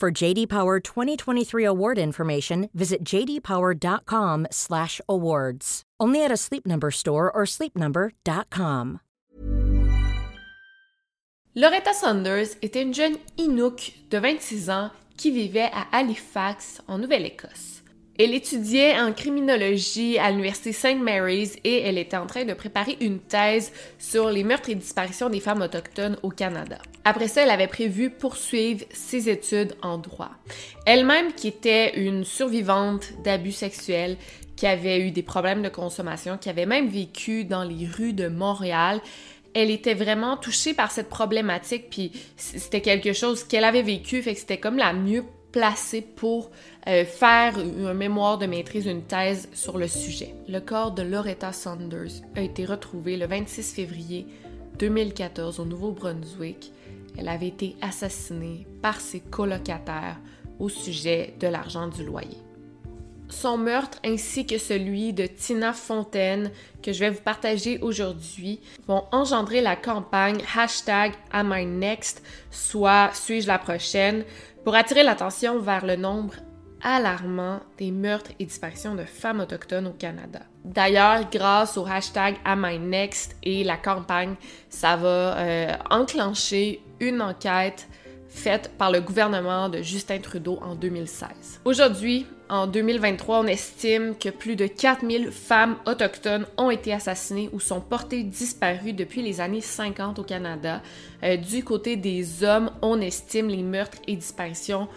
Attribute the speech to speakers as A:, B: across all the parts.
A: For JD Power 2023 award information, visit jdpower.com/awards. Only at a Sleep Number store or sleepnumber.com.
B: Loretta Saunders était une jeune Inuk de 26 ans qui vivait à Halifax, en Nouvelle-Écosse. Elle étudiait en criminologie à l'Université St. Mary's et elle était en train de préparer une thèse sur les meurtres et disparitions des femmes autochtones au Canada. Après ça, elle avait prévu poursuivre ses études en droit. Elle-même, qui était une survivante d'abus sexuels, qui avait eu des problèmes de consommation, qui avait même vécu dans les rues de Montréal, elle était vraiment touchée par cette problématique, puis c'était quelque chose qu'elle avait vécu, fait que c'était comme la mieux placée pour euh, faire un mémoire de maîtrise, une thèse sur le sujet. Le corps de Loretta Saunders a été retrouvé le 26 février 2014 au Nouveau-Brunswick. Elle avait été assassinée par ses colocataires au sujet de l'argent du loyer. Son meurtre ainsi que celui de Tina Fontaine que je vais vous partager aujourd'hui vont engendrer la campagne hashtag Am soit Suis-je la prochaine, pour attirer l'attention vers le nombre alarmant des meurtres et disparitions de femmes autochtones au Canada. D'ailleurs, grâce au hashtag Am I Next et la campagne, ça va euh, enclencher une enquête faite par le gouvernement de Justin Trudeau en 2016. Aujourd'hui, en 2023, on estime que plus de 4000 femmes autochtones ont été assassinées ou sont portées disparues depuis les années 50 au Canada. Euh, du côté des hommes, on estime les meurtres et disparitions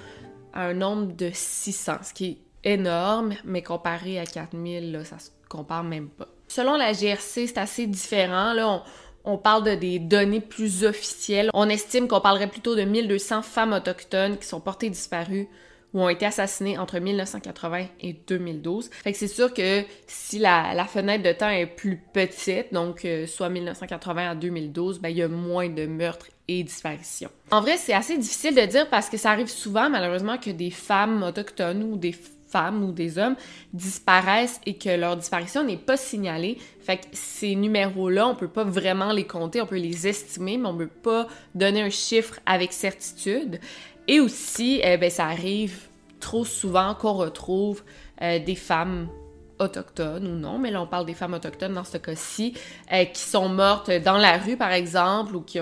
B: à un nombre de 600, ce qui est énorme, mais comparé à 4000, là, ça se compare même pas. Selon la GRC, c'est assez différent. Là, on, parle de des données plus officielles. On estime qu'on parlerait plutôt de 1200 femmes autochtones qui sont portées disparues ou ont été assassinées entre 1980 et 2012. Fait que c'est sûr que si la, fenêtre de temps est plus petite, donc euh, soit 1980 à 2012, ben il y a moins de meurtres et disparitions. En vrai, c'est assez difficile de dire parce que ça arrive souvent malheureusement que des femmes autochtones ou des femmes ou des hommes disparaissent et que leur disparition n'est pas signalée. Fait que ces numéros-là, on peut pas vraiment les compter, on peut les estimer, mais on peut pas donner un chiffre avec certitude. Et aussi, eh ben, ça arrive trop souvent qu'on retrouve euh, des femmes autochtones ou non, mais là on parle des femmes autochtones dans ce cas-ci, euh, qui sont mortes dans la rue par exemple, ou qui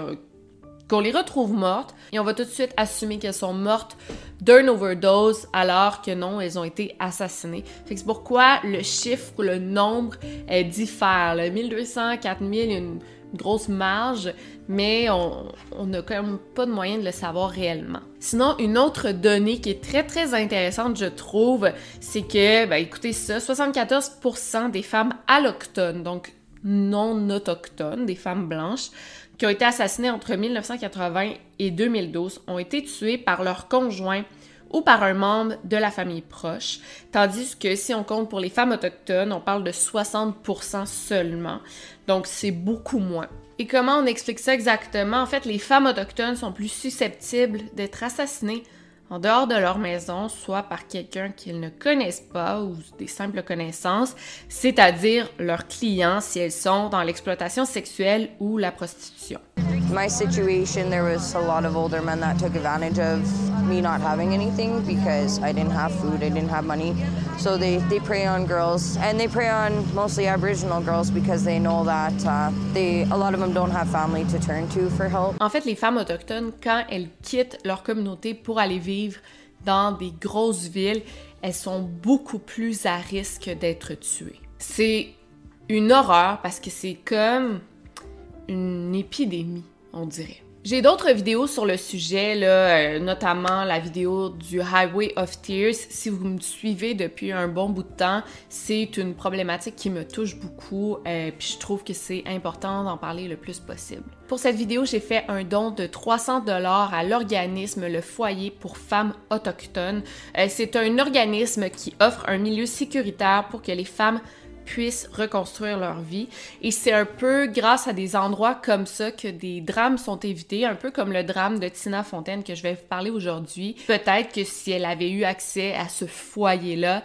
B: qu'on les retrouve mortes et on va tout de suite assumer qu'elles sont mortes d'un overdose alors que non, elles ont été assassinées. c'est pourquoi le chiffre ou le nombre diffère. 1200, 4000, il y a une grosse marge, mais on n'a quand même pas de moyen de le savoir réellement. Sinon, une autre donnée qui est très très intéressante, je trouve, c'est que, ben écoutez ça, 74% des femmes allochtones, donc non autochtones, des femmes blanches, qui ont été assassinés entre 1980 et 2012 ont été tués par leur conjoint ou par un membre de la famille proche, tandis que si on compte pour les femmes autochtones, on parle de 60% seulement. Donc c'est beaucoup moins. Et comment on explique ça exactement? En fait, les femmes autochtones sont plus susceptibles d'être assassinées en dehors de leur maison, soit par quelqu'un qu'ils ne connaissent pas ou des simples connaissances, c'est-à-dire leurs clients si elles sont dans l'exploitation sexuelle ou la prostitution.
C: My situation, there was a lot of older men that took advantage of me not having anything because I didn't have food, I didn't have money. So they, they prey on girls, and they prey on mostly Aboriginal girls because they know that uh, they, a lot of them don't have family to turn to for help.
B: En fait, les femmes autochtones, quand elles quittent leur communauté pour aller vivre dans des grosses villes, elles sont beaucoup plus à risque d'être tuées. C'est une horreur parce que c'est comme une épidémie, on dirait. J'ai d'autres vidéos sur le sujet, là, euh, notamment la vidéo du Highway of Tears. Si vous me suivez depuis un bon bout de temps, c'est une problématique qui me touche beaucoup, euh, puis je trouve que c'est important d'en parler le plus possible. Pour cette vidéo, j'ai fait un don de 300 dollars à l'organisme Le Foyer pour femmes autochtones. Euh, c'est un organisme qui offre un milieu sécuritaire pour que les femmes puissent reconstruire leur vie. Et c'est un peu grâce à des endroits comme ça que des drames sont évités, un peu comme le drame de Tina Fontaine que je vais vous parler aujourd'hui. Peut-être que si elle avait eu accès à ce foyer-là,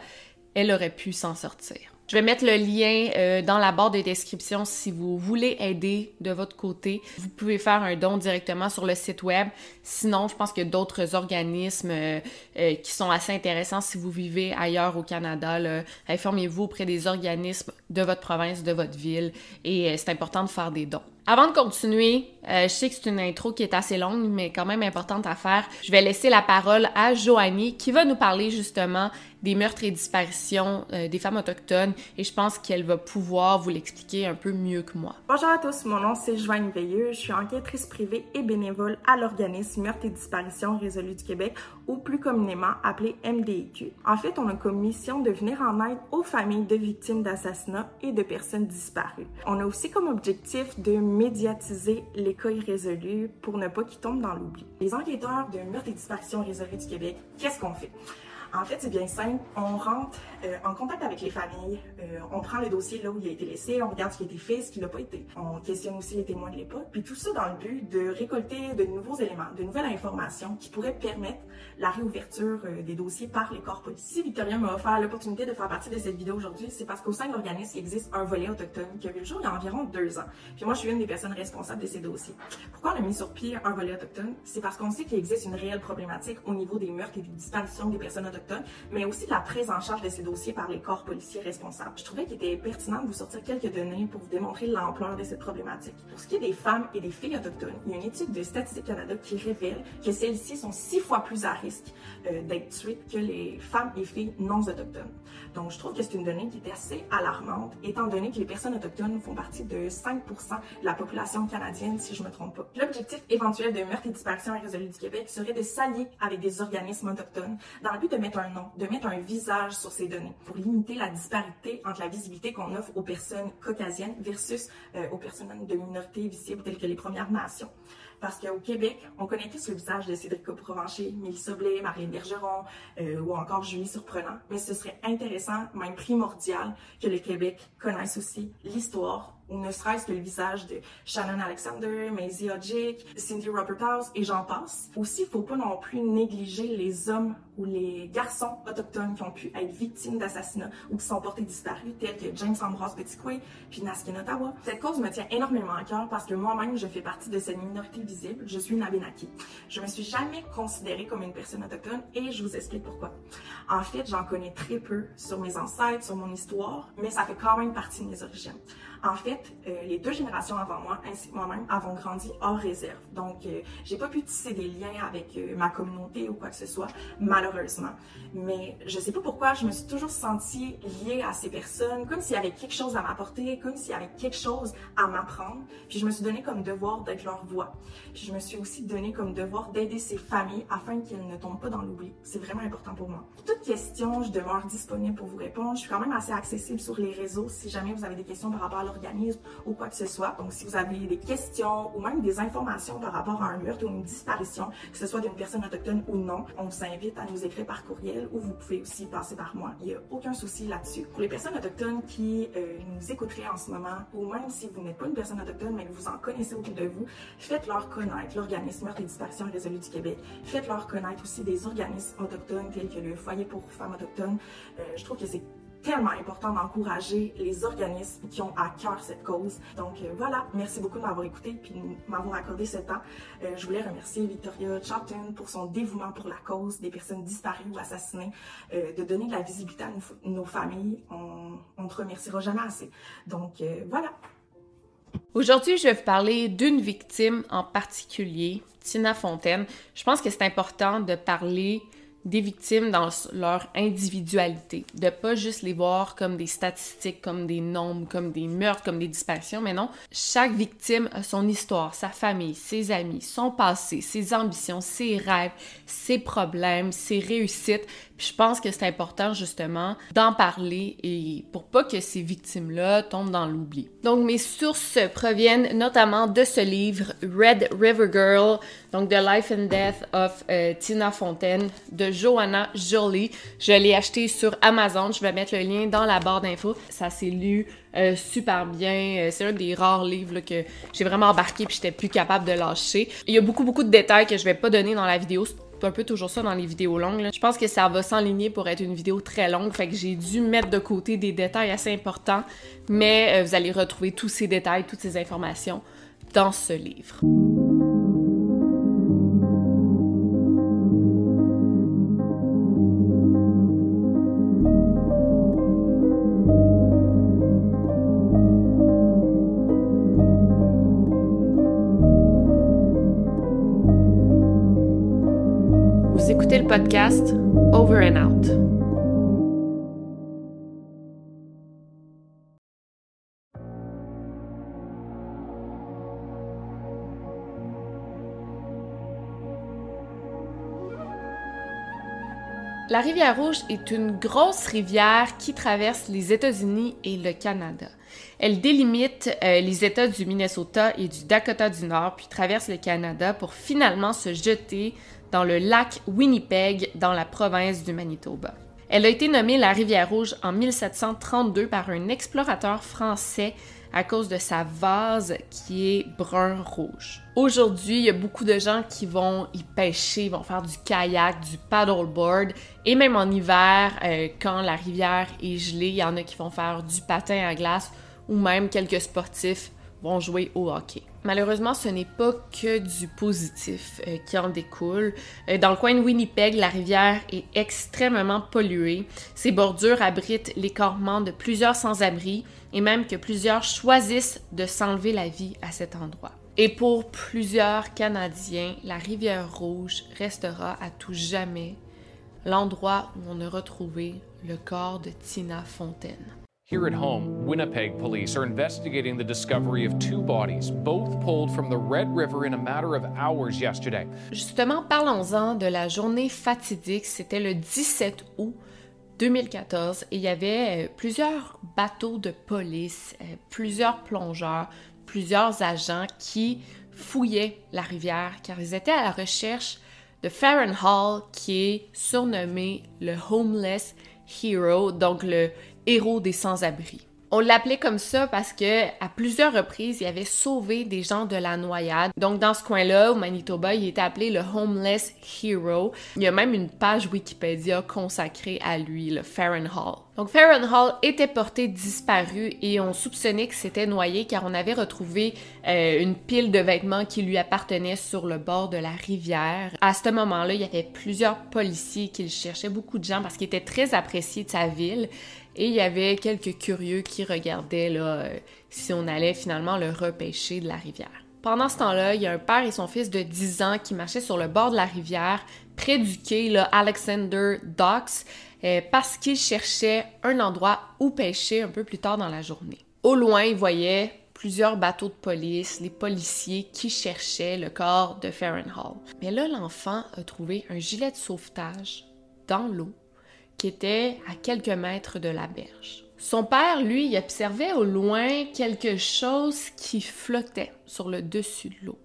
B: elle aurait pu s'en sortir. Je vais mettre le lien euh, dans la barre de description si vous voulez aider de votre côté. Vous pouvez faire un don directement sur le site web. Sinon, je pense qu'il y a d'autres organismes euh, euh, qui sont assez intéressants si vous vivez ailleurs au Canada. Informez-vous auprès des organismes de votre province, de votre ville. Et c'est important de faire des dons. Avant de continuer, je sais que c'est une intro qui est assez longue, mais quand même importante à faire. Je vais laisser la parole à Joanie qui va nous parler justement des meurtres et disparitions euh, des femmes autochtones et je pense qu'elle va pouvoir vous l'expliquer un peu mieux que moi.
D: Bonjour à tous, mon nom c'est Joanne Veilleux, je suis enquêtrice privée et bénévole à l'organisme Meurtres et disparitions résolues du Québec ou plus communément appelé MDIQ. En fait, on a comme mission de venir en aide aux familles de victimes d'assassinats et de personnes disparues. On a aussi comme objectif de médiatiser les cas irrésolus pour ne pas qu'ils tombent dans l'oubli. Les enquêteurs de Meurtres et disparitions résolues du Québec, qu'est-ce qu'on fait? En fait, c'est bien simple. On rentre euh, en contact avec les familles, euh, on prend le dossier là où il a été laissé, on regarde ce qui a été fait, ce qui n'a pas été. On questionne aussi les témoins de l'époque, puis tout ça dans le but de récolter de nouveaux éléments, de nouvelles informations qui pourraient permettre la réouverture euh, des dossiers par les corps policiers. Victoria m'a offert l'opportunité de faire partie de cette vidéo aujourd'hui, c'est parce qu'au sein de l'organisme, il existe un volet autochtone qui a vu le jour il y a environ deux ans. Puis moi, je suis une des personnes responsables de ces dossiers. Pourquoi on a mis sur pied un volet autochtone? C'est parce qu'on sait qu'il existe une réelle problématique au niveau des meurtres et des disparitions des personnes autochtones mais aussi la prise en charge de ces dossiers par les corps policiers responsables. Je trouvais qu'il était pertinent de vous sortir quelques données pour vous démontrer l'ampleur de cette problématique. Pour ce qui est des femmes et des filles autochtones, il y a une étude de Statistique Canada qui révèle que celles-ci sont six fois plus à risque euh, d'être tuées que les femmes et filles non autochtones. Donc, je trouve que c'est une donnée qui est assez alarmante, étant donné que les personnes autochtones font partie de 5% de la population canadienne, si je me trompe pas. L'objectif éventuel de meurtre et disparition irrésolue du Québec serait de s'allier avec des organismes autochtones dans le but de mettre un nom, de mettre un visage sur ces données pour limiter la disparité entre la visibilité qu'on offre aux personnes caucasiennes versus euh, aux personnes de minorités visibles telles que les Premières Nations. Parce qu'au Québec, on connaît tous le visage de Cédric Provencher, Mélissa Blais, Marlène Bergeron euh, ou encore Julie Surprenant. Mais ce serait intéressant, même primordial, que le Québec connaisse aussi l'histoire ou ne serait-ce que le visage de Shannon Alexander, Maisie Hodgick, Cindy Robert House et j'en passe. Aussi, il faut pas non plus négliger les hommes ou les garçons autochtones qui ont pu être victimes d'assassinats ou qui sont portés disparus, tels que James Ambrose Petitquay puis Naskin Ottawa. Cette cause me tient énormément à cœur parce que moi-même, je fais partie de cette minorité visible. Je suis une Abenaki. Je me suis jamais considérée comme une personne autochtone et je vous explique pourquoi. En fait, j'en connais très peu sur mes ancêtres, sur mon histoire, mais ça fait quand même partie de mes origines. En fait, euh, les deux générations avant moi, ainsi que moi-même, avons grandi hors réserve. Donc, euh, j'ai pas pu tisser des liens avec euh, ma communauté ou quoi que ce soit, malheureusement. Mais je sais pas pourquoi, je me suis toujours sentie liée à ces personnes, comme s'il y avait quelque chose à m'apporter, comme s'il y avait quelque chose à m'apprendre. Puis je me suis donné comme devoir d'être leur voix. Puis je me suis aussi donné comme devoir d'aider ces familles afin qu'elles ne tombent pas dans l'oubli. C'est vraiment important pour moi. Toute question, je demeure disponible pour vous répondre. Je suis quand même assez accessible sur les réseaux si jamais vous avez des questions par rapport à l'organisme ou quoi que ce soit. Donc, si vous avez des questions ou même des informations par rapport à un meurtre ou une disparition, que ce soit d'une personne autochtone ou non, on vous invite à nous écrire par courriel ou vous pouvez aussi passer par moi. Il n'y a aucun souci là-dessus. Pour les personnes autochtones qui euh, nous écouteraient en ce moment, ou même si vous n'êtes pas une personne autochtone, mais que vous en connaissez autour de vous, faites-leur connaître l'organisme Meurtre et Disparition Résolue du Québec. Faites-leur connaître aussi des organismes autochtones tels que le Foyer pour femmes autochtones. Euh, je trouve que c'est tellement important d'encourager les organismes qui ont à cœur cette cause. Donc euh, voilà, merci beaucoup de m'avoir écouté puis de m'avoir accordé ce temps. Euh, je voulais remercier Victoria Charlton pour son dévouement pour la cause des personnes disparues ou assassinées, euh, de donner de la visibilité à nos, familles. On ne te remerciera jamais assez. Donc voilà.
B: Aujourd'hui, je vais vous parler d'une victime en particulier, Tina Fontaine. Je pense que c'est important de parler des victimes dans leur individualité, de pas juste les voir comme des statistiques, comme des nombres, comme des meurtres, comme des disparitions, mais non, chaque victime a son histoire, sa famille, ses amis, son passé, ses ambitions, ses rêves, ses problèmes, ses réussites. Je pense que c'est important justement d'en parler et pour pas que ces victimes-là tombent dans l'oubli. Donc mes sources proviennent notamment de ce livre Red River Girl, donc The Life and Death of euh, Tina Fontaine de Joanna Jolie. Je l'ai acheté sur Amazon. Je vais mettre le lien dans la barre d'infos. Ça s'est lu euh, super bien. Euh, c'est un des rares livres que j'ai vraiment embarqué puis j'étais plus capable de lâcher. Il y a beaucoup beaucoup de détails que je vais pas donner dans la vidéo. Un peu toujours ça dans les vidéos longues. Je pense que ça va s'enligner pour être une vidéo très longue, fait que j'ai dû mettre de côté des détails assez importants, mais vous allez retrouver tous ces détails, toutes ces informations dans ce livre. Podcast Over and Out. La rivière Rouge est une grosse rivière qui traverse les États-Unis et le Canada. Elle délimite euh, les États du Minnesota et du Dakota du Nord, puis traverse le Canada pour finalement se jeter dans le lac Winnipeg, dans la province du Manitoba. Elle a été nommée la rivière Rouge en 1732 par un explorateur français à cause de sa vase qui est brun-rouge. Aujourd'hui, il y a beaucoup de gens qui vont y pêcher, vont faire du kayak, du paddleboard, et même en hiver, euh, quand la rivière est gelée, il y en a qui vont faire du patin à glace ou même quelques sportifs jouer au hockey. Malheureusement, ce n'est pas que du positif euh, qui en découle. Euh, dans le coin de Winnipeg, la rivière est extrêmement polluée. Ses bordures abritent l'écornement de plusieurs sans-abri et même que plusieurs choisissent de s'enlever la vie à cet endroit. Et pour plusieurs Canadiens, la rivière Rouge restera à tout jamais l'endroit où on a retrouvé le corps de Tina Fontaine.
E: Here at home, Winnipeg police are investigating the discovery of two bodies, both pulled from the Red River in a matter of hours yesterday.
B: Justement, parlons-en de la journée fatidique. C'était le 17 août 2014 et il y avait euh, plusieurs bateaux de police, euh, plusieurs plongeurs, plusieurs agents qui fouillaient la rivière car ils étaient à la recherche de Farron Hall qui est surnommé le Homeless Hero, donc le héros des sans-abri. On l'appelait comme ça parce que à plusieurs reprises, il avait sauvé des gens de la noyade. Donc dans ce coin-là, au Manitoba, il était appelé le Homeless Hero. Il y a même une page Wikipédia consacrée à lui, le Farron Hall. Donc Farron Hall était porté disparu et on soupçonnait que c'était noyé car on avait retrouvé euh, une pile de vêtements qui lui appartenaient sur le bord de la rivière. À ce moment-là, il y avait plusieurs policiers qui le cherchaient, beaucoup de gens parce qu'il était très apprécié de sa ville et il y avait quelques curieux qui regardaient là, euh, si on allait finalement le repêcher de la rivière. Pendant ce temps-là, il y a un père et son fils de 10 ans qui marchaient sur le bord de la rivière, près du quai Alexander Docks, euh, parce qu'ils cherchaient un endroit où pêcher un peu plus tard dans la journée. Au loin, ils voyaient plusieurs bateaux de police, les policiers qui cherchaient le corps de Farron Hall. Mais là, l'enfant a trouvé un gilet de sauvetage dans l'eau qui était à quelques mètres de la berge. Son père, lui, observait au loin quelque chose qui flottait sur le dessus de l'eau.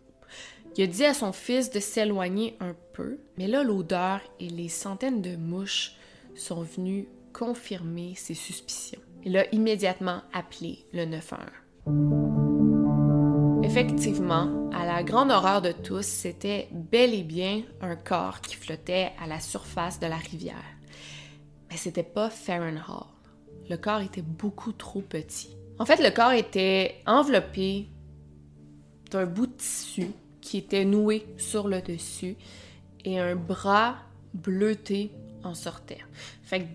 B: Il a dit à son fils de s'éloigner un peu, mais là, l'odeur et les centaines de mouches sont venues confirmer ses suspicions. Il a immédiatement appelé le 911. Effectivement, à la grande horreur de tous, c'était bel et bien un corps qui flottait à la surface de la rivière. Mais c'était pas Farron Hall. Le corps était beaucoup trop petit. En fait, le corps était enveloppé d'un bout de tissu qui était noué sur le dessus et un bras bleuté en sortait. Fait que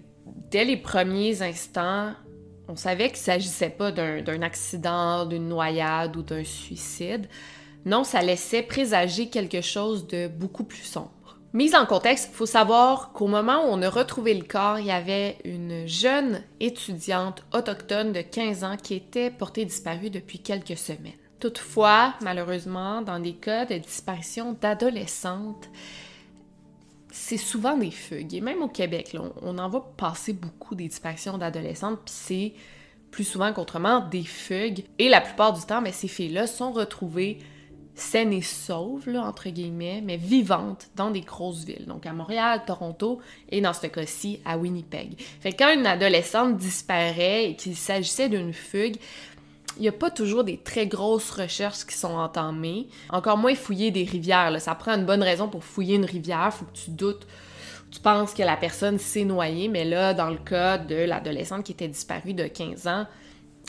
B: dès les premiers instants, on savait qu'il s'agissait pas d'un accident, d'une noyade ou d'un suicide. Non, ça laissait présager quelque chose de beaucoup plus sombre. Mise en contexte, il faut savoir qu'au moment où on a retrouvé le corps, il y avait une jeune étudiante autochtone de 15 ans qui était portée disparue depuis quelques semaines. Toutefois, malheureusement, dans des cas de disparition d'adolescentes, c'est souvent des fugues. Et même au Québec, on, en va passer beaucoup des disparitions d'adolescentes, puis c'est plus souvent qu'autrement des fugues. Et la plupart du temps, ben, ces filles-là sont retrouvées saines et sauves, entre guillemets, mais vivantes dans des grosses villes. Donc à Montréal, Toronto et dans ce cas-ci à Winnipeg. Fait que quand une adolescente disparaît et qu'il s'agissait d'une fugue, il n'y a pas toujours des très grosses recherches qui sont entamées. Encore moins fouiller des rivières. Ça prend une bonne raison pour fouiller une rivière. Faut que tu doutes, tu penses que la personne s'est noyée. Mais là, dans le cas de l'adolescente qui était disparue de 15 ans,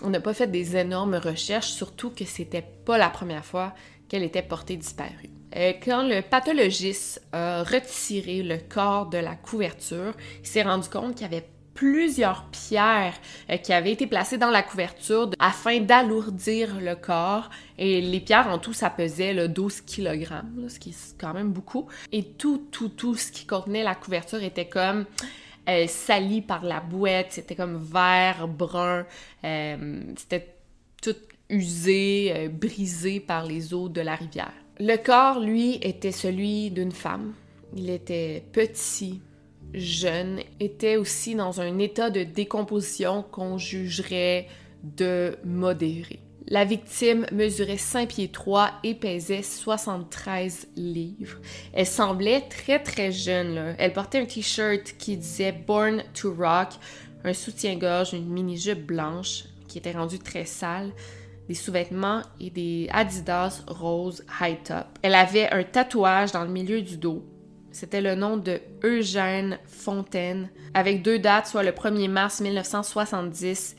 B: on n'a pas fait des énormes recherches, surtout que c'était pas la première fois qu'elle était portée disparue. Euh, quand le pathologiste a retiré le corps de la couverture, il s'est rendu compte qu'il y avait plusieurs pierres euh, qui avaient été placées dans la couverture afin d'alourdir le corps. Et les pierres, en tout, ça pesait le 12 kg, ce qui est quand même beaucoup. Et tout, tout, tout ce qui contenait la couverture était comme euh, sali par la bouette, c'était comme vert, brun, c'était tout usé, brisé par les eaux de la rivière. Le corps, lui, était celui d'une femme. Il était petit, jeune était aussi dans un état de décomposition qu'on jugerait de modéré. La victime mesurait 5 pieds 3 et pesait 73 livres. Elle semblait très très jeune. Elle portait un t-shirt qui disait Born to Rock, un soutien-gorge, une mini-jupe blanche qui était rendue très sale, des sous-vêtements et des Adidas rose high top. Elle avait un tatouage dans le milieu du dos c'était le nom de Eugène Fontaine, avec deux dates, soit le 1er mars 1970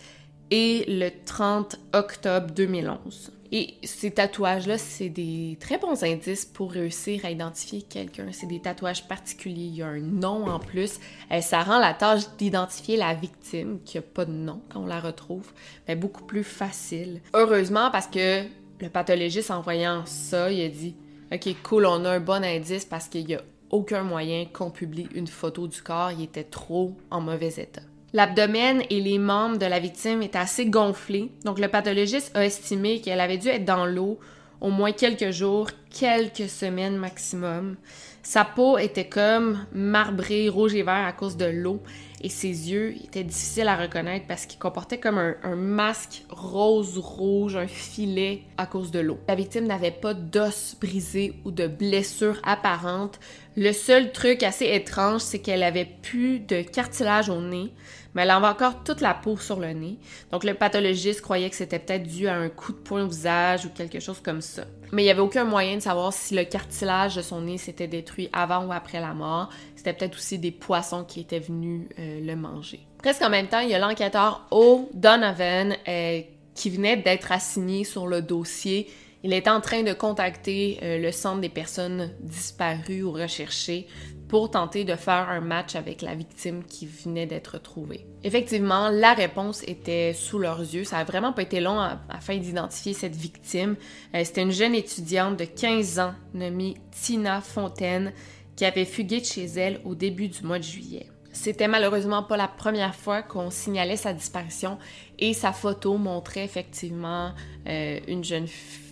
B: et le 30 octobre 2011. Et ces tatouages-là, c'est des très bons indices pour réussir à identifier quelqu'un. C'est des tatouages particuliers. Il y a un nom en plus. Euh, ça rend la tâche d'identifier la victime, qui n'a pas de nom quand on la retrouve, ben, beaucoup plus facile. Heureusement, parce que le pathologiste, en voyant ça, il a dit Ok, cool, on a un bon indice parce qu'il y a aucun moyen qu'on publie une photo du corps, il était trop en mauvais état. L'abdomen et les membres de la victime étaient assez gonflés, donc le pathologiste a estimé qu'elle avait dû être dans l'eau au moins quelques jours, quelques semaines maximum. Sa peau était comme marbrée, rouge et vert à cause de l'eau et ses yeux étaient difficiles à reconnaître parce qu'ils comportaient comme un, masque rose-rouge, un filet à cause de l'eau. La victime n'avait pas d'os brisé ou de blessure apparente. Le seul truc assez étrange, c'est qu'elle avait plus de cartilage au nez, mais elle avait encore toute la peau sur le nez. Donc le pathologiste croyait que c'était peut-être dû à un coup de poing au visage ou quelque chose comme ça. Mais il n'y avait aucun moyen de savoir si le cartilage de son nez s'était détruit avant ou après la mort. C'était peut-être aussi des poissons qui étaient venus euh, le manger. Presque en même temps, il y a l'enquêteur O'Donovan euh, qui venait d'être assigné sur le dossier. Il était en train de contacter euh, le centre des personnes disparues ou recherchées pour tenter de faire un match avec la victime qui venait d'être trouvée. Effectivement, la réponse était sous leurs yeux. Ça n'a vraiment pas été long afin d'identifier cette victime. C'était une jeune étudiante de 15 ans nommée Tina Fontaine qui avait fugué de chez elle au début du mois de juillet. C'était malheureusement pas la première fois qu'on signalait sa disparition et sa photo montrait effectivement euh, une jeune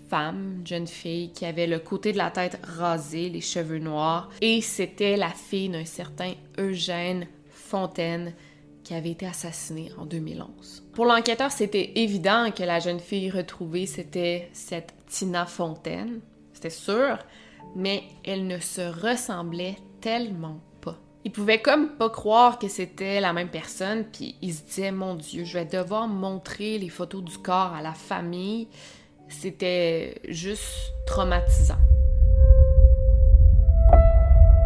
B: femme, une jeune fille qui avait le côté de la tête rasé, les cheveux noirs et c'était la fille d'un certain Eugène Fontaine qui avait été assassinée en 2011. Pour l'enquêteur, c'était évident que la jeune fille retrouvée, c'était cette Tina Fontaine, c'était sûr, mais elle ne se ressemblait tellement pas. Il pouvait comme pas croire que c'était la même personne, puis il se disait mon Dieu, je vais devoir montrer les photos du corps à la famille. C'était juste traumatisant.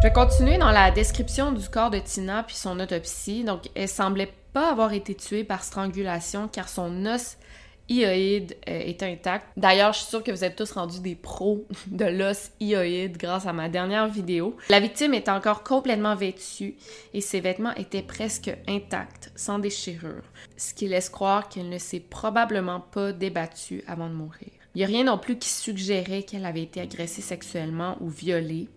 B: Je vais continuer dans la description du corps de Tina puis son autopsie. Donc, elle semblait pas avoir été tuée par strangulation car son os ioïde euh, est intact. D'ailleurs, je suis sûre que vous êtes tous rendus des pros de l'os ioïde grâce à ma dernière vidéo. La victime est encore complètement vêtue et ses vêtements étaient presque intacts, sans déchirure, ce qui laisse croire qu'elle ne s'est probablement pas débattue avant de mourir. Il n'y a rien non plus qui suggérait qu'elle avait été agressée sexuellement ou violée,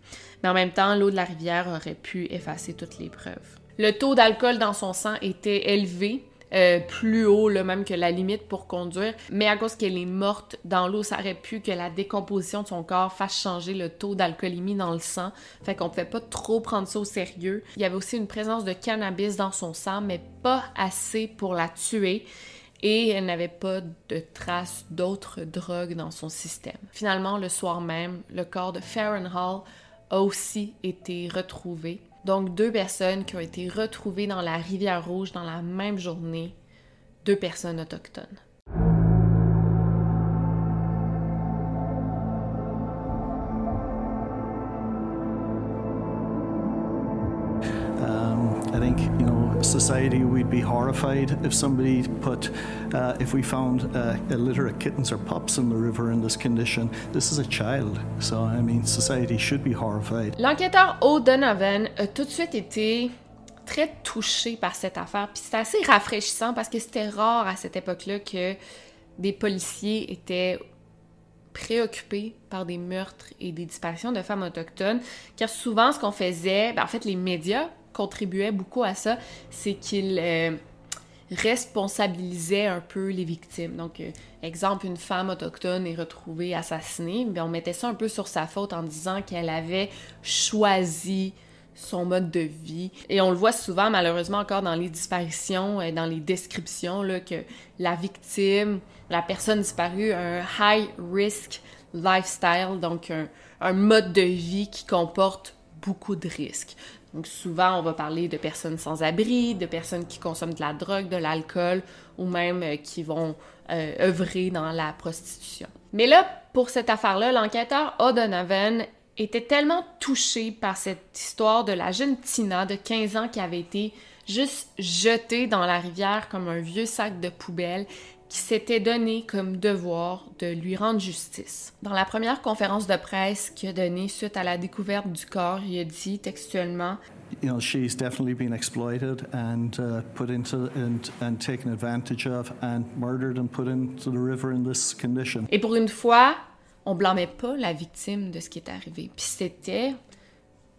B: mais en même temps, l'eau de la rivière aurait pu effacer toutes les preuves. Le taux d'alcool dans son sang était élevé, euh, plus haut là, même que la limite pour conduire, mais à cause qu'elle est morte dans l'eau, ça aurait pu que la décomposition de son corps fasse changer le taux d'alcoolémie dans le sang, fait qu'on pouvait pas trop prendre ça au sérieux. Il y avait aussi une présence de cannabis dans son sang, mais pas assez pour la tuer et elle n'avait pas de traces d'autres drogues dans son système. Finalement, le soir même, le corps de Farron Hall a aussi été retrouvé. Donc deux personnes qui ont été retrouvées dans la rivière Rouge dans la même journée, deux personnes autochtones.
F: Society, we'd be horrified if somebody put, uh, if we found uh, kittens or pups in the river in this condition. This is a child. So, I mean, society should be horrified.
B: L'enquêteur O'Donovan a tout de suite été très touché par cette affaire. Puis c'est assez rafraîchissant parce que c'était rare à cette époque-là que des policiers étaient préoccupés par des meurtres et des disparitions de femmes autochtones. Car souvent, ce qu'on faisait, ben, en fait, les médias contribuait beaucoup à ça, c'est qu'il euh, responsabilisait un peu les victimes. Donc, euh, exemple, une femme autochtone est retrouvée assassinée, mais on mettait ça un peu sur sa faute en disant qu'elle avait choisi son mode de vie. Et on le voit souvent, malheureusement, encore dans les disparitions, et dans les descriptions, là, que la victime, la personne disparue, a un high risk lifestyle, donc un mode de vie qui comporte beaucoup de risques. Donc souvent, on va parler de personnes sans abri, de personnes qui consomment de la drogue, de l'alcool ou même euh, qui vont euh, œuvrer dans la prostitution. Mais là, pour cette affaire-là, l'enquêteur O'Donovan était tellement touché par cette histoire de la jeune Tina de 15 ans qui avait été juste jetée dans la rivière comme un vieux sac de poubelle qui s'était donné comme devoir de lui rendre justice. Dans la première conférence de presse qu'il a donnée suite à la découverte du corps, il a dit textuellement
F: You know, she's definitely been exploited and uh, put into and, and taken advantage of and murdered and put into the river in this condition.
B: Et pour une fois, on blâmait pas la victime de ce qui est arrivé. Puis c'était,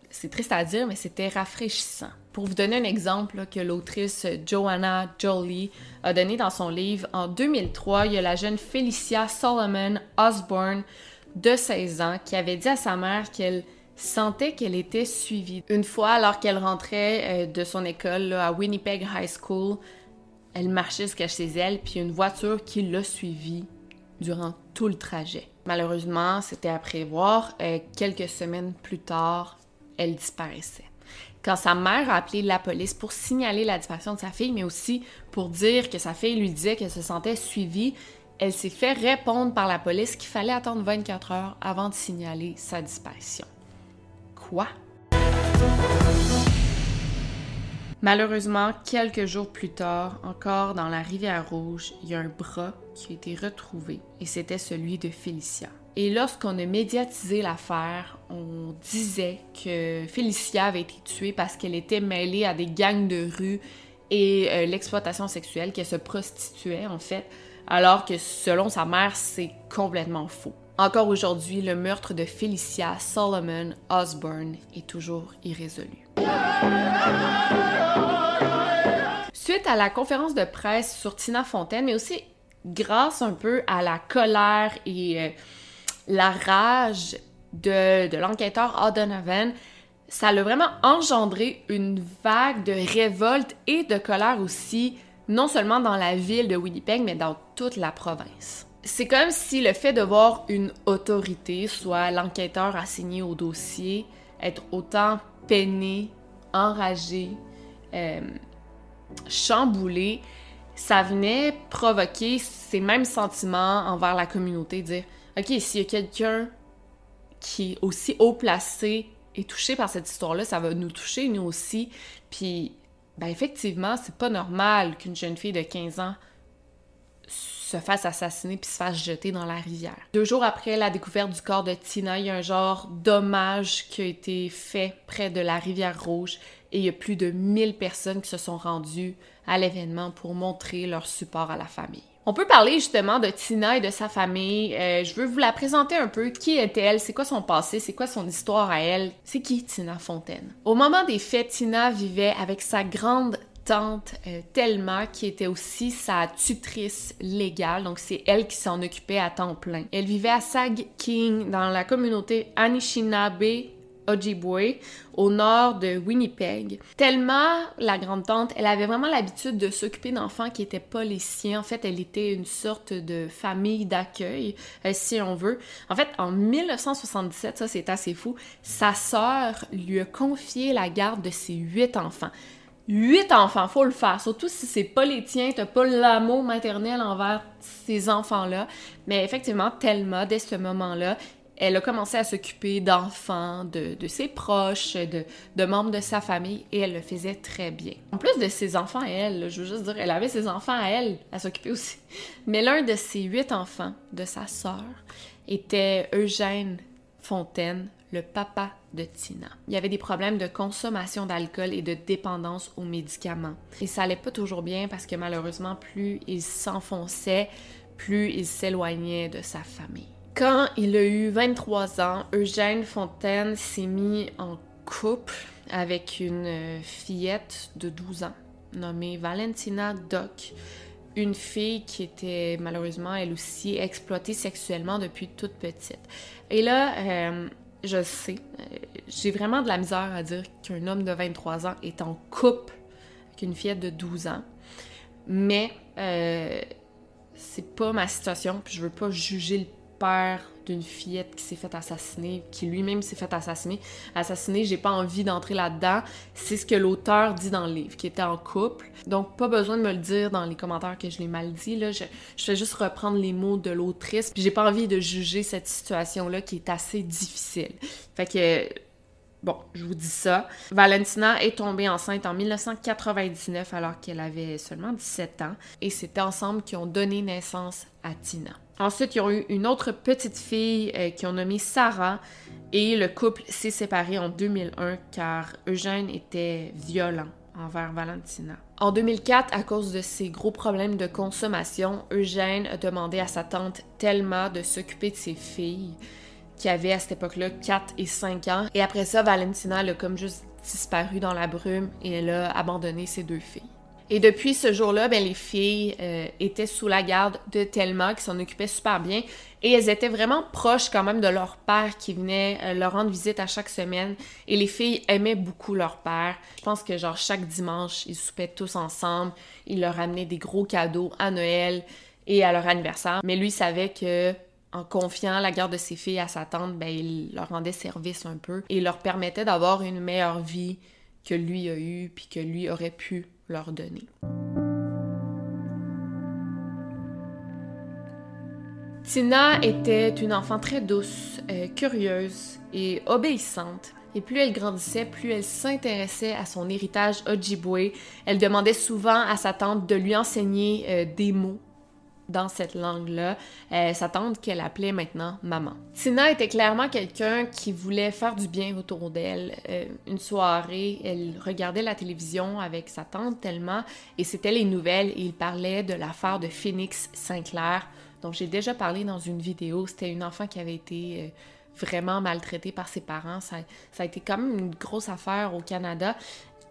B: c'est triste à dire, mais c'était rafraîchissant. Pour vous donner un exemple que l'autrice Joanna Jolie a donné dans son livre, en 2003, il y a la jeune Felicia Solomon Osborne de 16 ans qui avait dit à sa mère qu'elle sentait qu'elle était suivie. Une fois, alors qu'elle rentrait euh, de son école à Winnipeg High School, elle marchait jusqu'à chez elle, puis une voiture qui l'a suivie durant tout le trajet. Malheureusement, c'était à prévoir. Euh, quelques semaines plus tard, elle disparaissait. Quand sa mère a appelé la police pour signaler la disparition de sa fille, mais aussi pour dire que sa fille lui disait qu'elle se sentait suivie, elle s'est fait répondre par la police qu'il fallait attendre 24 heures avant de signaler sa disparition. Quoi? Malheureusement, quelques jours plus tard, encore dans la rivière Rouge, il y a un bras qui a été retrouvé et c'était celui de Félicia. Et lorsqu'on a médiatisé l'affaire, on disait que Félicia avait été tuée parce qu'elle était mêlée à des gangs de rue et euh, l'exploitation sexuelle, qu'elle se prostituait en fait, alors que selon sa mère, c'est complètement faux. Encore aujourd'hui, le meurtre de Felicia Solomon Osborne est toujours irrésolu. Suite à la conférence de presse sur Tina Fontaine, mais aussi grâce un peu à la colère et euh, la rage de, l'enquêteur O'Donovan, ça a vraiment engendré une vague de révolte et de colère aussi, non seulement dans la ville de Winnipeg, mais dans toute la province. C'est comme si le fait de voir une autorité, soit l'enquêteur assigné au dossier, être autant peiné, enragé, euh, chamboulé, ça venait provoquer ces mêmes sentiments envers la communauté, dire OK, s'il y a quelqu'un qui est aussi haut placé et touché par cette histoire-là, ça va nous toucher nous aussi. Puis, ben effectivement, c'est pas normal qu'une jeune fille de 15 ans se fasse assassiner puis se fasse jeter dans la rivière. Deux jours après la découverte du corps de Tina, il y a un genre d'hommage qui a été fait près de la rivière Rouge et il y a plus de 1000 personnes qui se sont rendues à l'événement pour montrer leur support à la famille. On peut parler justement de Tina et de sa famille. Euh, je veux vous la présenter un peu. Qui est-elle? C'est quoi son passé? C'est quoi son histoire à elle? C'est qui Tina Fontaine? Au moment des faits, Tina vivait avec sa grande tante euh, Thelma, qui était aussi sa tutrice légale, donc c'est elle qui s'en occupait à temps plein. Elle vivait à Sag King, dans la communauté Anishinaabe Ojibwe, au nord de Winnipeg. Thelma, la grande-tante, elle avait vraiment l'habitude de s'occuper d'enfants qui n'étaient pas les siens. En fait, elle était une sorte de famille d'accueil, euh, si on veut. En fait, en 1977, ça c'est assez fou, sa sœur lui a confié la garde de ses huit enfants huit enfants, faut le faire. Surtout si c'est pas les tiens, t'as pas l'amour maternel envers ces enfants-là. Mais effectivement, Thelma, dès ce moment-là, elle a commencé à s'occuper d'enfants, de, ses proches, de, membres de sa famille, et elle le faisait très bien. En plus de ses enfants à elle, je veux juste dire, elle avait ses enfants à elle à s'occuper aussi. Mais l'un de ses huit enfants, de sa sœur, était Eugène Fontaine, le papa de Tina. Il y avait des problèmes de consommation d'alcool et de dépendance aux médicaments. Et ça allait pas toujours bien parce que malheureusement, plus il s'enfonçait, plus il s'éloignait de sa famille. Quand il a eu 23 ans, Eugène Fontaine s'est mis en couple avec une fillette de 12 ans nommée Valentina Doc, une fille qui était malheureusement elle aussi exploitée sexuellement depuis toute petite. Et là, euh, je sais, euh, j'ai vraiment de la misère à dire qu'un homme de 23 ans est en couple avec une fillette de 12 ans. Mais euh, c'est pas ma situation, puis je veux pas juger le père d'une fillette qui s'est fait assassiner, qui lui-même s'est fait assassiner. Assassiner, j'ai pas envie d'entrer là-dedans. C'est ce que l'auteur dit dans le livre, qui était en couple. Donc, pas besoin de me le dire dans les commentaires que je l'ai mal dit. Là. Je, je fais juste reprendre les mots de l'autrice. J'ai pas envie de juger cette situation-là qui est assez difficile. Fait que Bon, je vous dis ça. Valentina est tombée enceinte en 1999 alors qu'elle avait seulement 17 ans et c'est ensemble qui ont donné naissance à Tina. Ensuite, ils ont eu une autre petite fille euh, qui ont nommé Sarah et le couple s'est séparé en 2001 car Eugène était violent envers Valentina. En 2004, à cause de ses gros problèmes de consommation, Eugène a demandé à sa tante Thelma de s'occuper de ses filles qui avait à cette époque-là 4 et 5 ans. Et après ça, Valentina, a comme juste disparu dans la brume et elle a abandonné ses deux filles. Et depuis ce jour-là, ben, les filles euh, étaient sous la garde de Thelma, qui s'en occupait super bien. Et elles étaient vraiment proches quand même de leur père qui venait euh, leur rendre visite à chaque semaine. Et les filles aimaient beaucoup leur père. Je pense que genre chaque dimanche, ils soupaient tous ensemble. Il leur amenait des gros cadeaux à Noël et à leur anniversaire. Mais lui savait que en confiant la garde de ses filles à sa tante, ben, il leur rendait service un peu et leur permettait d'avoir une meilleure vie que lui a eue puis que lui aurait pu leur donner. Tina était une enfant très douce, euh, curieuse et obéissante. Et plus elle grandissait, plus elle s'intéressait à son héritage Ojibwe. Elle demandait souvent à sa tante de lui enseigner euh, des mots dans cette langue-là, euh, sa tante qu'elle appelait maintenant maman. Tina était clairement quelqu'un qui voulait faire du bien autour d'elle. Euh, une soirée, elle regardait la télévision avec sa tante tellement, et c'était les nouvelles, il parlait de l'affaire de Phoenix Sinclair, dont j'ai déjà parlé dans une vidéo. C'était une enfant qui avait été... Euh, vraiment maltraitée par ses parents. Ça, ça, a été quand même une grosse affaire au Canada.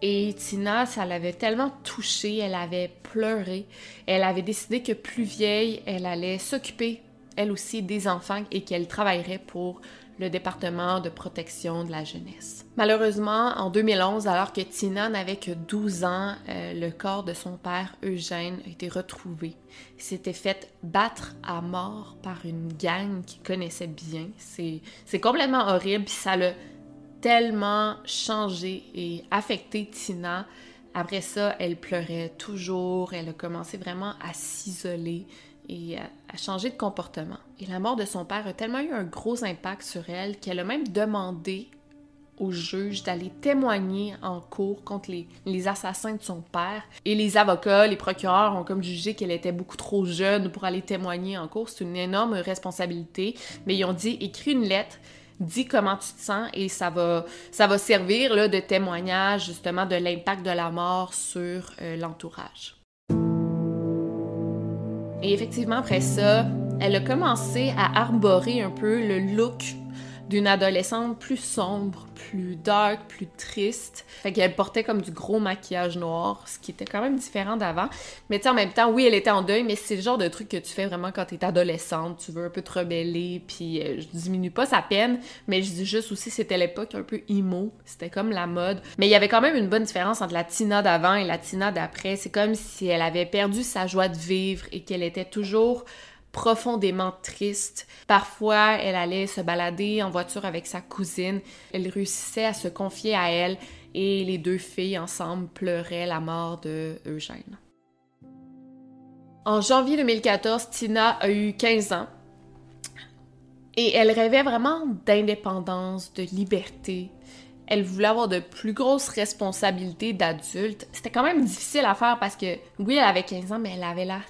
B: Et Tina, ça l'avait tellement touchée, elle avait pleuré. Elle avait décidé que plus vieille, elle allait s'occuper, elle aussi, des enfants et qu'elle travaillerait pour le département de protection de la jeunesse. Malheureusement, en 2011, alors que Tina n'avait que 12 ans, euh, le corps de son père Eugène a été retrouvé. Il s'était fait battre à mort par une gang qu'il connaissait bien. C'est complètement horrible, ça l'a tellement changé et affecté Tina. Après ça, elle pleurait toujours, elle a commencé vraiment à s'isoler et à, changer de comportement. Et la mort de son père a tellement eu un gros impact sur elle qu'elle a même demandé au juge d'aller témoigner en cours contre les, les, assassins de son père. Et les avocats, les procureurs ont comme jugé qu'elle était beaucoup trop jeune pour aller témoigner en cours. C'est une énorme responsabilité. Mais ils ont dit, écris une lettre, dis comment tu te sens et ça va, ça va servir là, de témoignage justement de l'impact de la mort sur euh, l'entourage. Et effectivement, après ça, elle a commencé à arborer un peu le look d'une adolescente plus sombre, plus dark, plus triste. Fait qu'elle portait comme du gros maquillage noir, ce qui était quand même différent d'avant. Mais tu en même temps, oui, elle était en deuil, mais c'est le genre de truc que tu fais vraiment quand t'es adolescente. Tu veux un peu te rebeller, puis euh, je diminue pas sa peine, mais je dis juste aussi, c'était l'époque un peu emo. C'était comme la mode. Mais il y avait quand même une bonne différence entre la Tina d'avant et la Tina d'après. C'est comme si elle avait perdu sa joie de vivre et qu'elle était toujours profondément triste. Parfois, elle allait se balader en voiture avec sa cousine. Elle réussissait à se confier à elle et les deux filles ensemble pleuraient la mort de Eugène. En janvier 2014, Tina a eu 15 ans et elle rêvait vraiment d'indépendance, de liberté. Elle voulait avoir de plus grosses responsabilités d'adulte. C'était quand même difficile à faire parce que, oui, elle avait 15 ans, mais elle avait l'air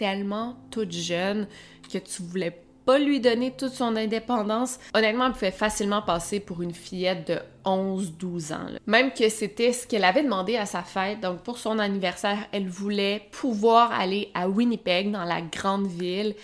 B: tellement toute jeune que tu voulais pas lui donner toute son indépendance. Honnêtement, elle pouvait facilement passer pour une fillette de 11-12 ans. Même que c'était ce qu'elle avait demandé à sa fête. Donc pour son anniversaire, elle voulait pouvoir aller à Winnipeg, dans la grande ville,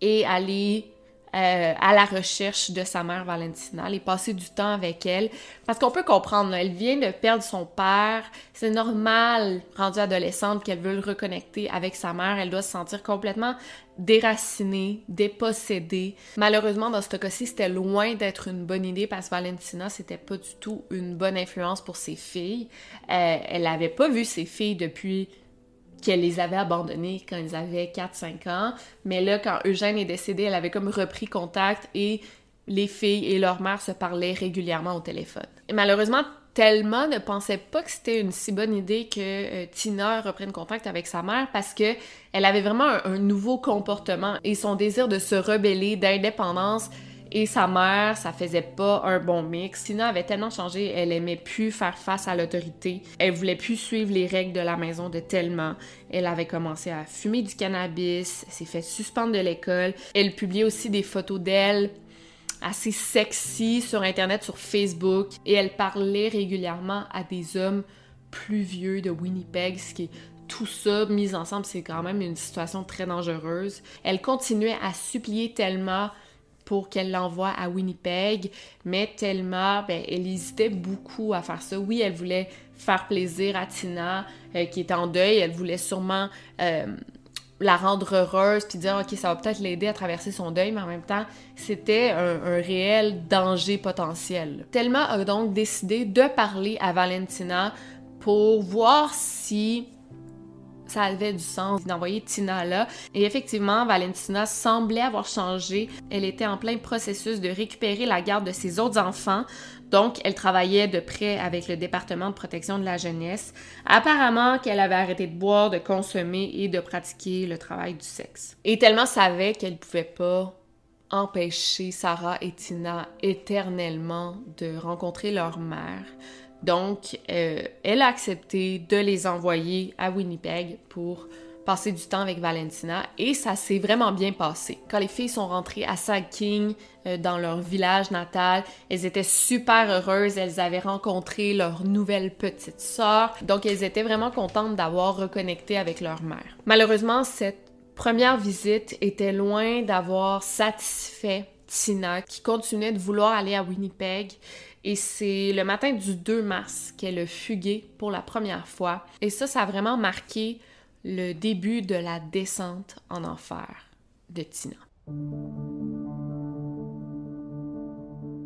B: et aller euh, à la recherche de sa mère Valentina, aller passer du temps avec elle. Parce qu'on peut comprendre, elle vient de perdre son père. C'est normal, rendue adolescente, qu'elle veut le reconnecter avec sa mère. Elle doit se sentir complètement déracinée, dépossédée. Malheureusement, dans ce cas-ci, c'était loin d'être une bonne idée parce que Valentina, c'était pas du tout une bonne influence pour ses filles. Euh, elle avait pas vu ses filles depuis qu'elle les avait abandonnés quand ils avaient 4-5 ans. Mais là, quand Eugène est décédé, elle avait comme repris contact et les filles et leur mère se parlaient régulièrement au téléphone. Et malheureusement, Thelma ne pensait pas que c'était une si bonne idée que euh, Tina reprenne contact avec sa mère parce que elle avait vraiment un nouveau comportement et son désir de se rebeller, d'indépendance et sa mère, ça faisait pas un bon mix. Tina avait tellement changé, elle aimait plus faire face à l'autorité. Elle voulait plus suivre les règles de la maison de tellement. Elle avait commencé à fumer du cannabis, s'est fait suspendre de l'école. Elle publiait aussi des photos d'elle assez sexy sur internet, sur Facebook, et elle parlait régulièrement à des hommes plus vieux de Winnipeg, ce qui est tout ça mis ensemble, c'est quand même une situation très dangereuse. Elle continuait à supplier tellement pour qu'elle l'envoie à Winnipeg, mais tellement, ben, elle hésitait beaucoup à faire ça. Oui, elle voulait faire plaisir à Tina, euh, qui est en deuil, elle voulait sûrement euh, la rendre heureuse, puis dire, OK, ça va peut-être l'aider à traverser son deuil, mais en même temps, c'était un, un réel danger potentiel. Thelma a donc décidé de parler à Valentina pour voir si ça avait du sens d'envoyer Tina là. Et effectivement, Valentina semblait avoir changé. Elle était en plein processus de récupérer la garde de ses autres enfants. Donc, elle travaillait de près avec le département de protection de la jeunesse. Apparemment qu'elle avait arrêté de boire, de consommer et de pratiquer le travail du sexe. Et tellement savait qu'elle pouvait pas empêcher Sarah et Tina éternellement de rencontrer leur mère. Donc, euh, elle a accepté de les envoyer à Winnipeg pour passer du temps avec Valentina et ça s'est vraiment bien passé. Quand les filles sont rentrées à Sag King, euh, dans leur village natal, elles étaient super heureuses, elles avaient rencontré leur nouvelle petite sœur, donc elles étaient vraiment contentes d'avoir reconnecté avec leur mère. Malheureusement, cette première visite était loin d'avoir satisfait Tina qui continuait de vouloir aller à Winnipeg et c'est le matin du 2 mars qu'elle a fugué pour la première fois. Et ça, ça a vraiment marqué le début de la descente en enfer de Tina.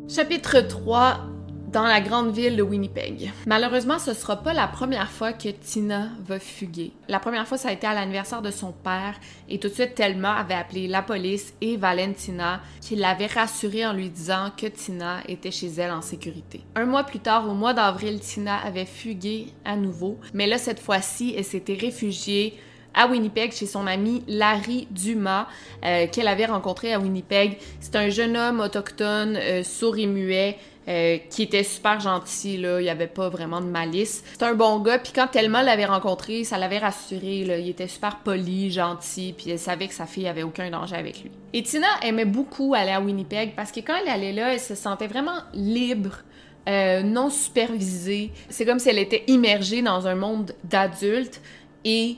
B: Chapitre 3 dans la grande ville de Winnipeg. Malheureusement, ce sera pas la première fois que Tina va fuguer. La première fois, ça a été à l'anniversaire de son père et tout de suite, Thelma avait appelé la police et Valentina qui l'avait rassurée en lui disant que Tina était chez elle en sécurité. Un mois plus tard, au mois d'avril, Tina avait fugué à nouveau, mais là, cette fois-ci, elle s'était réfugiée à Winnipeg chez son ami Larry Dumas, euh, qu'elle avait rencontré à Winnipeg. C'est un jeune homme autochtone, euh, sourd et muet, euh, qui était super gentil, là, il n'y avait pas vraiment de malice. C'est un bon gars, puis quand Thelma l'avait rencontré, ça l'avait rassuré, il était super poli, gentil, puis elle savait que sa fille avait aucun danger avec lui. Et Tina aimait beaucoup aller à Winnipeg parce que quand elle allait là, elle se sentait vraiment libre. Euh, non supervisée. C'est comme si elle était immergée dans un monde d'adultes et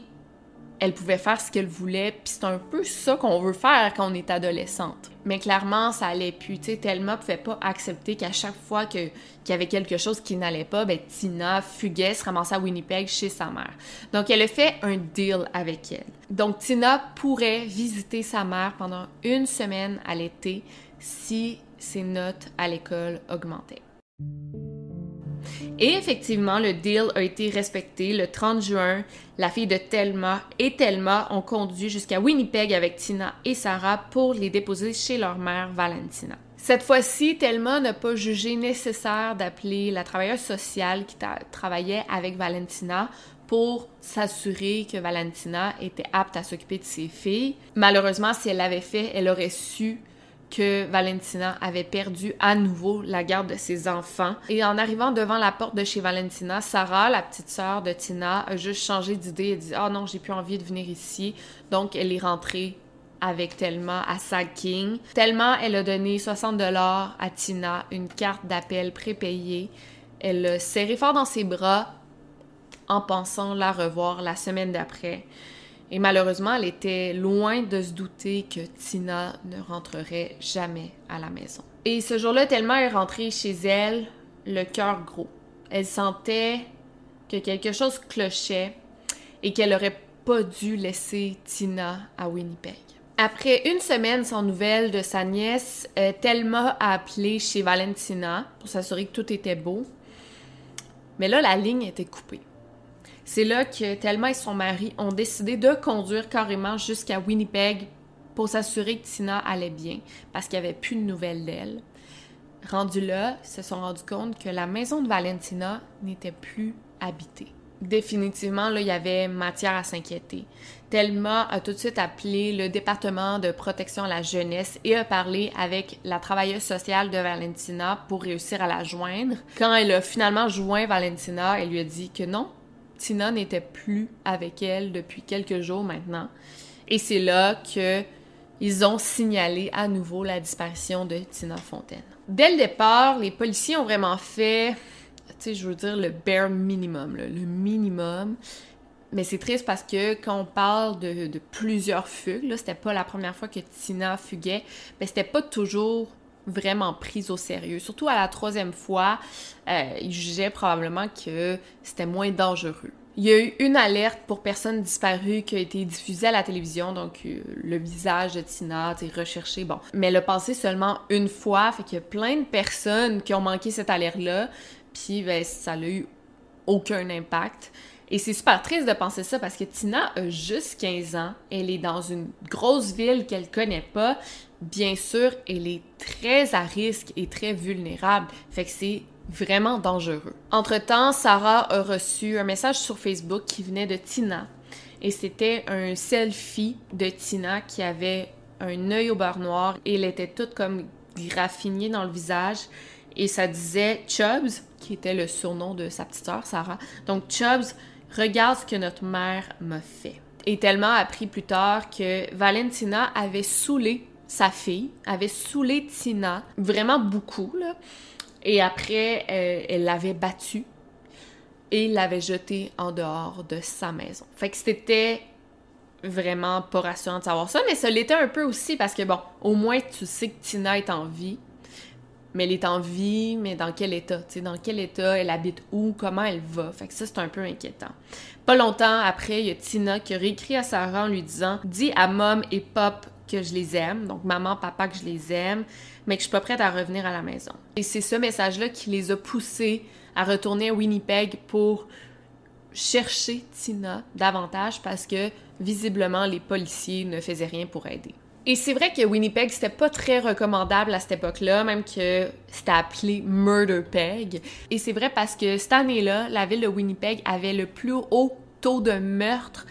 B: elle pouvait faire ce qu'elle voulait, puis c'est un peu ça qu'on veut faire quand on est adolescente. Mais clairement, ça allait plus. Tu sais, Thelma pouvait pas accepter qu'à chaque fois qu'il y avait quelque chose qui n'allait pas, ben Tina fuguait, se ramassait à Winnipeg chez sa mère. Donc, elle a fait un deal avec elle. Donc, Tina pourrait visiter sa mère pendant une semaine à l'été si ses notes à l'école augmentaient. Et effectivement, le deal a été respecté. Le 30 juin, la fille de Thelma et Thelma ont conduit jusqu'à Winnipeg avec Tina et Sarah pour les déposer chez leur mère Valentina. Cette fois-ci, Thelma n'a pas jugé nécessaire d'appeler la travailleuse sociale qui travaillait avec Valentina pour s'assurer que Valentina était apte à s'occuper de ses filles. Malheureusement, si elle l'avait fait, elle aurait su que Valentina avait perdu à nouveau la garde de ses enfants. Et en arrivant devant la porte de chez Valentina, Sarah, la petite sœur de Tina, a juste changé d'idée et dit "Ah oh non, j'ai plus envie de venir ici." Donc elle est rentrée avec Thelma à Sag King. Thelma, elle a donné 60 dollars à Tina, une carte d'appel prépayée. Elle l'a serré fort dans ses bras en pensant la revoir la semaine d'après. Et malheureusement, elle était loin de se douter que Tina ne rentrerait jamais à la maison. Et ce jour-là, tellement elle est rentrée chez elle, le cœur gros. Elle sentait que quelque chose clochait et qu'elle n'aurait pas dû laisser Tina à Winnipeg. Après une semaine sans nouvelles de sa nièce, euh, Thelma a appelé chez Valentina pour s'assurer que tout était beau. Mais là, la ligne était coupée. C'est là que Thelma et son mari ont décidé de conduire carrément jusqu'à Winnipeg pour s'assurer que Tina allait bien, parce qu'il n'y avait plus de nouvelles d'elle. Rendus là, ils se sont rendus compte que la maison de Valentina n'était plus habitée. Définitivement, là, il y avait matière à s'inquiéter. Thelma a tout de suite appelé le département de protection à la jeunesse et a parlé avec la travailleuse sociale de Valentina pour réussir à la joindre. Quand elle a finalement joint Valentina, elle lui a dit que non, Tina n'était plus avec elle depuis quelques jours maintenant. Et c'est là que ils ont signalé à nouveau la disparition de Tina Fontaine. Dès le départ, les policiers ont vraiment fait, tu sais, je veux dire le bare minimum, le minimum. Mais c'est triste parce que quand on parle de, plusieurs fugues, là, c'était pas la première fois que Tina fuguait, mais c'était pas toujours vraiment prise au sérieux. Surtout à la troisième fois, euh, il jugeait probablement que c'était moins dangereux. Il y a eu une alerte pour personnes disparues qui a été diffusée à la télévision, donc euh, le visage de Tina, est recherché, bon. Mais a passé seulement une fois, fait qu'il y a plein de personnes qui ont manqué cette alerte-là, puis ben, ça n'a eu aucun impact. Et c'est super triste de penser ça parce que Tina a juste 15 ans, elle est dans une grosse ville qu'elle connaît pas, bien sûr, elle est très à risque et très vulnérable. Fait que c'est vraiment dangereux. Entre-temps, Sarah a reçu un message sur Facebook qui venait de Tina. Et c'était un selfie de Tina qui avait un œil au beurre noir et elle était toute comme graffinée dans le visage. Et ça disait Chubbs, qui était le surnom de sa petite sœur, Sarah. Donc Chubbs, regarde ce que notre mère m'a fait. Et tellement appris plus tard que Valentina avait saoulé sa fille, avait saoulé Tina vraiment beaucoup, là. Et après, euh, elle l'avait battue et l'avait jetée en dehors de sa maison. Fait que c'était vraiment pas rassurant de savoir ça, mais ça l'était un peu aussi parce que, bon, au moins tu sais que Tina est en vie, mais elle est en vie, mais dans quel état? Tu sais, dans quel état? Elle habite où? Comment elle va? Fait que ça, c'est un peu inquiétant. Pas longtemps après, il y a Tina qui a réécrit à Sarah en lui disant « Dis à Mom et Pop que je les aime, donc maman, papa que je les aime, mais que je suis pas prête à revenir à la maison. Et c'est ce message-là qui les a poussés à retourner à Winnipeg pour chercher Tina davantage parce que visiblement les policiers ne faisaient rien pour aider. Et c'est vrai que Winnipeg, c'était pas très recommandable à cette époque-là, même que c'était appelé Murder Peg. Et c'est vrai parce que cette année-là, la ville de Winnipeg avait le plus haut taux de meurtre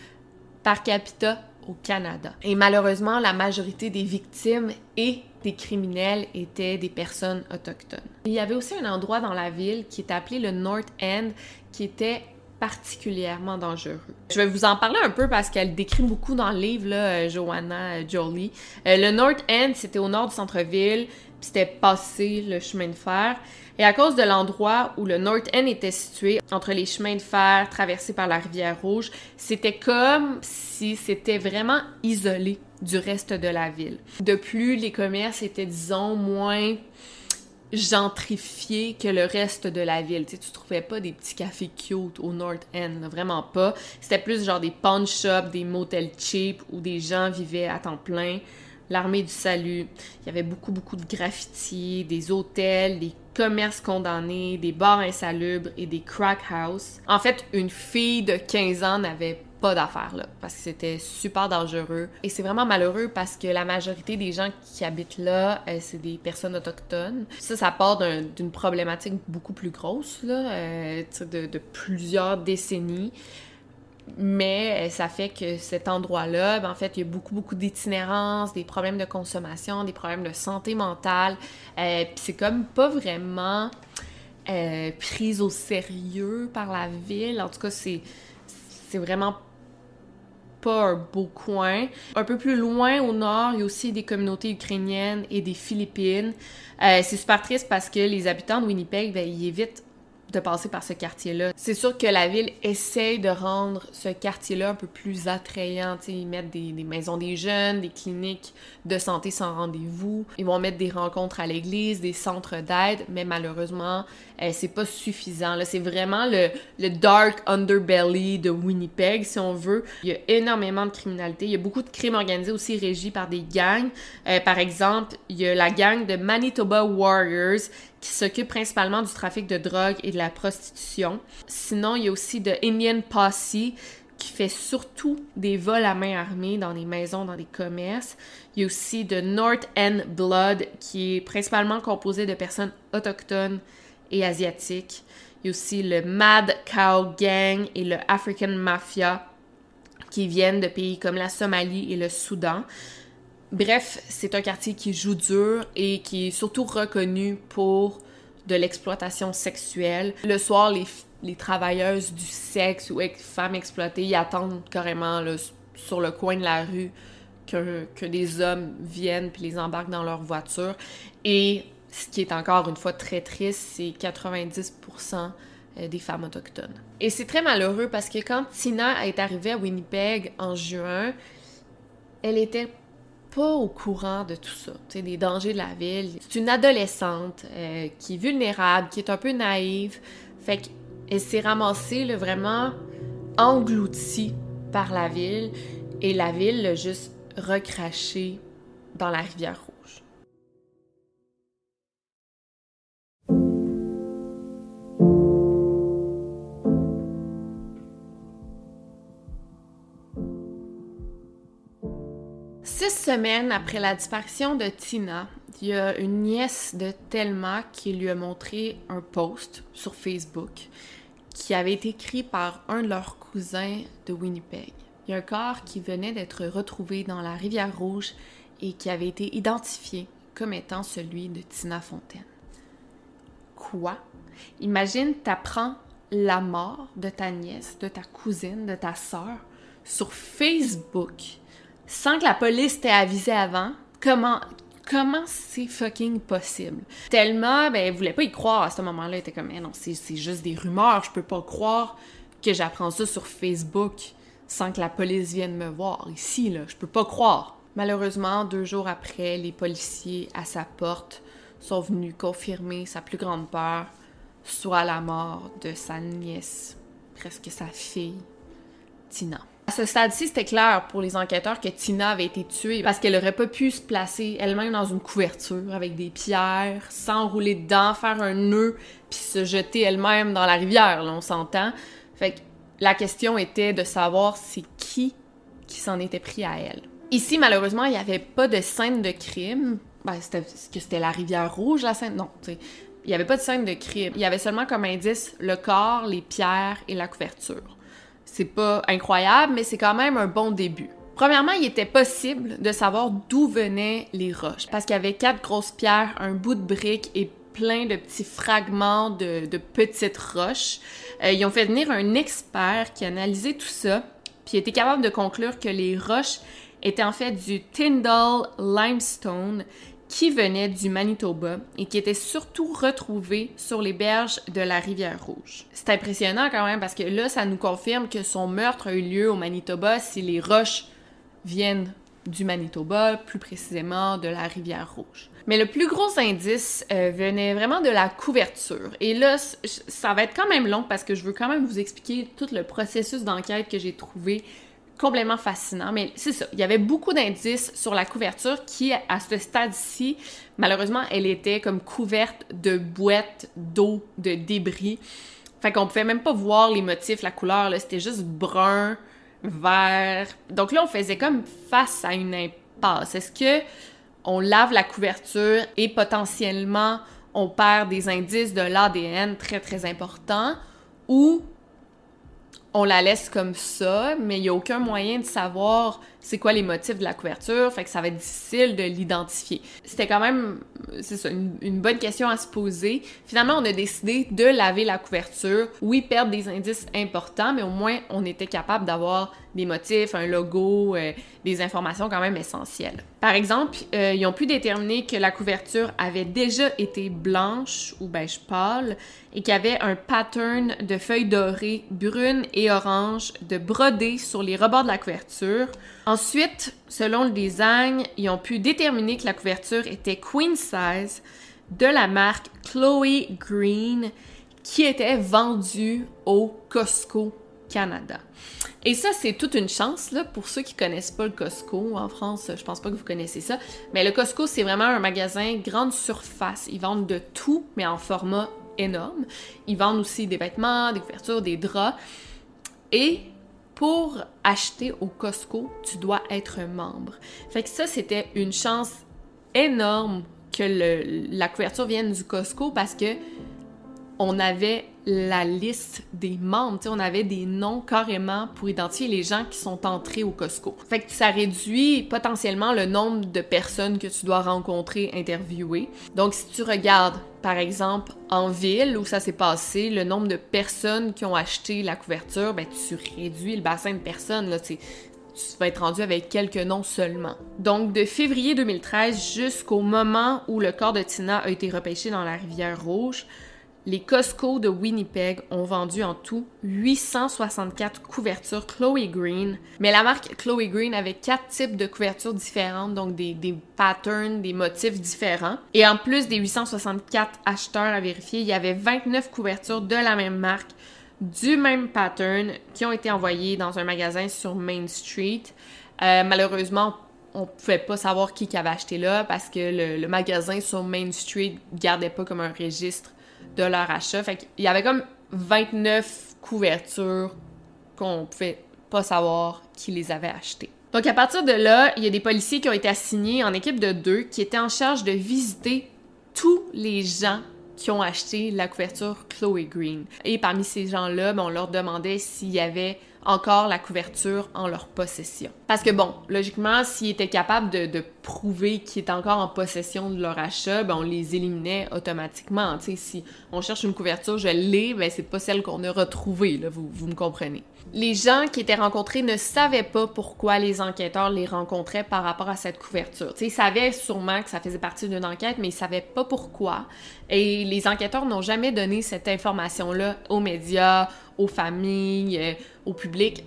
B: par capita au Canada. Et malheureusement, la majorité des victimes et des criminels étaient des personnes autochtones. Il y avait aussi un endroit dans la ville qui est appelé le North End, qui était particulièrement dangereux. Je vais vous en parler un peu parce qu'elle décrit beaucoup dans le livre, là, euh, Joanna euh, Jolie. Euh, le North End, c'était au nord du centre-ville, c'était passé le chemin de fer. Et à cause de l'endroit où le North End était situé, entre les chemins de fer traversés par la rivière Rouge, c'était comme si c'était vraiment isolé du reste de la ville. De plus, les commerces étaient, disons, moins gentrifiés que le reste de la ville. Tu, sais, tu trouvais pas des petits cafés cute au North End, vraiment pas. C'était plus genre des pawn shops, des motels cheap où des gens vivaient à temps plein. L'armée du salut, il y avait beaucoup beaucoup de graffitis, des hôtels, des commerces condamnés, des bars insalubres et des crack houses. En fait, une fille de 15 ans n'avait pas d'affaires là parce que c'était super dangereux. Et c'est vraiment malheureux parce que la majorité des gens qui habitent là euh, c'est des personnes autochtones. Ça ça part d'une problématique beaucoup plus grosse là euh, de, plusieurs décennies mais euh, ça fait que cet endroit-là, ben, en fait, il y a beaucoup, beaucoup d'itinérance, des problèmes de consommation, des problèmes de santé mentale. Euh, Puis c'est comme pas vraiment euh, prise au sérieux par la ville. En tout cas, c'est vraiment pas un beau coin. Un peu plus loin au nord, il y a aussi des communautés ukrainiennes et des Philippines. Euh, c'est super triste parce que les habitants de Winnipeg, ben, ils évitent de passer par ce quartier-là. C'est sûr que la ville essaye de rendre ce quartier-là un peu plus attrayant. T'sais, ils mettent des, maisons des jeunes, des cliniques de santé sans rendez-vous. Ils vont mettre des rencontres à l'église, des centres d'aide, mais malheureusement, euh, c'est pas suffisant. C'est vraiment le, le dark underbelly de Winnipeg, si on veut. Il y a énormément de criminalité. Il y a beaucoup de crimes organisés aussi régis par des gangs. Euh, par exemple, il y a la gang de Manitoba Warriors qui s'occupe principalement du trafic de drogue et de la prostitution. Sinon, il y a aussi de Indian Posse qui fait surtout des vols à main armée dans les maisons, dans les commerces. Il y a aussi de North End Blood qui est principalement composé de personnes autochtones et asiatiques. Il y a aussi le Mad Cow Gang et le African Mafia qui viennent de pays comme la Somalie et le Soudan. Bref, c'est un quartier qui joue dur et qui est surtout reconnu pour de l'exploitation sexuelle. Le soir, les, travailleuses du sexe ou femmes exploitées, attendent carrément là, sur le coin de la rue que, que des hommes viennent puis les embarquent dans leur voiture. Et ce qui est encore une fois très triste, c'est 90% euh, des femmes autochtones. Et c'est très malheureux parce que quand Tina est arrivée à Winnipeg en juin, elle était pas au courant de tout ça, des dangers de la ville. C'est une adolescente euh, qui est vulnérable, qui est un peu naïve. Fait qu'elle s'est ramassée là, vraiment engloutie par la ville et la ville l'a juste recraché dans la rivière rouge. Six semaines après la disparition de Tina, il y a une nièce de Thelma qui lui a montré un post sur Facebook qui avait été écrit par un de leurs cousins de Winnipeg. Il y a un corps qui venait d'être retrouvé dans la rivière Rouge et qui avait été identifié comme étant celui de Tina Fontaine. Quoi? Imagine, t'apprends la mort de ta nièce, de ta cousine, de ta sœur sur Facebook sans que la police t'ait avisé avant, comment comment c'est fucking possible? Tellement, ben, elle voulait pas y croire à ce moment-là. Elle était comme, eh non, c'est juste des rumeurs, je peux pas croire que j'apprends ça sur Facebook sans que la police vienne me voir. Ici, là, je peux pas croire. Malheureusement, deux jours après, les policiers à sa porte sont venus confirmer sa plus grande peur, soit la mort de sa nièce, presque sa fille, Tina. À ce stade-ci, c'était clair pour les enquêteurs que Tina avait été tuée parce qu'elle aurait pas pu se placer elle-même dans une couverture avec des pierres, s'enrouler dedans, faire un nœud, puis se jeter elle-même dans la rivière, là, on s'entend. Fait que la question était de savoir c'est qui qui s'en était pris à elle. Ici, malheureusement, il n'y avait pas de scène de crime. Ben, c'était que c'était la rivière rouge, la scène? Non, tu sais. Il n'y avait pas de scène de crime. Il y avait seulement comme indice le corps, les pierres et la couverture. C'est pas incroyable, mais c'est quand même un bon début. Premièrement, il était possible de savoir d'où venaient les roches, parce qu'il y avait quatre grosses pierres, un bout de brique et plein de petits fragments de, petites roches. Euh, ils ont fait venir un expert qui a analysé tout ça, puis était capable de conclure que les roches étaient en fait du Tyndall limestone qui venait du Manitoba et qui était surtout retrouvé sur les berges de la rivière Rouge. C'est impressionnant quand même parce que là, ça nous confirme que son meurtre a eu lieu au Manitoba si les roches viennent du Manitoba, plus précisément de la rivière Rouge. Mais le plus gros indice euh, venait vraiment de la couverture. Et là, ça va être quand même long parce que je veux quand même vous expliquer tout le processus d'enquête que j'ai trouvé complètement fascinant. Mais c'est ça, il y avait beaucoup d'indices sur la couverture qui, à ce stade-ci, malheureusement, elle était comme couverte de boîtes d'eau, de débris. Fait qu'on pouvait même pas voir les motifs, la couleur, c'était juste brun, vert. Donc là, on faisait comme face à une impasse. Est-ce que on lave la couverture et potentiellement on perd des indices de l'ADN très très importants ou on la laisse comme ça, mais il n'y a aucun moyen de savoir c'est quoi les motifs de la couverture, fait que ça va être difficile de l'identifier. C'était quand même, une, bonne question à se poser. Finalement, on a décidé de laver la couverture. Oui, perdre des indices importants, mais au moins, on était capable d'avoir des motifs, un logo, euh, des informations quand même essentielles. Par exemple, euh, ils ont pu déterminer que la couverture avait déjà été blanche ou beige pâle et qu'il y avait un pattern de feuilles dorées, brunes et oranges de brodés sur les rebords de la couverture. Ensuite, selon le design, ils ont pu déterminer que la couverture était queen size de la marque Chloe Green qui était vendue au Costco Canada. Et ça, c'est toute une chance là, pour ceux qui connaissent pas le Costco en France. Je pense pas que vous connaissez ça. Mais le Costco, c'est vraiment un magasin grande surface. Ils vendent de tout, mais en format énorme. Ils vendent aussi des vêtements, des couvertures, des draps. Et pour acheter au Costco, tu dois être membre. Fait que ça, c'était une chance énorme que la couverture vienne du Costco parce que on avait la liste des membres, on avait des noms carrément pour identifier les gens qui sont entrés au Costco. Fait que ça réduit potentiellement le nombre de personnes que tu dois rencontrer, interviewer. Donc si tu regardes par exemple, en ville où ça s'est passé, le nombre de personnes qui ont acheté la couverture, ben, tu réduis le bassin de personnes. Là, tu vas être rendu avec quelques noms seulement. Donc, de février 2013 jusqu'au moment où le corps de Tina a été repêché dans la rivière Rouge, les Costco de Winnipeg ont vendu en tout 864 couvertures Chloe Green, mais la marque Chloe Green avait quatre types de couvertures différentes, donc des, patterns, des motifs différents. Et en plus des 864 acheteurs à vérifier, il y avait 29 couvertures de la même marque, du même pattern, qui ont été envoyées dans un magasin sur Main Street. Euh, malheureusement, on pouvait pas savoir qui, qui avait acheté là parce que le, le magasin sur Main Street gardait pas comme un registre de leur achat. Fait y avait comme 29 couvertures qu'on pouvait pas savoir qui les avait achetées. Donc à partir de là, il y a des policiers qui ont été assignés en équipe de deux qui étaient en charge de visiter tous les gens qui ont acheté la couverture Chloe Green. Et parmi ces gens-là, ben, on leur demandait s'il y avait encore la couverture en leur possession. Parce que bon, logiquement, s'ils étaient capables de, prouver qu'ils étaient encore en possession de leur achat, ben on les éliminait automatiquement. Si on cherche une couverture, je l'ai, ben c'est pas celle qu'on a retrouvée, vous, vous me comprenez. Les gens qui étaient rencontrés ne savaient pas pourquoi les enquêteurs les rencontraient par rapport à cette couverture. Tu sais, ils savaient sûrement que ça faisait partie d'une enquête, mais ils savaient pas pourquoi. Et les enquêteurs n'ont jamais donné cette information-là aux médias, aux familles, euh, au public.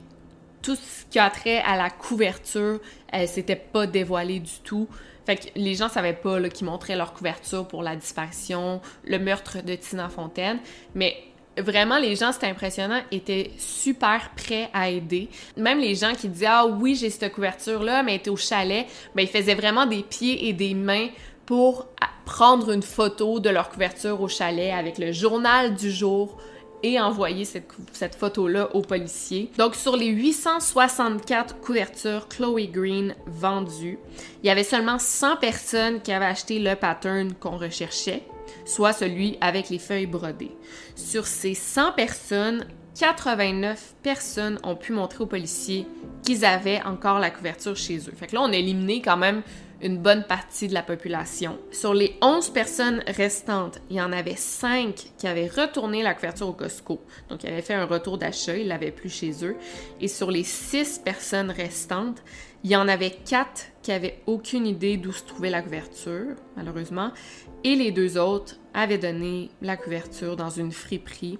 B: Tout ce qui a trait à la couverture, elle s'était pas dévoilé du tout. Fait que les gens savaient pas qu'ils montraient leur couverture pour la disparition, le meurtre de Tina Fontaine, mais vraiment les gens c'était impressionnant étaient super prêts à aider même les gens qui disaient ah oui j'ai cette couverture là mais était au chalet ben ils faisaient vraiment des pieds et des mains pour prendre une photo de leur couverture au chalet avec le journal du jour et envoyer cette, cette photo-là aux policiers. Donc, sur les 864 couvertures Chloe Green vendues, il y avait seulement 100 personnes qui avaient acheté le pattern qu'on recherchait, soit celui avec les feuilles brodées. Sur ces 100 personnes, 89 personnes ont pu montrer aux policiers qu'ils avaient encore la couverture chez eux. Fait que là, on a éliminé quand même une bonne partie de la population. Sur les 11 personnes restantes, il y en avait 5 qui avaient retourné la couverture au Costco. Donc, ils avaient fait un retour d'achat, ils l'avaient plus chez eux. Et sur les 6 personnes restantes, il y en avait 4 qui avaient aucune idée d'où se trouvait la couverture, malheureusement. Et les deux autres avaient donné la couverture dans une friperie,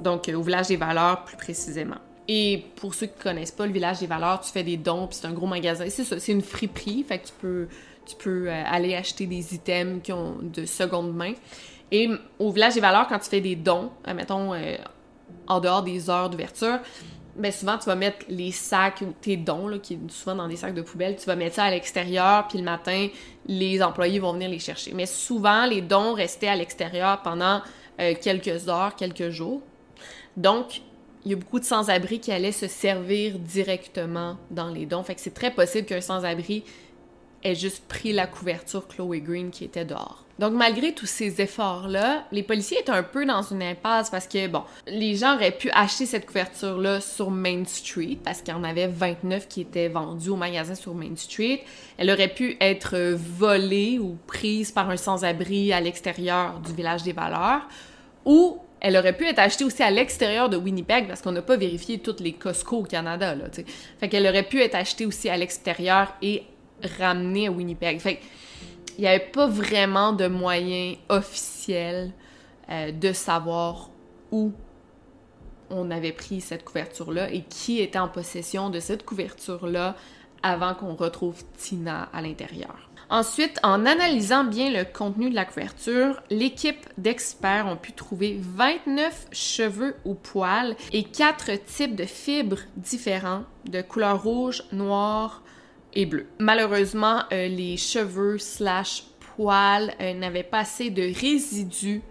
B: donc au village des valeurs plus précisément. Et pour ceux qui ne connaissent pas le village des valeurs, tu fais des dons, puis c'est un gros magasin. C'est ça, c'est une friperie, fait que tu peux, tu peux euh, aller acheter des items qui ont de seconde main. Et au village des valeurs, quand tu fais des dons, euh, mettons euh, en dehors des heures d'ouverture, ben souvent tu vas mettre les sacs, tes dons, qui est souvent dans des sacs de poubelle, tu vas mettre ça à l'extérieur, puis le matin, les employés vont venir les chercher. Mais souvent, les dons restaient à l'extérieur pendant quelques heures, quelques jours. Donc, il y a beaucoup de sans-abri qui allaient se servir directement dans les dons. Fait que c'est très possible qu'un sans-abri ait juste pris la couverture Chloé Green qui était dehors. Donc, malgré tous ces efforts-là, les policiers étaient un peu dans une impasse parce que, bon, les gens auraient pu acheter cette couverture-là sur Main Street parce qu'il y en avait 29 qui étaient vendus au magasin sur Main Street. Elle aurait pu être volée ou prise par un sans-abri à l'extérieur du village des valeurs ou elle aurait pu être achetée aussi à l'extérieur de Winnipeg parce qu'on n'a pas vérifié toutes les Costco au Canada, là. Fait qu'elle aurait pu être achetée aussi à l'extérieur et ramenée à Winnipeg. Fait il n'y avait pas vraiment de moyen officiel euh, de savoir où on avait pris cette couverture-là et qui était en possession de cette couverture-là avant qu'on retrouve Tina à l'intérieur. Ensuite, en analysant bien le contenu de la couverture, l'équipe d'experts ont pu trouver 29 cheveux ou poils et 4 types de fibres différents de couleur rouge, noire et bleue. Malheureusement, euh, les cheveux slash poils euh, n'avaient pas assez de résidus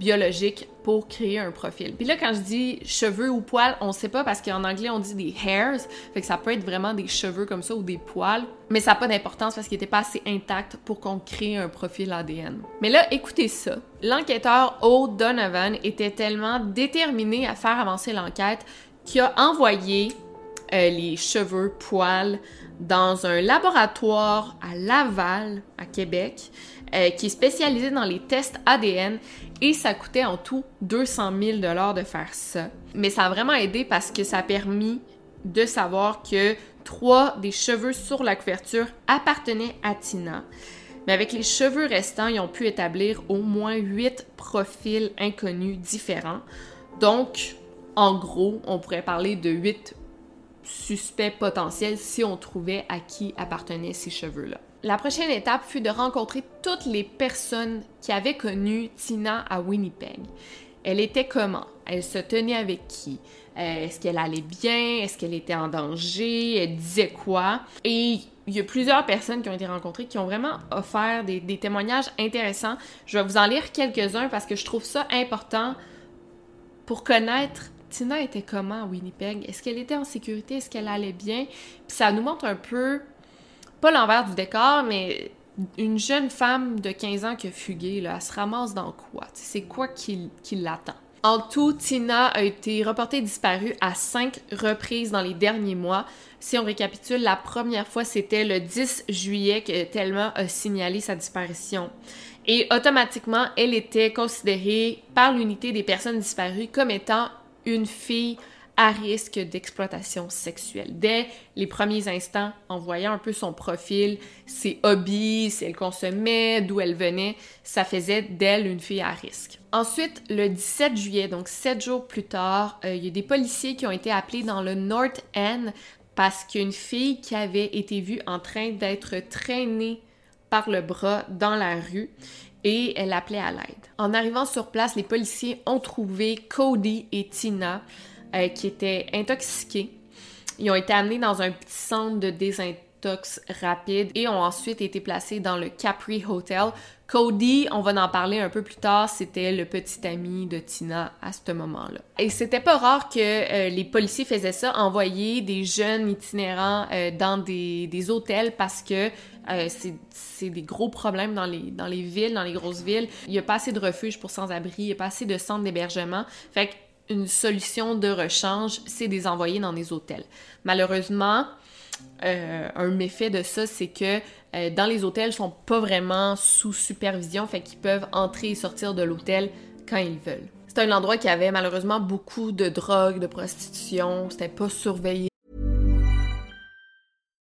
B: biologique pour créer un profil. Puis là, quand je dis cheveux ou poils, on sait pas parce qu'en anglais, on dit des hairs, fait que ça peut être vraiment des cheveux comme ça ou des poils, mais ça n'a pas d'importance parce qu'il n'était pas assez intact pour qu'on crée un profil ADN. Mais là, écoutez ça. L'enquêteur O'Donovan était tellement déterminé à faire avancer l'enquête qu'il a envoyé euh, les cheveux, poils dans un laboratoire à Laval, à Québec, euh, qui est spécialisé dans les tests ADN et ça coûtait en tout 200 000 de faire ça. Mais ça a vraiment aidé parce que ça a permis de savoir que trois des cheveux sur la couverture appartenaient à Tina. Mais avec les cheveux restants, ils ont pu établir au moins huit profils inconnus différents. Donc, en gros, on pourrait parler de huit suspects potentiels si on trouvait à qui appartenaient ces cheveux-là. La prochaine étape fut de rencontrer toutes les personnes qui avaient connu Tina à Winnipeg. Elle était comment? Elle se tenait avec qui? Euh, est-ce qu'elle allait bien? Est-ce qu'elle était en danger? Elle disait quoi? Et il y a plusieurs personnes qui ont été rencontrées qui ont vraiment offert des témoignages intéressants. Je vais vous en lire quelques-uns parce que je trouve ça important pour connaître Tina était comment à Winnipeg? Est-ce qu'elle était en sécurité? Est-ce qu'elle allait bien? Puis ça nous montre un peu pas l'envers du décor, mais une jeune femme de 15 ans qui a fugué, là, elle se ramasse dans quoi? C'est quoi qui, qui l'attend? En tout, Tina a été reportée disparue à cinq reprises dans les derniers mois. Si on récapitule, la première fois, c'était le 10 juillet que Thelma a signalé sa disparition. Et automatiquement, elle était considérée par l'unité des personnes disparues comme étant une fille à risque d'exploitation sexuelle. Dès les premiers instants, en voyant un peu son profil, ses hobbies, si elle consommait, d'où elle venait, ça faisait d'elle une fille à risque. Ensuite, le 17 juillet, donc sept jours plus tard, euh, il y a des policiers qui ont été appelés dans le North End parce qu'une fille qui avait été vue en train d'être traînée par le bras dans la rue et elle appelait à l'aide. En arrivant sur place, les policiers ont trouvé Cody et Tina euh, qui étaient intoxiqués. Ils ont été amenés dans un petit centre de désintox rapide et ont ensuite été placés dans le Capri Hotel. Cody, on va en parler un peu plus tard, c'était le petit ami de Tina à ce moment-là. Et c'était pas rare que euh, les policiers faisaient ça, envoyer des jeunes itinérants euh, dans des, des, hôtels parce que c'est des gros problèmes dans les, villes, dans les grosses villes. Il y a pas assez de refuges pour sans-abri, il y a pas assez de centres d'hébergement. Fait une solution de rechange, c'est de les envoyer dans des hôtels. Malheureusement, euh, un méfait de ça, c'est que euh, dans les hôtels, ils sont pas vraiment sous supervision, fait qu'ils peuvent entrer et sortir de l'hôtel quand ils veulent. C'était un endroit qui avait malheureusement beaucoup de drogue, de prostitution, c'était pas surveillé.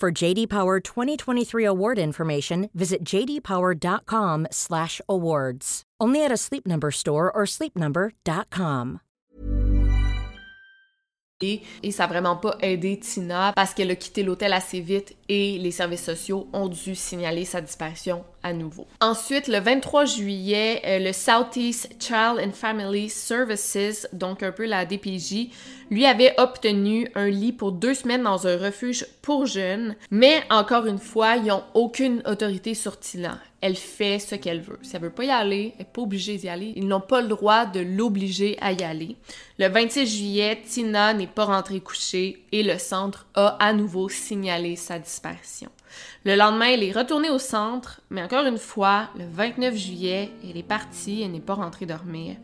A: For JD Power 2023 award information, visit jdpower.com/awards. Only at a Sleep Number store or sleepnumber.com.
B: Et ça n'a vraiment pas aidé Tina parce qu'elle a quitté l'hôtel assez vite et les services sociaux ont dû signaler sa disparition à nouveau. Ensuite, le 23 juillet, euh, le Southeast Child and Family Services, donc un peu la DPJ, lui avait obtenu un lit pour deux semaines dans un refuge pour jeunes, mais encore une fois, ils n'ont aucune autorité sur Tina. Elle fait ce qu'elle veut. Si elle veut pas y aller, elle n'est pas obligée d'y aller. Ils n'ont pas le droit de l'obliger à y aller. Le 26 juillet, Tina n'est pas rentrée coucher et le centre a à nouveau signalé sa disparition. Le lendemain, elle est retournée au centre, mais encore une fois, le 29 juillet, elle est partie, elle n'est pas rentrée dormir.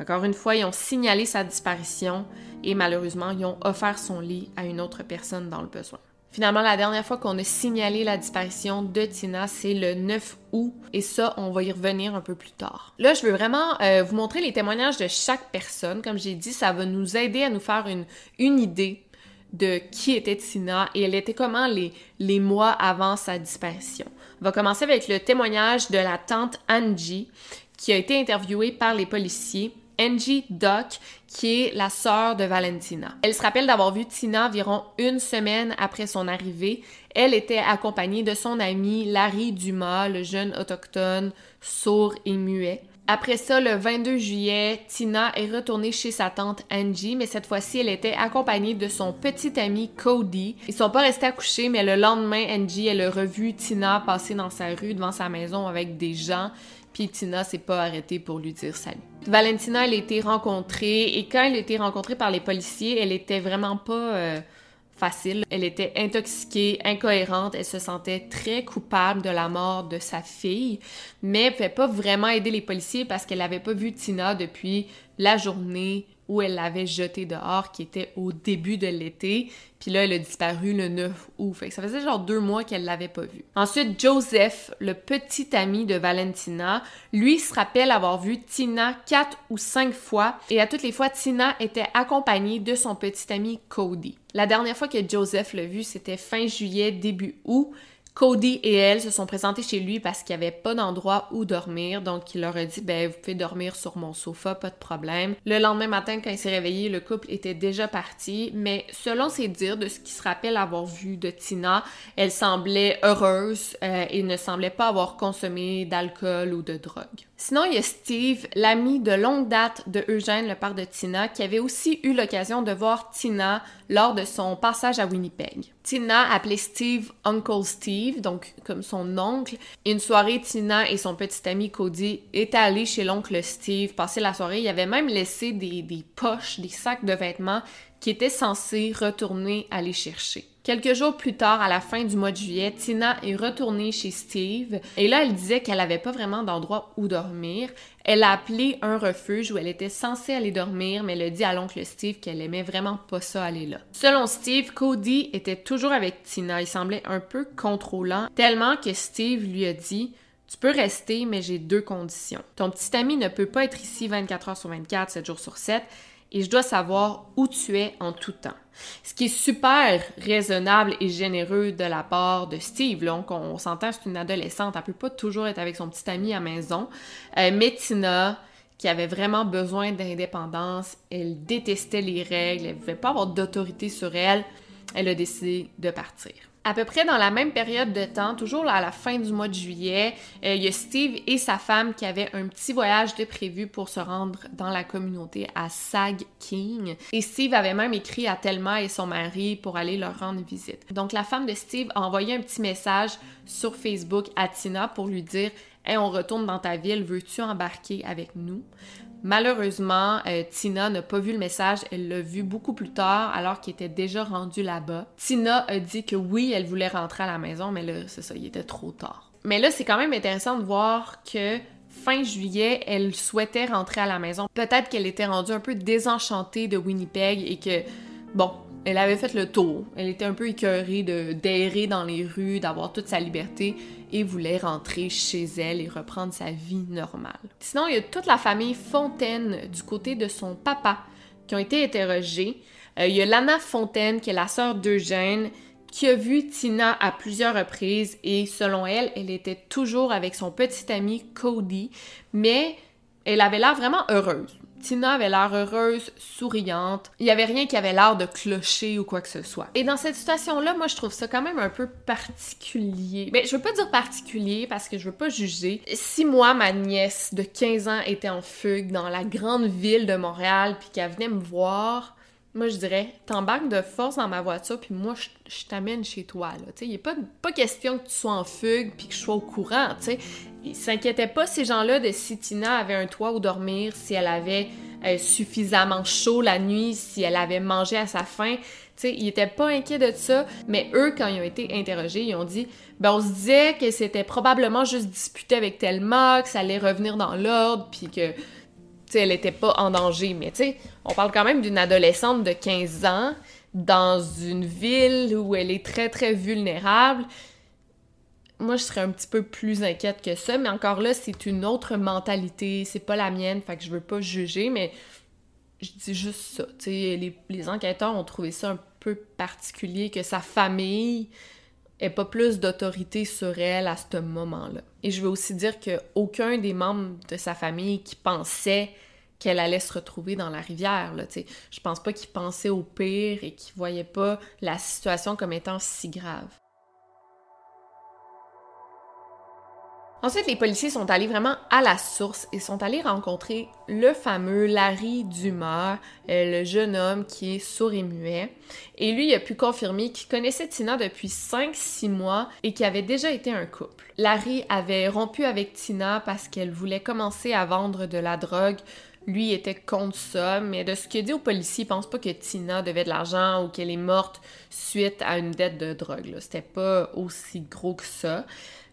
B: Encore une fois, ils ont signalé sa disparition et malheureusement, ils ont offert son lit à une autre personne dans le besoin. Finalement, la dernière fois qu'on a signalé la disparition de Tina, c'est le 9 août, et ça, on va y revenir un peu plus tard. Là, je veux vraiment euh, vous montrer les témoignages de chaque personne. Comme j'ai dit, ça va nous aider à nous faire une, une idée de qui était Tina et elle était comment les, les mois avant sa disparition. On va commencer avec le témoignage de la tante Angie, qui a été interviewée par les policiers Angie Duck, qui est la sœur de Valentina. Elle se rappelle d'avoir vu Tina environ une semaine après son arrivée. Elle était accompagnée de son ami Larry Dumas, le jeune autochtone sourd et muet. Après ça, le 22 juillet, Tina est retournée chez sa tante Angie, mais cette fois-ci, elle était accompagnée de son petit ami Cody. Ils sont pas restés à coucher, mais le lendemain, Angie, elle a revu Tina passer dans sa rue devant sa maison avec des gens, puis Tina s'est pas arrêtée pour lui dire salut. Valentina, elle a été rencontrée, et quand elle a été rencontrée par les policiers, elle était vraiment pas... Euh, facile. Elle était intoxiquée, incohérente, elle se sentait très coupable de la mort de sa fille, mais elle pouvait pas vraiment aider les policiers parce qu'elle n'avait pas vu Tina depuis la journée où elle l'avait jetée dehors, qui était au début de l'été. Puis là, elle a disparu le 9 août. Ça faisait genre deux mois qu'elle l'avait pas vue. Ensuite, Joseph, le petit ami de Valentina, lui se rappelle avoir vu Tina quatre ou cinq fois. Et à toutes les fois, Tina était accompagnée de son petit ami Cody. La dernière fois que Joseph l'a vue, c'était fin juillet, début août. Cody et elle se sont présentés chez lui parce qu'il n'y avait pas d'endroit où dormir, donc il leur a dit ben vous pouvez dormir sur mon sofa, pas de problème. Le lendemain matin, quand il s'est réveillé, le couple était déjà parti, mais selon ses dires, de ce qu'il se rappelle avoir vu de Tina, elle semblait heureuse euh, et ne semblait pas avoir consommé d'alcool ou de drogue. Sinon, il y a Steve, l'ami de longue date de Eugène, le père de Tina, qui avait aussi eu l'occasion de voir Tina lors de son passage à Winnipeg. Tina appelait Steve Uncle Steve, donc comme son oncle. Une soirée, Tina et son petit ami Cody étaient allés chez l'oncle Steve passer la soirée. Il avait même laissé des, des poches, des sacs de vêtements qui étaient censés retourner aller chercher. Quelques jours plus tard, à la fin du mois de juillet, Tina est retournée chez Steve et là, elle disait qu'elle n'avait pas vraiment d'endroit où dormir. Elle a appelé un refuge où elle était censée aller dormir, mais elle a dit à l'oncle Steve qu'elle aimait vraiment pas ça aller là. Selon Steve, Cody était toujours avec Tina. Il semblait un peu contrôlant, tellement que Steve lui a dit tu peux rester, mais j'ai deux conditions. Ton petit ami ne peut pas être ici 24 heures sur 24, 7 jours sur 7, et je dois savoir où tu es en tout temps. Ce qui est super raisonnable et généreux de la part de Steve. Là, on, s'entend, c'est une adolescente, elle peut pas toujours être avec son petit ami à maison. Euh, mais qui avait vraiment besoin d'indépendance, elle détestait les règles, elle ne pouvait pas avoir d'autorité sur elle, elle a décidé de partir. À peu près dans la même période de temps, toujours à la fin du mois de juillet, euh, il y a Steve et sa femme qui avaient un petit voyage de prévu pour se rendre dans la communauté à Sag King. Et Steve avait même écrit à Thelma et son mari pour aller leur rendre visite. Donc la femme de Steve a envoyé un petit message sur Facebook à Tina pour lui dire Hey, on retourne dans ta ville, veux-tu embarquer avec nous? Malheureusement, euh, Tina n'a pas vu le message, elle l'a vu beaucoup plus tard alors qu'il était déjà rendu là-bas. Tina a dit que oui, elle voulait rentrer à la maison, mais là, c'est ça, il était trop tard. Mais là, c'est quand même intéressant de voir que fin juillet, elle souhaitait rentrer à la maison. Peut-être qu'elle était rendue un peu désenchantée de Winnipeg et que, bon, elle avait fait le tour. Elle était un peu écœurée de d'errer dans les rues, d'avoir toute sa liberté et voulait rentrer chez elle et reprendre sa vie normale. Sinon, il y a toute la famille Fontaine du côté de son papa qui ont été interrogés. Euh, il y a Lana Fontaine, qui est la sœur d'Eugène, qui a vu Tina à plusieurs reprises et selon elle, elle était toujours avec son petit ami Cody, mais elle avait l'air vraiment heureuse. Tina avait l'air heureuse, souriante. Il n'y avait rien qui avait l'air de clocher ou quoi que ce soit. Et dans cette situation-là, moi, je trouve ça quand même un peu particulier. Mais je veux pas dire particulier parce que je veux pas juger. Si moi, ma nièce de 15 ans était en fugue dans la grande ville de Montréal puis qu'elle venait me voir, moi, je dirais, t'embarques de force dans ma voiture, puis moi, je, t'amène chez toi, il a pas, pas question que tu sois en fugue, puis que je sois au courant. Ils s'inquiétaient pas, ces gens-là, de si Tina avait un toit où dormir, si elle avait euh, suffisamment chaud la nuit, si elle avait mangé à sa faim. Sais, ils étaient pas inquiets de ça, mais eux, quand ils ont été interrogés, ils ont dit, ben, on se disait que c'était probablement juste disputé avec Thelma, que ça allait revenir dans l'ordre, puis que elle était pas en danger. Mais on parle quand même d'une adolescente de 15 ans dans une ville où elle est très très vulnérable. Moi, je serais un petit peu plus inquiète que ça, mais encore là, c'est une autre mentalité, c'est pas la mienne, fait que je veux pas juger, mais je dis juste ça. Les, les enquêteurs ont trouvé ça un peu particulier que sa famille ait pas plus d'autorité sur elle à ce moment-là. Et je veux aussi dire que aucun des membres de sa famille qui pensait qu'elle allait se retrouver dans la rivière. Là, je pense pas qu'il pensait au pire et qu'il voyait pas la situation comme étant si grave. Ensuite, les policiers sont allés vraiment à la source et sont allés rencontrer le fameux Larry Dumas, euh, le jeune homme qui est sourd et muet. Et lui, il a pu confirmer qu'il connaissait Tina depuis 5-6 mois et qu'il avait déjà été un couple. Larry avait rompu avec Tina parce qu'elle voulait commencer à vendre de la drogue lui était contre ça, mais de ce qu'il dit aux policiers, il pense pas que Tina devait de l'argent ou qu'elle est morte suite à une dette de drogue. C'était pas aussi gros que ça.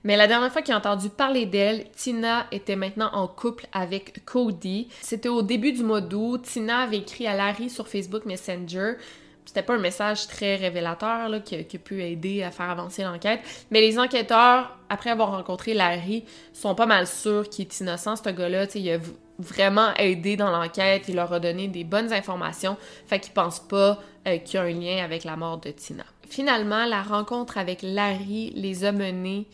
B: Mais la dernière fois qu'il a entendu parler d'elle, Tina était maintenant en couple avec Cody. C'était au début du mois d'août. Tina avait écrit à Larry sur Facebook Messenger. C'était pas un message très révélateur là, qui, a pu aider à faire avancer l'enquête. Mais les enquêteurs, après avoir rencontré Larry, sont pas mal sûrs qu'il est innocent, ce gars-là. Il a vraiment aidé dans l'enquête, il leur a donné des bonnes informations, fait qu'ils pensent pas euh, qu'il y a un lien avec la mort de Tina. Finalement, la rencontre avec Larry les a menés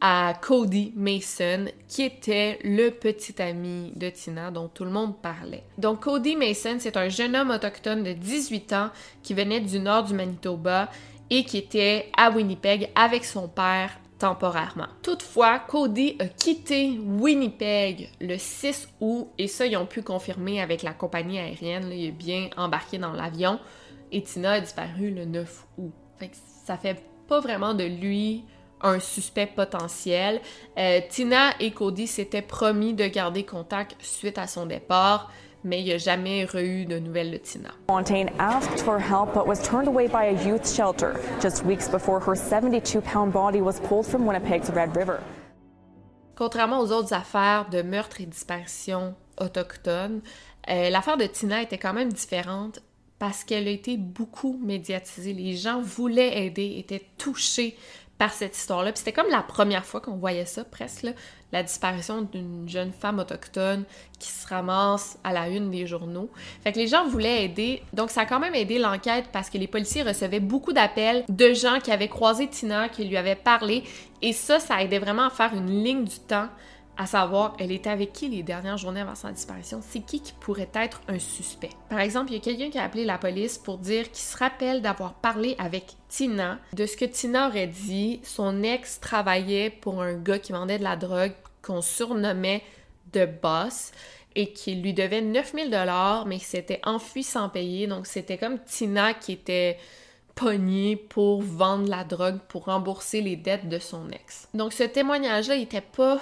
B: à Cody Mason, qui était le petit ami de Tina dont tout le monde parlait. Donc Cody Mason, c'est un jeune homme autochtone de 18 ans qui venait du nord du Manitoba et qui était à Winnipeg avec son père temporairement. Toutefois, Cody a quitté Winnipeg le 6 août et ça, ils ont pu confirmer avec la compagnie aérienne. il est bien embarqué dans l'avion et Tina a disparu le 9 août. Fait que ça fait pas vraiment de lui un suspect potentiel. Euh, Tina et Cody s'étaient promis de garder contact suite à son départ, mais il n'y a jamais eu de nouvelles de Tina.
G: Fontaine asked for help but was turned away by a youth shelter just weeks before her 72-pound body was pulled from Winnipeg's Red River.
B: Contrairement aux autres affaires de meurtre et disparition autochtones, euh, l'affaire de Tina était quand même différente parce qu'elle a été beaucoup médiatisée. Les gens voulaient aider, étaient touchés par cette histoire-là. Puis c'était comme la première fois qu'on voyait ça, presque, la disparition d'une jeune femme autochtone qui se ramasse à la une des journaux. Fait que les gens voulaient aider. Donc ça a quand même aidé l'enquête parce que les policiers recevaient beaucoup d'appels de gens qui avaient croisé Tina, qui lui avaient parlé. Et ça, ça aidait vraiment à faire une ligne du temps à savoir, elle était avec qui les dernières journées avant sa disparition, c'est qui qui pourrait être un suspect? Par exemple, il y a quelqu'un qui a appelé la police pour dire qu'il se rappelle d'avoir parlé avec Tina. De ce que Tina aurait dit, son ex travaillait pour un gars qui vendait de la drogue qu'on surnommait The Boss et qui lui devait 9000 dollars mais qui s'était enfui sans payer. Donc c'était comme Tina qui était pognée pour vendre la drogue pour rembourser les dettes de son ex. Donc ce témoignage-là, il était pas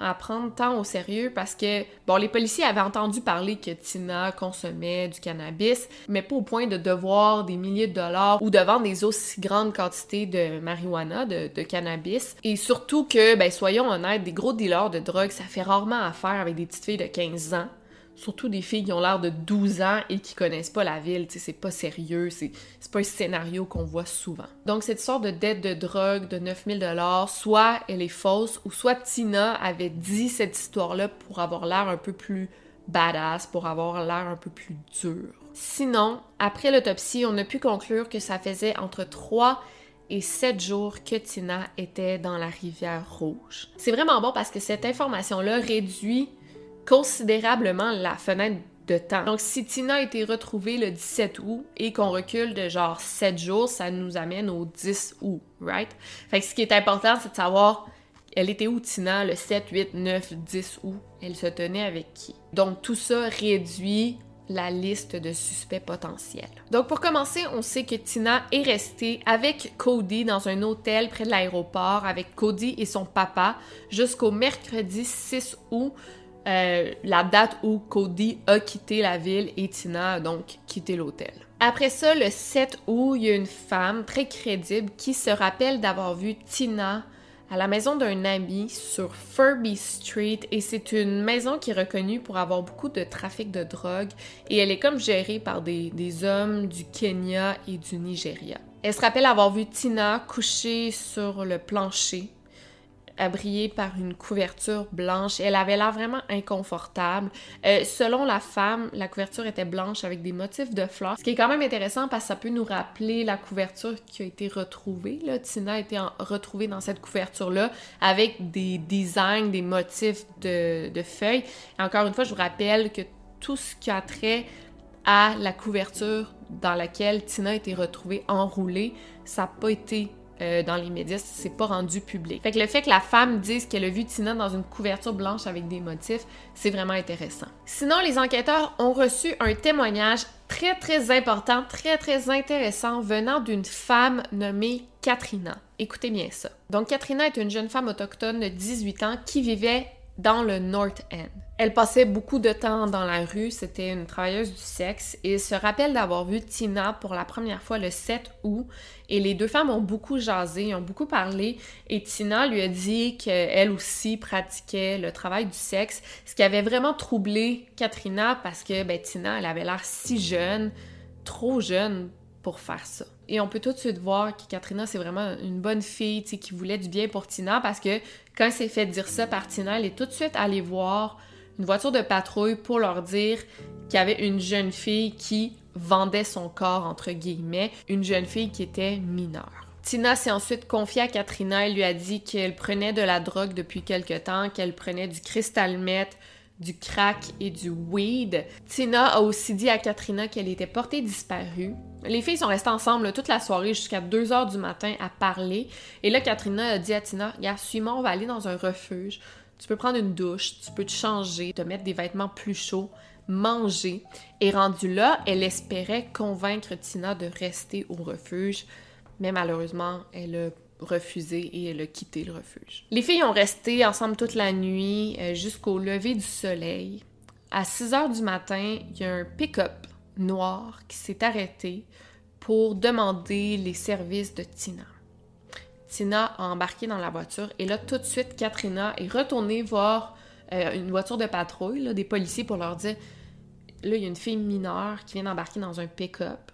B: à prendre tant au sérieux parce que, bon, les policiers avaient entendu parler que Tina consommait du cannabis, mais pas au point de devoir des milliers de dollars ou de vendre des aussi grandes quantités de marijuana, de, cannabis. Et surtout que, ben, soyons honnêtes, des gros dealers de drogue, ça fait rarement affaire avec des petites filles de 15 ans surtout des filles qui ont l'air de 12 ans et qui connaissent pas la ville, c'est pas sérieux, c'est pas un scénario qu'on voit souvent. Donc cette histoire de dette de drogue de 9000 dollars, soit elle est fausse ou soit Tina avait dit cette histoire-là pour avoir l'air un peu plus badass, pour avoir l'air un peu plus dur. Sinon, après l'autopsie, on a pu conclure que ça faisait entre 3 et 7 jours que Tina était dans la rivière Rouge. C'est vraiment bon parce que cette information-là réduit considérablement la fenêtre de temps. Donc, si Tina a été retrouvée le 17 août et qu'on recule de genre 7 jours, ça nous amène au 10 août, right? Fait que ce qui est important, c'est de savoir elle était où Tina le 7, 8, 9, 10 août? Elle se tenait avec qui? Donc, tout ça réduit la liste de suspects potentiels. Donc pour commencer, on sait que Tina est restée avec Cody dans un hôtel près de l'aéroport avec Cody et son papa jusqu'au mercredi 6 août euh, la date où Cody a quitté la ville et Tina a donc quitté l'hôtel. Après ça, le 7 août, il y a une femme très crédible qui se rappelle d'avoir vu Tina à la maison d'un ami sur Furby Street et c'est une maison qui est reconnue pour avoir beaucoup de trafic de drogue et elle est comme gérée par des, des hommes du Kenya et du Nigeria. Elle se rappelle avoir vu Tina couchée sur le plancher abriée par une couverture blanche. Elle avait l'air vraiment inconfortable. Euh, selon la femme, la couverture était blanche avec des motifs de fleurs, ce qui est quand même intéressant parce que ça peut nous rappeler la couverture qui a été retrouvée. Là. Tina a été retrouvée dans cette couverture-là avec des designs, des motifs de, feuilles. Encore une fois, je vous rappelle que tout ce qui a trait à la couverture dans laquelle Tina a été retrouvée enroulée, ça n'a pas été euh, dans les médias, c'est pas rendu public. Fait que le fait que la femme dise qu'elle a vu Tina dans une couverture blanche avec des motifs, c'est vraiment intéressant. Sinon, les enquêteurs ont reçu un témoignage très très important, très très intéressant venant d'une femme nommée Katrina. Écoutez bien ça. Donc Katrina est une jeune femme autochtone de 18 ans qui vivait dans le North End. Elle passait beaucoup de temps dans la rue, c'était une travailleuse du sexe et se rappelle d'avoir vu Tina pour la première fois le 7 août et les deux femmes ont beaucoup jasé, ont beaucoup parlé et Tina lui a dit qu'elle aussi pratiquait le travail du sexe, ce qui avait vraiment troublé Katrina parce que ben, Tina, elle avait l'air si jeune, trop jeune pour faire ça. Et on peut tout de suite voir que Katrina, c'est vraiment une bonne fille, qui voulait du bien pour Tina parce que quand elle s'est fait dire ça par Tina, elle est tout de suite allée voir une voiture de patrouille pour leur dire qu'il y avait une jeune fille qui vendait son corps, entre guillemets, une jeune fille qui était mineure. Tina s'est ensuite confiée à Katrina et lui a dit qu'elle prenait de la drogue depuis quelque temps, qu'elle prenait du cristal meth, du crack et du weed. Tina a aussi dit à Katrina qu'elle était portée disparue. Les filles sont restées ensemble toute la soirée jusqu'à 2 heures du matin à parler. Et là, Katrina a dit à Tina, regarde, suis-moi, on va aller dans un refuge. Tu peux prendre une douche, tu peux te changer, te mettre des vêtements plus chauds, manger. Et rendu là, elle espérait convaincre Tina de rester au refuge. Mais malheureusement, elle a refusé et elle a quitté le refuge. Les filles ont resté ensemble toute la nuit euh, jusqu'au lever du soleil. À 6 heures du matin, il y a un pick-up noir qui s'est arrêté pour demander les services de Tina. Tina a embarqué dans la voiture et là, tout de suite, Katrina est retournée voir euh, une voiture de patrouille, des policiers, pour leur dire là, il y a une fille mineure qui vient d'embarquer dans un pick-up.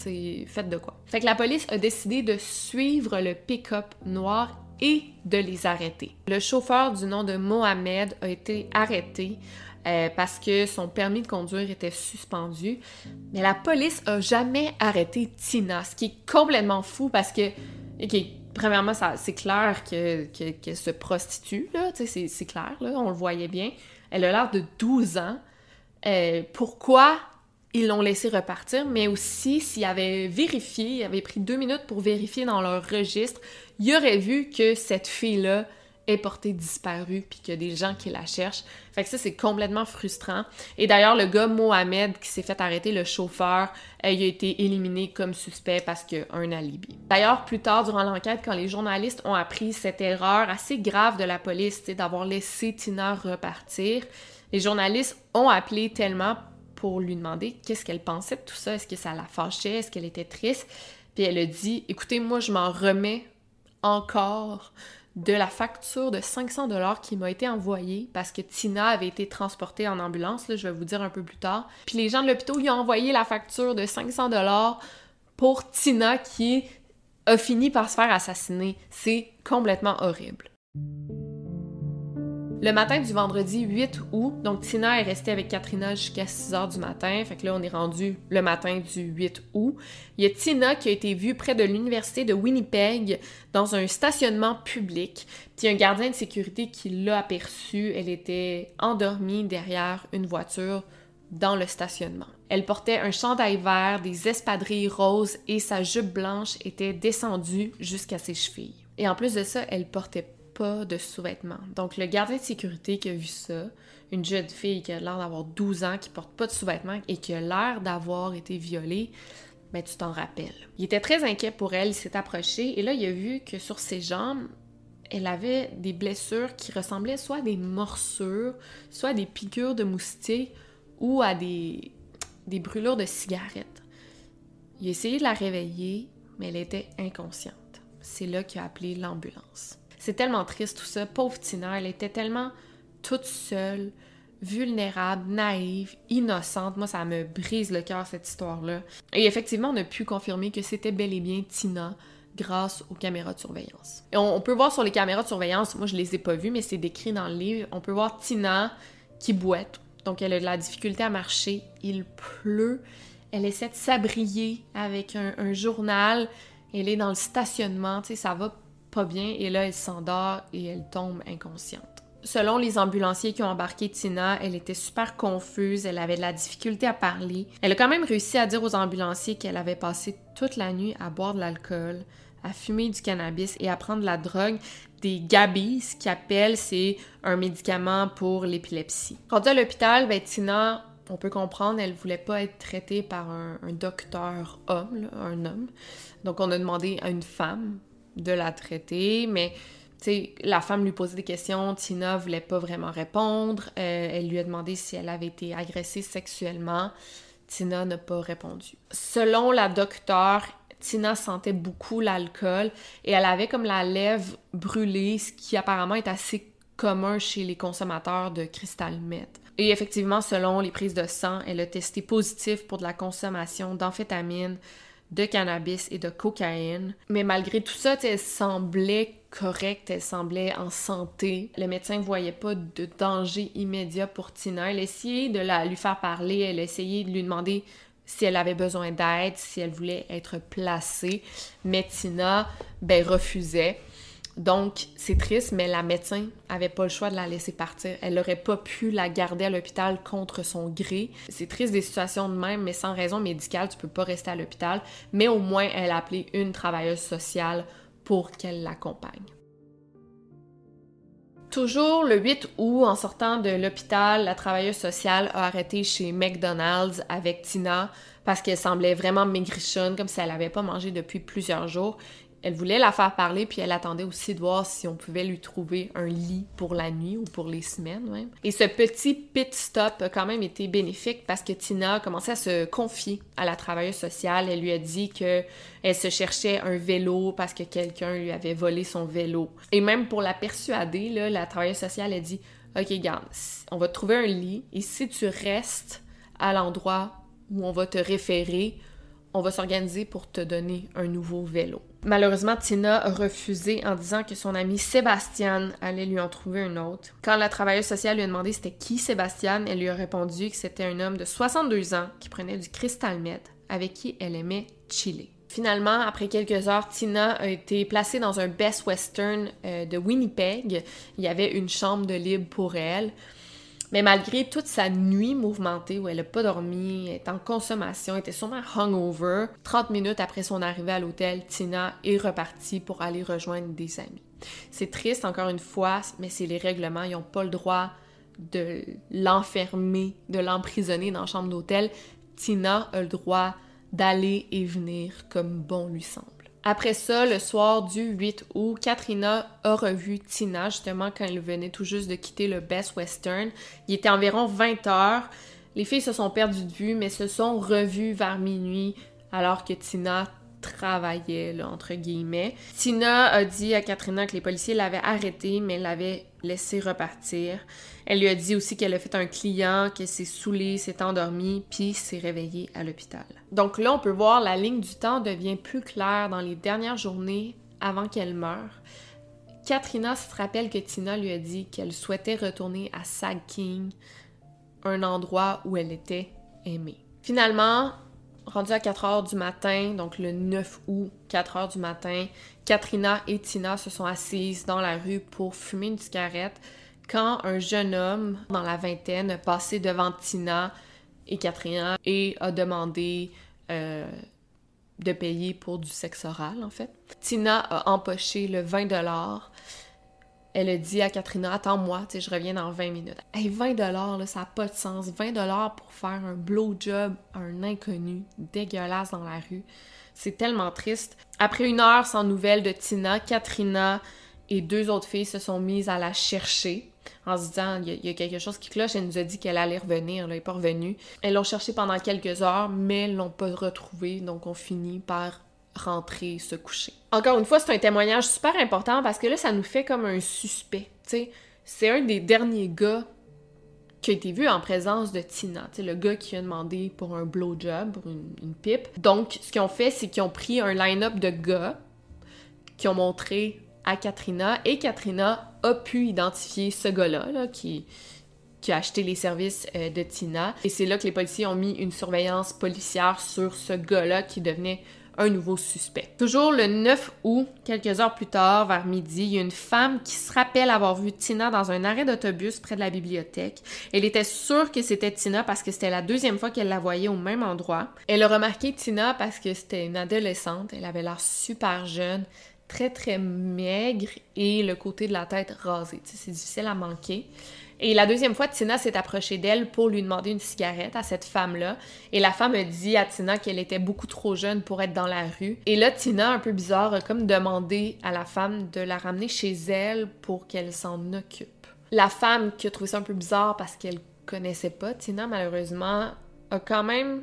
B: Faites de quoi. Fait que la police a décidé de suivre le pick-up noir et de les arrêter. Le chauffeur du nom de Mohamed a été arrêté euh, parce que son permis de conduire était suspendu. Mais la police a jamais arrêté Tina, ce qui est complètement fou parce que, premièrement, c'est clair qu'elle que, se prostitue, c'est clair, on le voyait bien. Elle a l'air de 12 ans. Euh, pourquoi ils l'ont laissé repartir, mais aussi s'ils avaient vérifié, ils avaient pris deux minutes pour vérifier dans leur registre, ils auraient vu que cette fille-là est portée disparue puis qu'il y a des gens qui la cherchent. Fait que ça, c'est complètement frustrant. Et d'ailleurs, le gars Mohamed qui s'est fait arrêter, le chauffeur, euh, il a été éliminé comme suspect parce qu'il a un alibi. D'ailleurs, plus tard, durant l'enquête, quand les journalistes ont appris cette erreur assez grave de la police, d'avoir laissé Tina repartir, les journalistes ont appelé tellement pour lui demander qu'est-ce qu'elle pensait de tout ça, est-ce que ça la fâchait, est-ce qu'elle était triste? Puis elle a dit "Écoutez, moi je m'en remets encore de la facture de 500 dollars qui m'a été envoyée parce que Tina avait été transportée en ambulance, là, je vais vous dire un peu plus tard. Puis les gens de l'hôpital lui ont envoyé la facture de 500 dollars pour Tina qui a fini par se faire assassiner. C'est complètement horrible. Le matin du vendredi 8 août, donc Tina est restée avec Katrina jusqu'à 6 heures du matin. Fait que là, on est rendu le matin du 8 août. Il y a Tina qui a été vue près de l'université de Winnipeg dans un stationnement public. Puis un gardien de sécurité qui l'a aperçue. Elle était endormie derrière une voiture dans le stationnement. Elle portait un chandail vert, des espadrilles roses et sa jupe blanche était descendue jusqu'à ses chevilles. Et en plus de ça, elle portait pas de sous-vêtements. Donc, le gardien de sécurité qui a vu ça, une jeune fille qui a l'air d'avoir 12 ans, qui porte pas de sous-vêtements et qui a l'air d'avoir été violée, ben tu t'en rappelles. Il était très inquiet pour elle, il s'est approché et là, il a vu que sur ses jambes, elle avait des blessures qui ressemblaient soit à des morsures, soit à des piqûres de moustiques ou à des, des brûlures de cigarettes. Il a essayé de la réveiller, mais elle était inconsciente. C'est là qu'il a appelé l'ambulance. C'est tellement triste tout ça. Pauvre Tina, elle était tellement toute seule, vulnérable, naïve, innocente. Moi, ça me brise le cœur, cette histoire-là. Et effectivement, on a pu confirmer que c'était bel et bien Tina grâce aux caméras de surveillance. On, peut voir sur les caméras de surveillance, moi je les ai pas vues, mais c'est décrit dans le livre, on peut voir Tina qui boite. Donc elle a de la difficulté à marcher, il pleut, elle essaie de s'abrier avec un, un journal, elle est dans le stationnement, tu sais, ça va bien et là, elle s'endort et elle tombe inconsciente. Selon les ambulanciers qui ont embarqué Tina, elle était super confuse, elle avait de la difficulté à parler. Elle a quand même réussi à dire aux ambulanciers qu'elle avait passé toute la nuit à boire de l'alcool, à fumer du cannabis et à prendre la drogue, des gabis, ce qu'ils appellent, c'est un médicament pour l'épilepsie. Quand à l'hôpital, ben, Tina, on peut comprendre, elle voulait pas être traitée par un, docteur homme, un homme. Donc on a demandé à une femme de la traiter, mais sais, la femme lui posait des questions, Tina voulait pas vraiment répondre. Euh, elle lui a demandé si elle avait été agressée sexuellement. Tina n'a pas répondu. Selon la docteure, Tina sentait beaucoup l'alcool et elle avait comme la lèvre brûlée, ce qui apparemment est assez commun chez les consommateurs de cristal meth. Et effectivement, selon les prises de sang, elle a testé positif pour de la consommation d'amphétamine, de cannabis et de cocaïne. Mais malgré tout ça, elle semblait correcte, elle semblait en santé. Le médecin ne voyait pas de danger immédiat pour Tina. Elle essayait de la, lui faire parler, elle essayait de lui demander si elle avait besoin d'aide, si elle voulait être placée. Mais Tina, ben, refusait. Donc, c'est triste, mais la médecin avait pas le choix de la laisser partir. Elle n'aurait pas pu la garder à l'hôpital contre son gré. C'est triste des situations de même, mais sans raison médicale, tu peux pas rester à l'hôpital. Mais au moins, elle a appelé une travailleuse sociale pour qu'elle l'accompagne. Toujours le 8 août, en sortant de l'hôpital, la travailleuse sociale a arrêté chez McDonald's avec Tina parce qu'elle semblait vraiment maigrichonne, comme si elle n'avait pas mangé depuis plusieurs jours. Elle voulait la faire parler, puis elle attendait aussi de voir si on pouvait lui trouver un lit pour la nuit ou pour les semaines. Et ce petit pit stop a quand même été bénéfique parce que Tina a commencé à se confier à la travailleuse sociale. Elle lui a dit que elle se cherchait un vélo parce que quelqu'un lui avait volé son vélo. Et même pour la persuader, la travailleuse sociale a dit Ok, garde, on va trouver un lit et si tu restes à l'endroit où on va te référer, on va s'organiser pour te donner un nouveau vélo. Malheureusement, Tina a refusé en disant que son ami Sébastien allait lui en trouver un autre. Quand la travailleuse sociale lui a demandé c'était qui Sébastien, elle lui a répondu que c'était un homme de 62 ans qui prenait du cristal meth avec qui elle aimait chiller. Finalement, après quelques heures, Tina a été placée dans un Best Western euh, de Winnipeg. Il y avait une chambre de libre pour elle. Mais malgré toute sa nuit mouvementée où elle n'a pas dormi, elle est en consommation, elle était sûrement hungover, 30 minutes après son arrivée à l'hôtel, Tina est repartie pour aller rejoindre des amis. C'est triste encore une fois, mais c'est les règlements, ils n'ont pas le droit de l'enfermer, de l'emprisonner dans la chambre d'hôtel. Tina a le droit d'aller et venir comme bon lui semble. Après ça, le soir du 8 août, Katrina a revu Tina justement quand elle venait tout juste de quitter le Best Western. Il était environ 20 heures. Les filles se sont perdues de vue, mais se sont revues vers minuit alors que Tina travaillait, entre guillemets. Tina a dit à Katrina que les policiers l'avaient arrêtée, mais l'avaient laissé repartir. Elle lui a dit aussi qu'elle a fait un client, qu'elle s'est saoulée, s'est endormie, puis s'est réveillée à l'hôpital. Donc là, on peut voir la ligne du temps devient plus claire dans les dernières journées avant qu'elle meure. Katrina se rappelle que Tina lui a dit qu'elle souhaitait retourner à Sag King, un endroit où elle était aimée. Finalement, rendu à 4 heures du matin, donc le 9 août, 4 heures du matin, Katrina et Tina se sont assises dans la rue pour fumer une cigarette quand un jeune homme dans la vingtaine a passé devant Tina et Katrina et a demandé euh, de payer pour du sexe oral, en fait. Tina a empoché le 20 Elle a dit à Katrina, attends-moi, je reviens dans 20 minutes. Hey, 20 là, ça n'a pas de sens. 20 pour faire un blowjob à un inconnu dégueulasse dans la rue. C'est tellement triste. Après une heure sans nouvelles de Tina, Katrina et deux autres filles se sont mises à la chercher en se disant il y, a quelque chose qui cloche. Elle nous a dit qu'elle allait revenir, elle n'est pas revenue. Elles l'ont cherché pendant quelques heures, mais l'ont pas retrouvée, donc on finit par rentrer, se coucher. Encore une fois, c'est un témoignage super important parce que là, ça nous fait comme un suspect. C'est un des derniers gars qui a été vu en présence de Tina, le gars qui a demandé pour un blowjob, pour une, une pipe. Donc, ce qu'ils ont fait, c'est qu'ils ont pris un line-up de gars qui ont montré à Katrina et Katrina a pu identifier ce gars-là qui, qui a acheté les services euh, de Tina. Et c'est là que les policiers ont mis une surveillance policière sur ce gars-là qui devenait un nouveau suspect. Toujours le 9 août, quelques heures plus tard, vers midi, il y a une femme qui se rappelle avoir vu Tina dans un arrêt d'autobus près de la bibliothèque. Elle était sûre que c'était Tina parce que c'était la deuxième fois qu'elle la voyait au même endroit. Elle a remarqué Tina parce que c'était une adolescente, elle avait l'air super jeune, très très maigre et le côté de la tête rasé. C'est difficile à manquer. Et la deuxième fois, Tina s'est approchée d'elle pour lui demander une cigarette à cette femme-là. Et la femme a dit à Tina qu'elle était beaucoup trop jeune pour être dans la rue. Et là, Tina, un peu bizarre, a comme demandé à la femme de la ramener chez elle pour qu'elle s'en occupe. La femme, qui a trouvé ça un peu bizarre parce qu'elle connaissait pas Tina, malheureusement, a quand même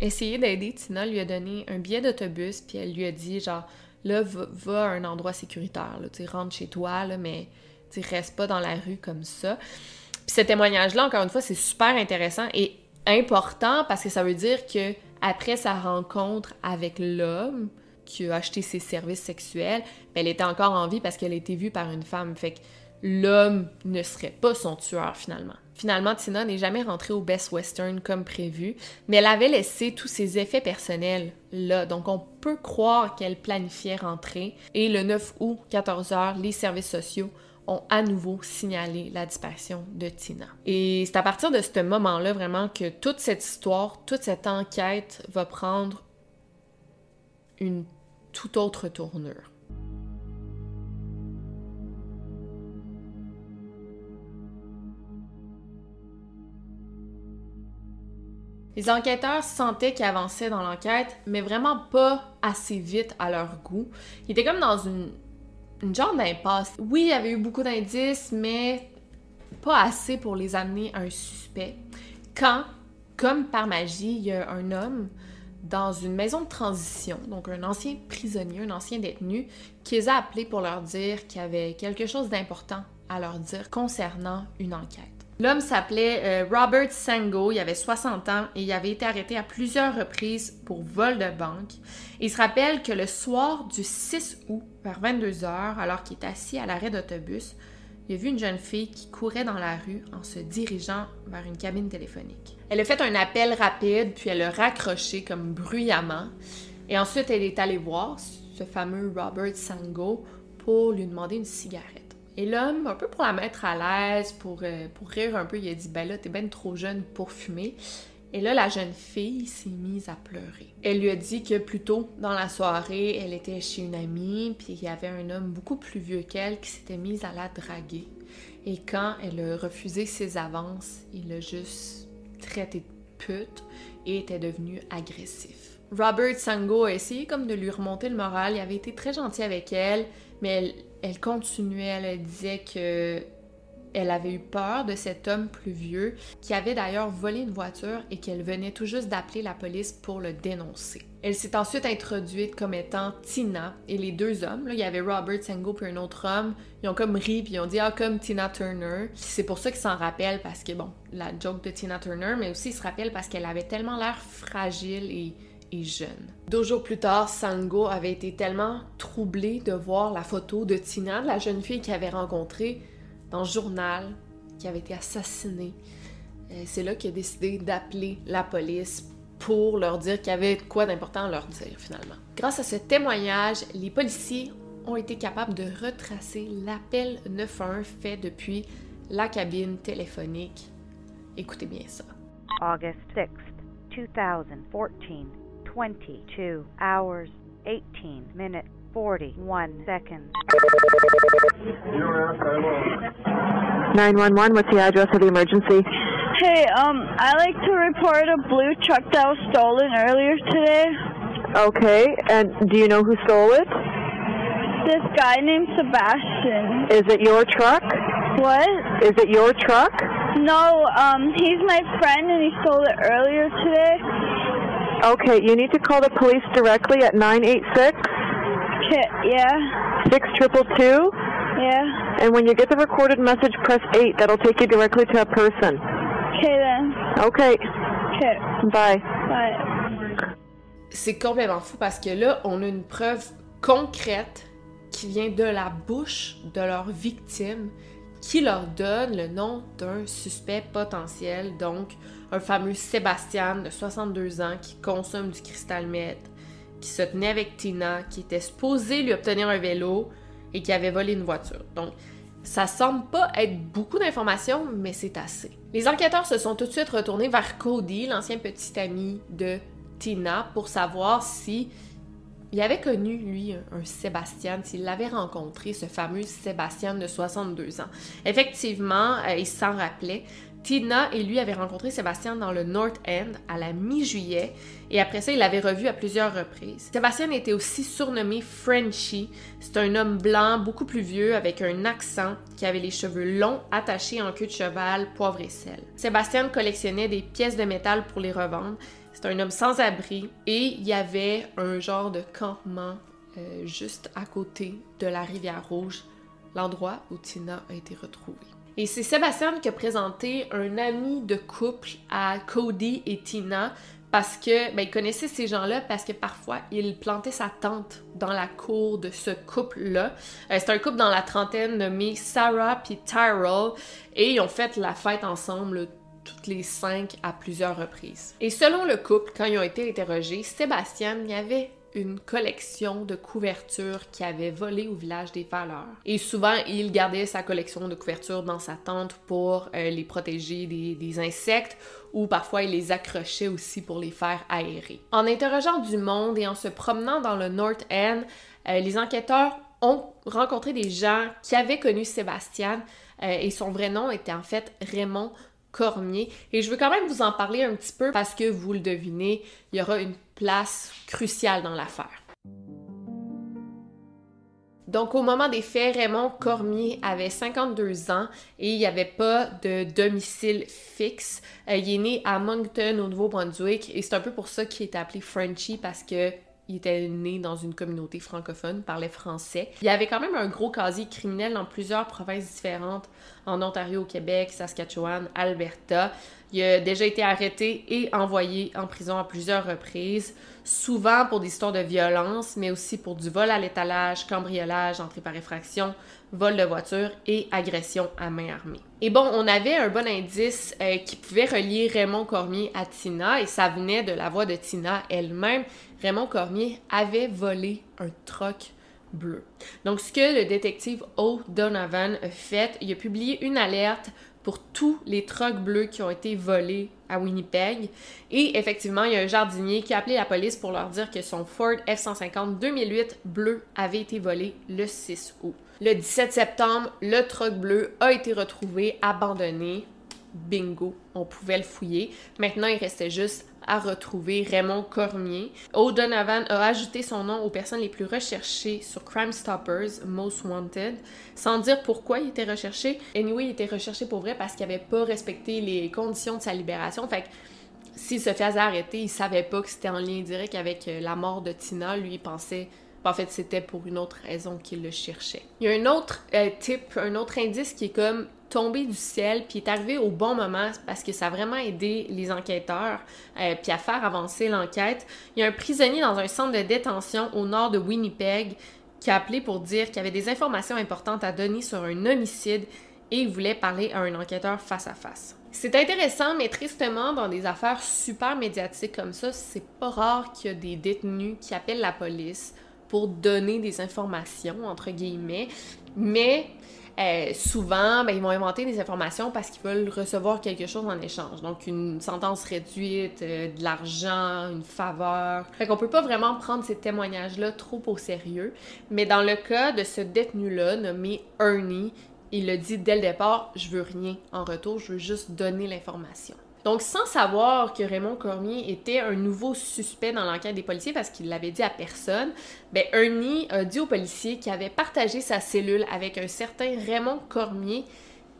B: essayé d'aider Tina, lui a donné un billet d'autobus, puis elle lui a dit genre là, va, à un endroit sécuritaire, tu rentre chez toi, là, mais tu reste pas dans la rue comme ça. Puis ce témoignage-là, encore une fois, c'est super intéressant et important parce que ça veut dire que après sa rencontre avec l'homme qui a acheté ses services sexuels, ben, elle était encore en vie parce qu'elle a été vue par une femme. Fait que l'homme ne serait pas son tueur finalement. Finalement, Tina n'est jamais rentrée au Best Western comme prévu, mais elle avait laissé tous ses effets personnels là, donc on peut croire qu'elle planifiait rentrer. Et le 9 août, 14h, les services sociaux ont à nouveau signalé la disparition de Tina. Et c'est à partir de ce moment-là vraiment que toute cette histoire, toute cette enquête va prendre une toute autre tournure. Les enquêteurs sentaient qu'ils avançaient dans l'enquête, mais vraiment pas assez vite à leur goût. Ils étaient comme dans une, genre d'impasse. Oui, il y avait eu beaucoup d'indices, mais pas assez pour les amener à un suspect. Quand, comme par magie, il y a un homme dans une maison de transition, donc un ancien prisonnier, un ancien détenu, qui les a appelés pour leur dire qu'il y avait quelque chose d'important à leur dire concernant une enquête. L'homme s'appelait euh, Robert Sango, il avait 60 ans et il avait été arrêté à plusieurs reprises pour vol de banque. il se rappelle que le soir du 6 août, vers 22 heures, alors qu'il était assis à l'arrêt d'autobus, il a vu une jeune fille qui courait dans la rue en se dirigeant vers une cabine téléphonique. Elle a fait un appel rapide, puis elle a raccroché comme bruyamment. Et ensuite, elle est allée voir ce fameux Robert Sango pour lui demander une cigarette. Et l'homme, un peu pour la mettre à l'aise, pour, euh, pour rire un peu, il a dit Ben là, t'es ben trop jeune pour fumer. Et là, la jeune fille s'est mise à pleurer. Elle lui a dit que plus tôt dans la soirée, elle était chez une amie, puis il y avait un homme beaucoup plus vieux qu'elle qui s'était mis à la draguer. Et quand elle a refusé ses avances, il l'a juste traité de pute et était devenu agressif. Robert Sango a essayé comme de lui remonter le moral, il avait été très gentil avec elle, mais elle, elle continuait, elle disait que elle avait eu peur de cet homme plus vieux qui avait d'ailleurs volé une voiture et qu'elle venait tout juste d'appeler la police pour le dénoncer. Elle s'est ensuite introduite comme étant Tina et les deux hommes, là, il y avait Robert Sango puis un autre homme, ils ont comme ri puis ils ont dit ah comme Tina Turner. C'est pour ça qu'ils s'en rappellent parce que bon, la joke de Tina Turner, mais aussi ils se rappellent parce qu'elle avait tellement l'air fragile et et jeune. Deux jours plus tard, Sango avait été tellement troublé de voir la photo de Tina, la jeune fille qu'il avait rencontrée, dans le journal, qui avait été assassinée. Euh, c'est là qu'il a décidé d'appeler la police pour leur dire qu'il y avait quoi d'important à leur dire finalement. Grâce à ce témoignage, les policiers ont été capables de retracer l'appel 911 fait depuis la cabine téléphonique. Écoutez bien ça.
H: August 6, 2014, 22 hours, 18 minutes. 41 seconds.
I: 911, what's the address of the emergency?
J: Hey, um, I like to report a blue truck that was stolen earlier today.
I: Okay, and do you know who stole it?
J: This guy named Sebastian.
I: Is it your truck?
J: What?
I: Is it your truck?
J: No, um, he's my friend and he stole it earlier today.
I: Okay, you need to call the police directly at 986
J: yeah.
I: 6222?
J: Yeah.
I: And when you get the recorded message, press 8. That'll take you directly to a person.
J: Okay then.
I: Okay.
J: Okay.
I: Bye.
J: Bye.
B: C'est complètement fou parce que là, on a une preuve concrète qui vient de la bouche de leur victime qui leur donne le nom d'un suspect potentiel, donc un fameux Sébastien de 62 ans qui consomme du cristal meth, qui se tenait avec Tina, qui était supposé lui obtenir un vélo et qui avait volé une voiture. Donc, ça semble pas être beaucoup d'informations, mais c'est assez. Les enquêteurs se sont tout de suite retournés vers Cody, l'ancien petit ami de Tina, pour savoir si il avait connu, lui, un Sébastien, s'il l'avait rencontré, ce fameux Sébastien de 62 ans. Effectivement, euh, il s'en rappelait. Tina et lui avaient rencontré Sébastien dans le North End à la mi-juillet et après ça, il l'avait revu à plusieurs reprises. Sébastien était aussi surnommé Frenchy. C'est un homme blanc, beaucoup plus vieux, avec un accent, qui avait les cheveux longs, attachés en queue de cheval, poivre et sel. Sébastien collectionnait des pièces de métal pour les revendre. C'est un homme sans abri et il y avait un genre de campement euh, juste à côté de la rivière Rouge, l'endroit où Tina a été retrouvée. Et c'est Sébastien qui a présenté un ami de couple à Cody et Tina parce que ben, il connaissait ces gens-là parce que parfois il plantait sa tente dans la cour de ce couple-là. Euh, c'est un couple dans la trentaine nommé Sarah puis Tyrell et ils ont fait la fête ensemble toutes les cinq à plusieurs reprises. Et selon le couple, quand ils ont été interrogés, Sébastien y avait une collection de couvertures qui avait volé au village des Valeurs. Et souvent, il gardait sa collection de couvertures dans sa tente pour euh, les protéger des, insectes ou parfois il les accrochait aussi pour les faire aérer. En interrogeant du monde et en se promenant dans le North End, euh, les enquêteurs ont rencontré des gens qui avaient connu Sébastien euh, et son vrai nom était en fait Raymond Cormier. Et je veux quand même vous en parler un petit peu parce que vous le devinez, il y aura une place cruciale dans l'affaire. Donc, au moment des faits, Raymond Cormier avait 52 ans et il n'y avait pas de domicile fixe. Euh, il est né à Moncton, au Nouveau-Brunswick, et c'est un peu pour ça qu'il est appelé Frenchy parce que il était né dans une communauté francophone, parlait français. Il avait quand même un gros casier criminel dans plusieurs provinces différentes, en Ontario, Québec, Saskatchewan, Alberta. Il a déjà été arrêté et envoyé en prison à plusieurs reprises, souvent pour des histoires de violence, mais aussi pour du vol à l'étalage, cambriolage, entrée par effraction, vol de voiture et agression à main armée. Et bon, on avait un bon indice euh, qui pouvait relier Raymond Cormier à Tina et ça venait de la voix de Tina elle-même. Raymond Cormier avait volé un troc bleu. Donc, ce que le détective O. Donovan a fait, il a publié une alerte pour tous les trucks bleus qui ont été volés à Winnipeg. Et effectivement, il y a un jardinier qui a appelé la police pour leur dire que son Ford F-150 2008 bleu avait été volé le 6 août. Le 17 septembre, le truck bleu a été retrouvé abandonné. Bingo, on pouvait le fouiller. Maintenant, il restait juste à retrouver Raymond Cormier. O'Donovan a ajouté son nom aux personnes les plus recherchées sur Crime Stoppers, Most Wanted, sans dire pourquoi il était recherché. Anyway, il était recherché pour vrai parce qu'il n'avait pas respecté les conditions de sa libération. Fait que s'il se faisait arrêter, il savait pas que c'était en lien direct avec euh, la mort de Tina. Lui, il pensait en fait, c'était pour une autre raison qu'il le cherchait. Il y a un autre euh, type, un autre indice qui est comme tombé du ciel, puis est arrivé au bon moment parce que ça a vraiment aidé les enquêteurs, euh, puis à faire avancer l'enquête. Il y a un prisonnier dans un centre de détention au nord de Winnipeg qui a appelé pour dire qu'il avait des informations importantes à donner sur un homicide et il voulait parler à un enquêteur face à face. C'est intéressant, mais tristement, dans des affaires super médiatiques comme ça, c'est pas rare qu'il y a des détenus qui appellent la police pour donner des informations, entre guillemets, mais euh, souvent, ben, ils vont inventer des informations parce qu'ils veulent recevoir quelque chose en échange. Donc, une sentence réduite, euh, de l'argent, une faveur. Fait qu'on peut pas vraiment prendre ces témoignages-là trop au sérieux. Mais dans le cas de ce détenu-là, nommé Ernie, il a dit dès le départ, je veux rien en retour, je veux juste donner l'information. Donc, sans savoir que Raymond Cormier était un nouveau suspect dans l'enquête des policiers parce qu'il l'avait dit à personne, ben Ernie a dit aux policiers qu'il avait partagé sa cellule avec un certain Raymond Cormier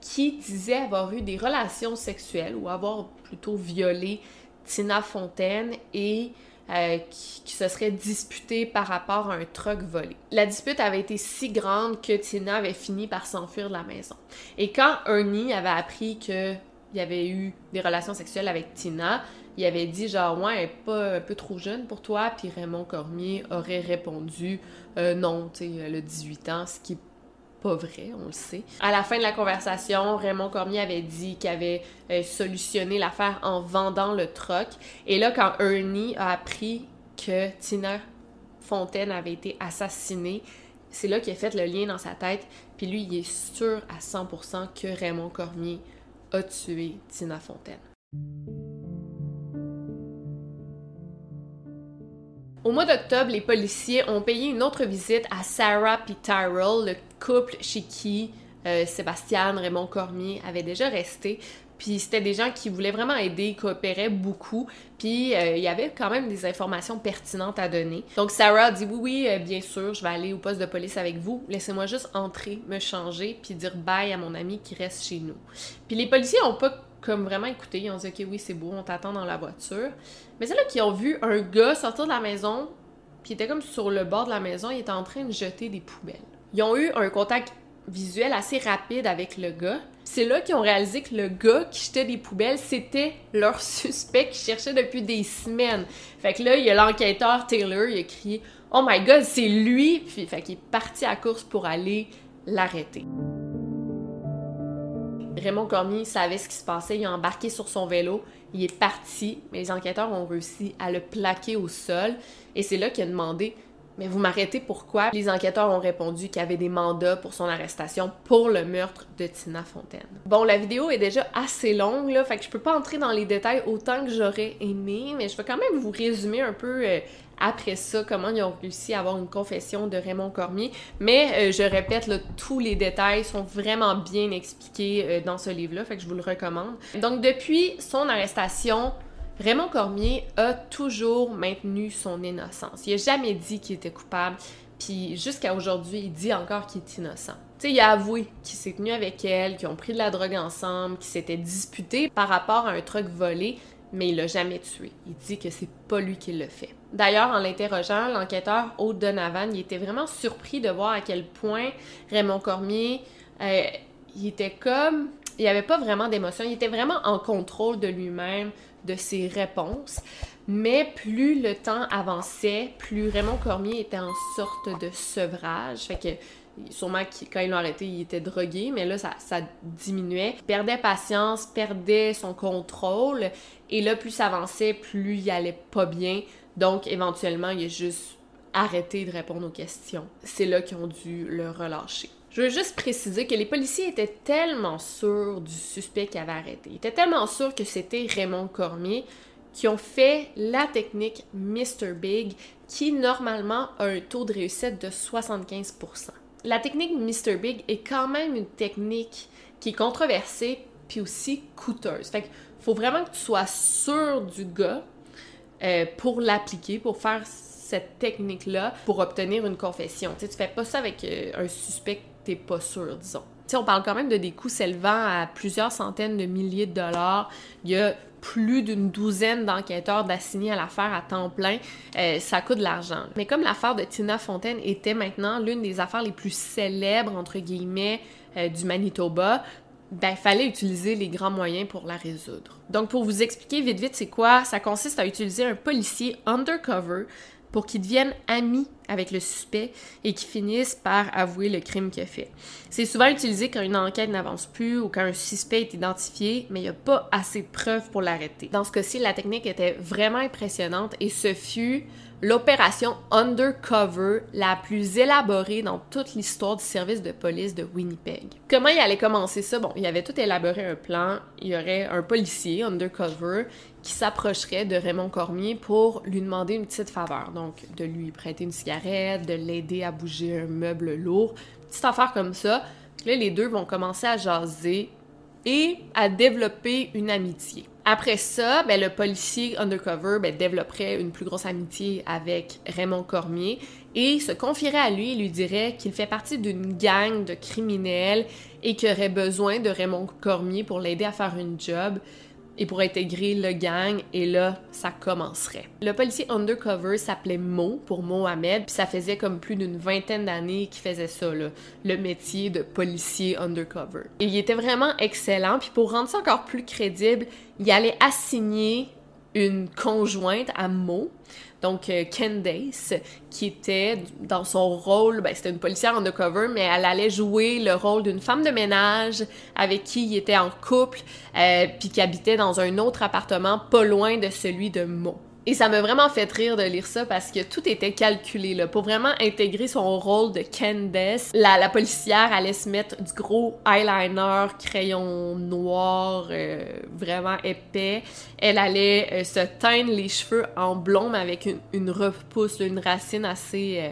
B: qui disait avoir eu des relations sexuelles ou avoir plutôt violé Tina Fontaine et euh, qui, se serait disputé par rapport à un truck volé. La dispute avait été si grande que Tina avait fini par s'enfuir de la maison. Et quand Ernie avait appris que il avait eu des relations sexuelles avec Tina, il avait dit genre ouais, elle est pas un peu trop jeune pour toi, puis Raymond Cormier aurait répondu euh, non, tu sais, elle a 18 ans, ce qui est pas vrai, on le sait. À la fin de la conversation, Raymond Cormier avait dit qu'il avait euh, solutionné l'affaire en vendant le troc. Et là, quand Ernie a appris que Tina Fontaine avait été assassinée, c'est là qu'il a fait le lien dans sa tête. Puis lui, il est sûr à 100% que Raymond Cormier a tué Tina Fontaine. Au mois d'octobre, les policiers ont payé une autre visite à Sarah et Tyrell, le couple chez qui euh, Sébastien Raymond Cormier avait déjà resté. Puis c'était des gens qui voulaient vraiment aider, coopéraient beaucoup. Puis euh, il y avait quand même des informations pertinentes à donner. Donc Sarah a dit oui, oui, euh, bien sûr, je vais aller au poste de police avec vous. Laissez-moi juste entrer, me changer, puis dire bye à mon ami qui reste chez nous. Puis les policiers ont pas comme vraiment écouté. Ils ont dit ok, oui, c'est beau, on t'attend dans la voiture. Mais c'est là qu'ils ont vu un gars sortir de la maison, puis il était comme sur le bord de la maison, il était en train de jeter des poubelles. Ils ont eu un contact visuel assez rapide avec le gars. C'est là qu'ils ont réalisé que le gars qui jetait des poubelles, c'était leur suspect qui cherchait depuis des semaines. Fait que là, il y a l'enquêteur Taylor, il a crié Oh my god, c'est lui! Puis, fait qu'il est parti à course pour aller l'arrêter. Raymond Cormier savait ce qui se passait, il a embarqué sur son vélo, il est parti, mais les enquêteurs ont réussi à le plaquer au sol. Et c'est là qu'il a demandé mais vous m'arrêtez pourquoi? Les enquêteurs ont répondu qu'il y avait des mandats pour son arrestation pour le meurtre de Tina Fontaine. Bon, la vidéo est déjà assez longue, là, fait que je peux pas entrer dans les détails autant que j'aurais aimé, mais je vais quand même vous résumer un peu euh, après ça comment ils ont réussi à avoir une confession de Raymond Cormier. Mais euh, je répète, là, tous les détails sont vraiment bien expliqués euh, dans ce livre-là, fait que je vous le recommande. Donc, depuis son arrestation, Raymond Cormier a toujours maintenu son innocence. Il a jamais dit qu'il était coupable, puis jusqu'à aujourd'hui, il dit encore qu'il est innocent. Tu sais, il a avoué qu'il s'est tenu avec elle, qu'ils ont pris de la drogue ensemble, qu'ils s'étaient disputés par rapport à un truc volé, mais il l'a jamais tué. Il dit que c'est pas lui qui l'a fait. D'ailleurs, en l'interrogeant, l'enquêteur Aude Donovan, il était vraiment surpris de voir à quel point Raymond Cormier, euh, il était comme... Il avait pas vraiment d'émotion, il était vraiment en contrôle de lui-même, de ses réponses. Mais plus le temps avançait, plus Raymond Cormier était en sorte de sevrage. Fait que sûrement quand ils l'ont arrêté, il était drogué, mais là, ça, diminuait. Il perdait patience, perdait son contrôle. Et là, plus ça avançait, plus il allait pas bien. Donc, éventuellement, il a juste arrêté de répondre aux questions. C'est là qu'ils ont dû le relâcher. Je veux juste préciser que les policiers étaient tellement sûrs du suspect qui avait arrêté. Ils étaient tellement sûrs que c'était Raymond Cormier qui ont fait la technique Mr. Big qui normalement a un taux de réussite de 75% la technique Mr. Big est quand même une technique qui est controversée puis aussi coûteuse. Fait qu'il faut vraiment que tu sois sûr du gars euh, pour l'appliquer, pour faire cette technique-là, pour obtenir une confession. Tu fais pas ça avec euh, un suspect t'es pas sûr, disons. On parle quand même de des coûts s'élevant à plusieurs centaines de milliers de dollars. Il y a plus d'une douzaine d'enquêteurs d'assignés à l'affaire à temps plein, euh, ça coûte de l'argent. Mais comme l'affaire de Tina Fontaine était maintenant l'une des affaires les plus célèbres, entre guillemets, euh, du Manitoba, ben, il fallait utiliser les grands moyens pour la résoudre. Donc, pour vous expliquer vite vite c'est quoi, ça consiste à utiliser un policier undercover pour qu'il devienne ami avec le suspect et qu'il finisse par avouer le crime qu'il a fait. C'est souvent utilisé quand une enquête n'avance plus ou quand un suspect est identifié, mais il n'y a pas assez de preuves pour l'arrêter. Dans ce cas-ci, la technique était vraiment impressionnante et ce fut l'opération Undercover la plus élaborée dans toute l'histoire du service de police de Winnipeg. Comment il allait commencer ça? Bon, il avait tout élaboré un plan. Il y aurait un policier undercover s'approcherait de Raymond Cormier pour lui demander une petite faveur. Donc, de lui prêter une cigarette, de l'aider à bouger un meuble lourd, petite affaire comme ça. Là, les deux vont commencer à jaser et à développer une amitié. Après ça, ben, le policier undercover ben, développerait une plus grosse amitié avec Raymond Cormier et se confierait à lui et lui dirait qu'il fait partie d'une gang de criminels et qu'il aurait besoin de Raymond Cormier pour l'aider à faire une job et pour intégrer le gang, et là, ça commencerait. Le policier undercover s'appelait Mo pour Mohamed, puis ça faisait comme plus d'une vingtaine d'années qu'il faisait ça, le métier de policier undercover. Il était vraiment excellent, puis pour rendre ça encore plus crédible, il allait assigner une conjointe à Mo, donc euh, Candace, qui était dans son rôle, ben, c'était une policière undercover, mais elle allait jouer le rôle d'une femme de ménage avec qui il était en couple, euh, puis qui habitait dans un autre appartement pas loin de celui de Mo. Et ça m'a vraiment fait rire de lire ça parce que tout était calculé là. Pour vraiment intégrer son rôle de Candace, la, la policière allait se mettre du gros eyeliner, crayon noir, euh, vraiment épais. Elle allait euh, se teindre les cheveux en blond mais avec une, repousse, une racine assez, euh,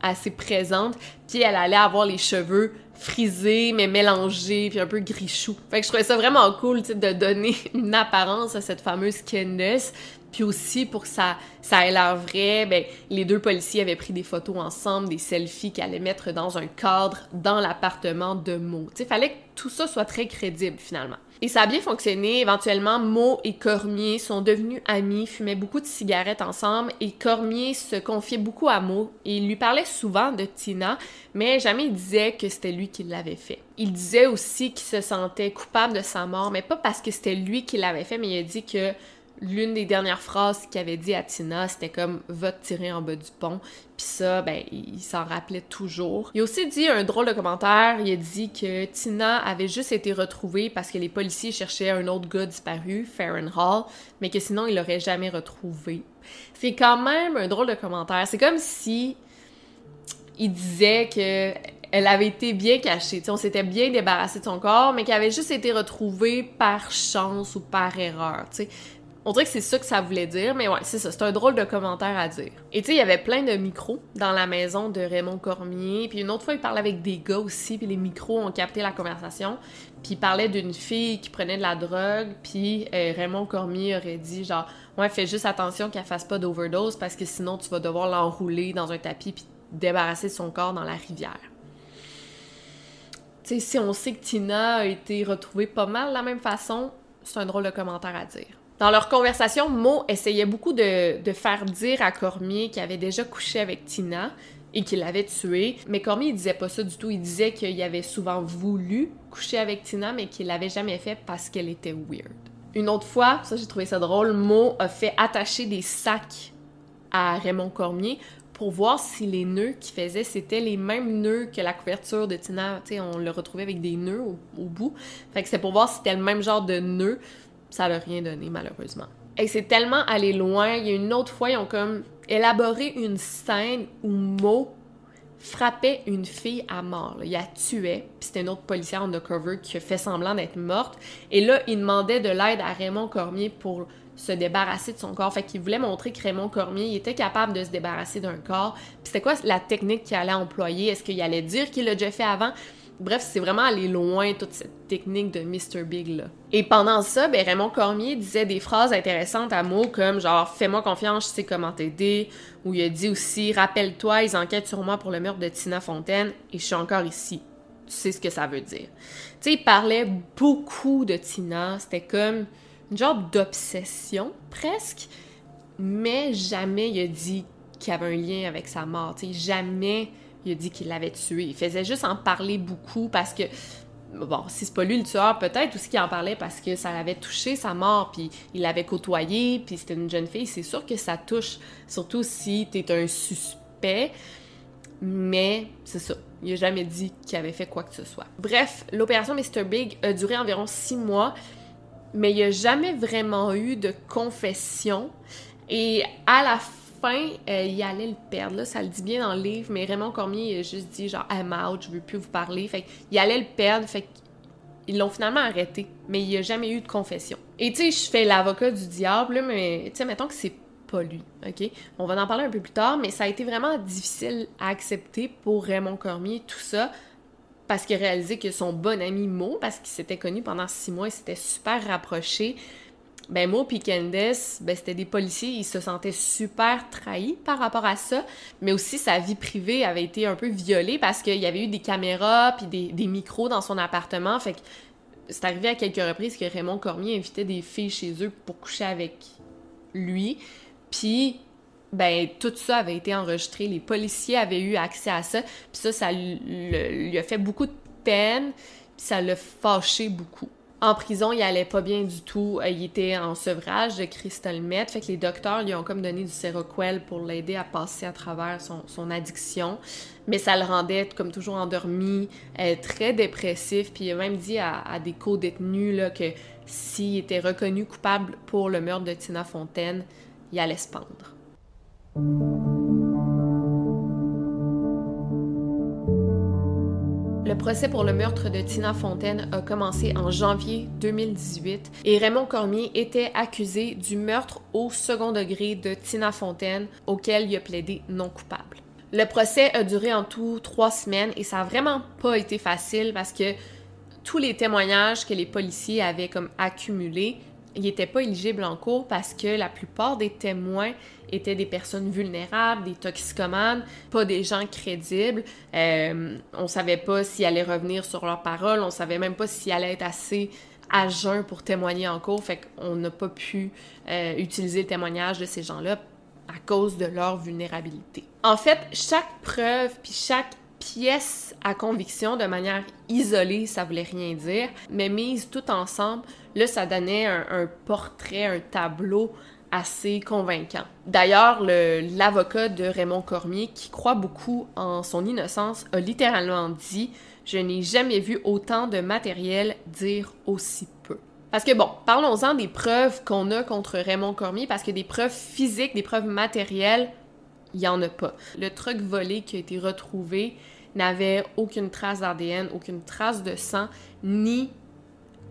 B: assez présente. Puis elle allait avoir les cheveux frisés mais mélangés puis un peu gris-chou. Fait que je trouvais ça vraiment cool de donner une apparence à cette fameuse Candace puis aussi, pour que ça, ça ait l'air vrai, ben, les deux policiers avaient pris des photos ensemble, des selfies qu'ils allaient mettre dans un cadre dans l'appartement de Mo. Il fallait que tout ça soit très crédible finalement. Et ça a bien fonctionné. Éventuellement, Mo et Cormier sont devenus amis, fumaient beaucoup de cigarettes ensemble et Cormier se confiait beaucoup à Mo et il lui parlait souvent de Tina, mais jamais il disait que c'était lui qui l'avait fait. Il disait aussi qu'il se sentait coupable de sa mort, mais pas parce que c'était lui qui l'avait fait, mais il a dit que l'une des dernières phrases qu'il avait dit à Tina, c'était comme va te tirer en bas du pont. Puis ça, ben, il s'en rappelait toujours. Il a aussi dit un drôle de commentaire. Il a dit que Tina avait juste été retrouvée parce que les policiers cherchaient un autre gars disparu, Farron Hall, mais que sinon il l'aurait jamais retrouvé. C'est quand même un drôle de commentaire. C'est comme si il disait que elle avait été bien cachée. on s'était bien débarrassé de son corps, mais qu'elle avait juste été retrouvée par chance ou par erreur. On dirait que c'est ça que ça voulait dire, mais ouais, c'est ça, c'est un drôle de commentaire à dire. Et tu sais, il y avait plein de micros dans la maison de Raymond Cormier, puis une autre fois, il parlait avec des gars aussi, puis les micros ont capté la conversation, puis il parlait d'une fille qui prenait de la drogue, puis euh, Raymond Cormier aurait dit genre « Ouais, fais juste attention qu'elle fasse pas d'overdose, parce que sinon tu vas devoir l'enrouler dans un tapis puis débarrasser son corps dans la rivière. » Tu sais, si on sait que Tina a été retrouvée pas mal de la même façon, c'est un drôle de commentaire à dire. Dans leur conversation, Mo essayait beaucoup de, de faire dire à Cormier qu'il avait déjà couché avec Tina et qu'il l'avait tuée. Mais Cormier, il disait pas ça du tout. Il disait qu'il avait souvent voulu coucher avec Tina, mais qu'il l'avait jamais fait parce qu'elle était weird. Une autre fois, ça j'ai trouvé ça drôle, Mo a fait attacher des sacs à Raymond Cormier pour voir si les nœuds qu'il faisait, c'était les mêmes nœuds que la couverture de Tina. On le retrouvait avec des nœuds au, bout. Fait que c'était pour voir si c'était le même genre de nœud. Ça n'a rien donné, malheureusement. Et c'est tellement allé loin. Il y a une autre fois, ils ont comme élaboré une scène où Mo frappait une fille à mort. Il la tuait, puis c'était une autre policière undercover qui a fait semblant d'être morte. Et là, il demandait de l'aide à Raymond Cormier pour se débarrasser de son corps. Fait qu'il voulait montrer que Raymond Cormier était capable de se débarrasser d'un corps. Puis c'était quoi la technique qu'il allait employer? Est-ce qu'il allait dire qu'il l'a déjà fait avant? Bref, c'est vraiment aller loin, toute cette technique de Mr. Big, là. Et pendant ça, ben, Raymond Cormier disait des phrases intéressantes à mots comme genre « Fais-moi confiance, je sais comment t'aider » ou il a dit aussi « Rappelle-toi, ils enquêtent sur moi pour le meurtre de Tina Fontaine et je suis encore ici. » Tu sais ce que ça veut dire. Tu sais, il parlait beaucoup de Tina, c'était comme une genre d'obsession, presque, mais jamais il a dit qu'il y avait un lien avec sa mort. sais, jamais il a dit qu'il l'avait tué. Il faisait juste en parler beaucoup parce que, bon, si c'est pas lui le tueur, peut-être aussi qu'il en parlait parce que ça l'avait touché, sa mort, puis il l'avait côtoyé, puis c'était une jeune fille. C'est sûr que ça touche, surtout si t'es un suspect. Mais c'est ça. Il a jamais dit qu'il avait fait quoi que ce soit. Bref, l'opération Mr. Big a duré environ six mois mais il n'y a jamais vraiment eu de confession. Et à la fin, euh, il allait le perdre. Là, ça le dit bien dans le livre, mais Raymond Cormier il a juste dit genre I'm out, je veux plus vous parler. Fait qu'il allait le perdre, fait qu'ils l'ont finalement arrêté, mais il n'y a jamais eu de confession. Et tu sais, je fais l'avocat du diable, mais tu sais, mettons que c'est pas lui, ok? On va en parler un peu plus tard, mais ça a été vraiment difficile à accepter pour Raymond Cormier, tout ça, parce qu'il a réalisé que son bon ami Mo, parce qu'ils s'étaient connus pendant six mois, ils s'étaient super rapprochés, ben Mo et Candace, ben c'était des policiers, ils se sentaient super trahis par rapport à ça, mais aussi sa vie privée avait été un peu violée parce qu'il y avait eu des caméras puis des, des, micros dans son appartement, fait que c'est arrivé à quelques reprises que Raymond Cormier invitait des filles chez eux pour coucher avec lui, puis ben tout ça avait été enregistré, les policiers avaient eu accès à ça, puis ça, ça lui a fait beaucoup de peine, puis ça l'a fâché beaucoup. En prison, il allait pas bien du tout. Euh, il était en sevrage de crystal meth, fait que les docteurs lui ont comme donné du Seroquel pour l'aider à passer à travers son, addiction. Mais ça le rendait, comme toujours, endormi, euh, très dépressif. Puis il a même dit à, à des co-détenus que s'il était reconnu coupable pour le meurtre de Tina Fontaine, il allait se pendre. Le procès pour le meurtre de Tina Fontaine a commencé en janvier 2018 et Raymond Cormier était accusé du meurtre au second degré de Tina Fontaine auquel il a plaidé non coupable. Le procès a duré en tout trois semaines et ça a vraiment pas été facile parce que tous les témoignages que les policiers avaient comme accumulés, ils n'étaient pas éligibles en cours parce que la plupart des témoins étaient des personnes vulnérables, des toxicomanes, pas des gens crédibles. Euh, on savait pas s'ils allaient revenir sur leurs paroles, on savait même pas s'ils allaient être assez à jeun pour témoigner en cours, fait qu'on n'a pas pu euh, utiliser le témoignage de ces gens-là à cause de leur vulnérabilité. En fait, chaque preuve puis chaque pièce à conviction de manière isolée, ça voulait rien dire, mais mise tout ensemble, là, ça donnait un portrait, un tableau assez convaincant. D'ailleurs, l'avocat de Raymond Cormier, qui croit beaucoup en son innocence, a littéralement dit Je n'ai jamais vu autant de matériel dire aussi peu. Parce que bon, parlons-en des preuves qu'on a contre Raymond Cormier, parce que des preuves physiques, des preuves matérielles, il n'y en a pas. Le truc volé qui a été retrouvé n'avait aucune trace d'ADN, aucune trace de sang, ni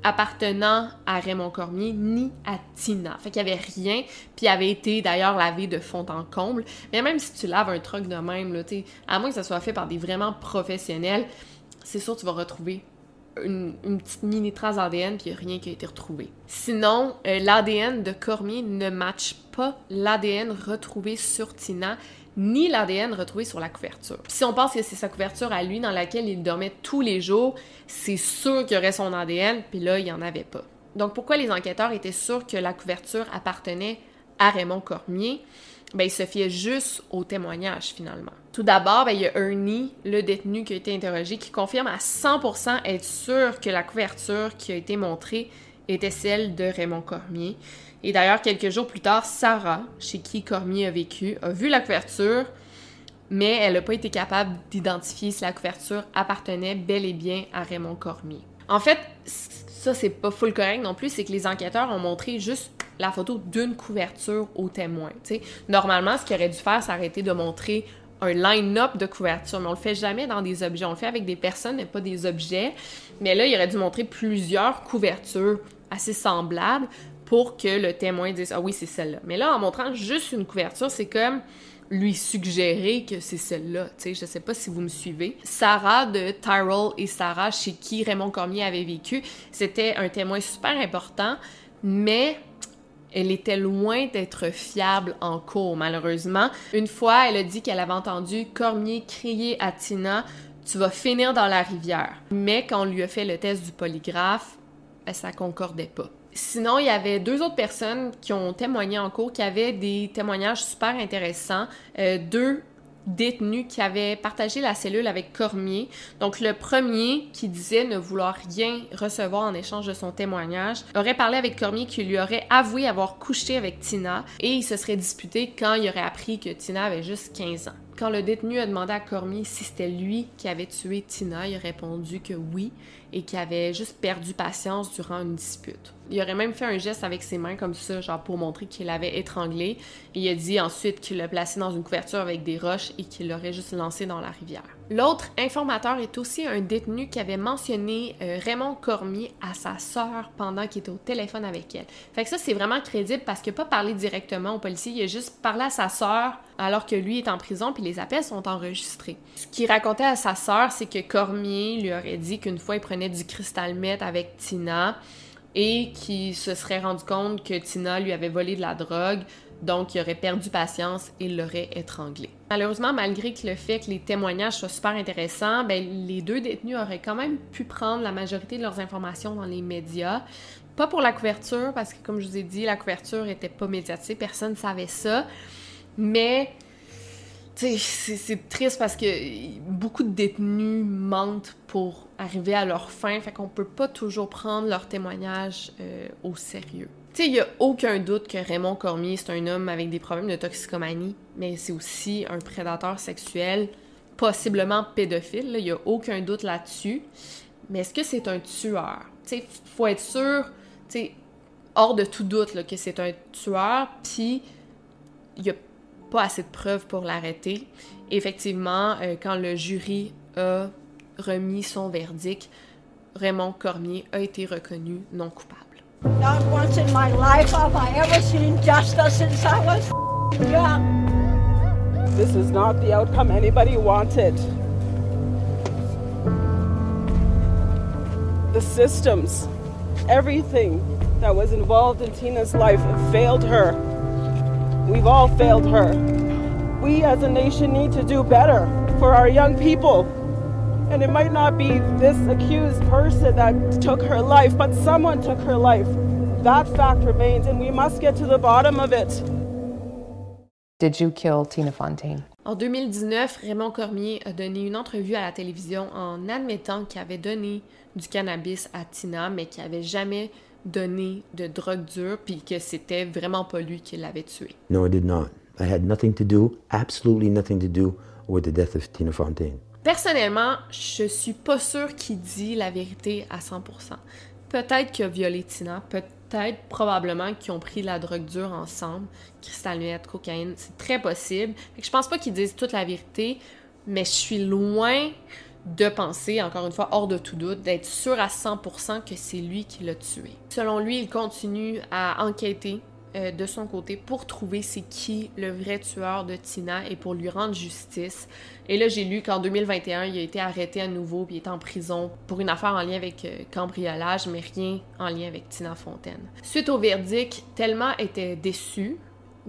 B: appartenant à Raymond Cormier ni à Tina. Fait qu'il y avait rien, puis il avait été d'ailleurs lavé de fond en comble. Mais même si tu laves un truc de même, là, à moins que ça soit fait par des vraiment professionnels, c'est sûr que tu vas retrouver une, petite mini trace d'ADN puis a rien qui a été retrouvé. Sinon, euh, l'ADN de Cormier ne matche pas l'ADN retrouvé sur Tina ni l'ADN retrouvé sur la couverture. si on pense que c'est sa couverture à lui dans laquelle il dormait tous les jours, c'est sûr qu'il y aurait son ADN, puis là, il n'y en avait pas. Donc pourquoi les enquêteurs étaient sûrs que la couverture appartenait à Raymond Cormier? Ben, il se fiait juste au témoignage finalement. Tout d'abord, ben, il y a Ernie, le détenu qui a été interrogé, qui confirme à 100% être sûr que la couverture qui a été montrée était celle de Raymond Cormier. Et d'ailleurs, quelques jours plus tard, Sarah, chez qui Cormier a vécu, a vu la couverture, mais elle n'a pas été capable d'identifier si la couverture appartenait bel et bien à Raymond Cormier. En fait, ça c'est pas full correct non plus, c'est que les enquêteurs ont montré juste la photo d'une couverture au témoin. Normalement, ce qu'ils auraient dû faire, c'est arrêter de montrer un line-up de couverture, mais on le fait jamais dans des objets. On le fait avec des personnes, mais pas des objets. Mais là, il aurait dû montrer plusieurs couvertures assez semblables pour que le témoin dise Ah oui, c'est celle-là. Mais là, en montrant juste une couverture, c'est comme lui suggérer que c'est celle-là. Tu sais, je sais pas si vous me suivez. Sarah de Tyrell et Sarah, chez qui Raymond Cormier avait vécu, c'était un témoin super important, mais elle était loin d'être fiable en cours, malheureusement. Une fois, elle a dit qu'elle avait entendu Cormier crier à Tina Tu vas finir dans la rivière. Mais quand on lui a fait le test du polygraphe, ben, ça concordait pas. Sinon, il y avait deux autres personnes qui ont témoigné en cours, qui avaient des témoignages super intéressants. Euh, deux détenus qui avaient partagé la cellule avec Cormier. Donc le premier, qui disait ne vouloir rien recevoir en échange de son témoignage, aurait parlé avec Cormier qui lui aurait avoué avoir couché avec Tina et il se serait disputé quand il aurait appris que Tina avait juste 15 ans. Quand le détenu a demandé à Cormier si c'était lui qui avait tué Tina, il a répondu que oui et qu'il avait juste perdu patience durant une dispute. Il aurait même fait un geste avec ses mains comme ça, genre pour montrer qu'il l'avait étranglé. Il a dit ensuite qu'il l'a placé dans une couverture avec des roches et qu'il l'aurait juste lancé dans la rivière. L'autre informateur est aussi un détenu qui avait mentionné euh, Raymond Cormier à sa sœur pendant qu'il était au téléphone avec elle. Fait que ça, c'est vraiment crédible parce qu'il n'a pas parlé directement au policier, il a juste parlé à sa sœur alors que lui est en prison puis les appels sont enregistrés. Ce qu'il racontait à sa sœur, c'est que Cormier lui aurait dit qu'une fois il prenait du cristal meth avec Tina et qu'il se serait rendu compte que Tina lui avait volé de la drogue, donc il aurait perdu patience et l'aurait étranglé. Malheureusement, malgré que le fait que les témoignages soient super intéressants, ben, les deux détenus auraient quand même pu prendre la majorité de leurs informations dans les médias. Pas pour la couverture, parce que comme je vous ai dit, la couverture était pas médiatisée, personne ne savait ça. Mais c'est triste parce que beaucoup de détenus mentent pour arriver à leur fin, fait qu'on peut pas toujours prendre leur témoignage euh, au sérieux. Il y a aucun doute que Raymond Cormier, c'est un homme avec des problèmes de toxicomanie, mais c'est aussi un prédateur sexuel, possiblement pédophile, il y a aucun doute là-dessus. Mais est-ce que c'est un tueur? Tu faut être sûr, tu hors de tout doute que c'est un tueur, puis il y a pas assez de preuves pour l'arrêter. Effectivement, euh, quand le jury a remis son verdict, Raymond Cormier a été reconnu non coupable.
K: Not once in my life have I ever seen justice since I was young.
L: This is not the outcome anybody wanted. The systems, everything that was involved in Tina's life failed her. We've all failed her. We as a nation need to do better for our young people. And it might not be this accused person that took her life, but someone took her life. That fact remains, and we must get to the bottom of it.
M: Did you kill Tina Fontaine?
B: En 2019, Raymond Cormier a donné une entrevue à la télévision en admettant qu'il avait donné du cannabis à Tina, mais qu'il n'avait jamais donné de drogue dure, puis que c'était vraiment pas lui qui l'avait tué.
N: No, I did not. I had nothing to do, absolutely nothing to do with the death of Tina Fontaine.
B: Personnellement, je suis pas sûre qu'il dit la vérité à 100%. Peut-être qu'il a violé Tina, peut-être probablement qu'ils ont pris la drogue dure ensemble, cristal cocaïne, c'est très possible. Je pense pas qu'ils disent toute la vérité, mais je suis loin de penser, encore une fois, hors de tout doute, d'être sûr à 100% que c'est lui qui l'a tué. Selon lui, il continue à enquêter euh, de son côté pour trouver c'est qui le vrai tueur de Tina et pour lui rendre justice. Et là, j'ai lu qu'en 2021, il a été arrêté à nouveau puis il est en prison pour une affaire en lien avec euh, cambriolage, mais rien en lien avec Tina Fontaine. Suite au verdict, Thelma était déçue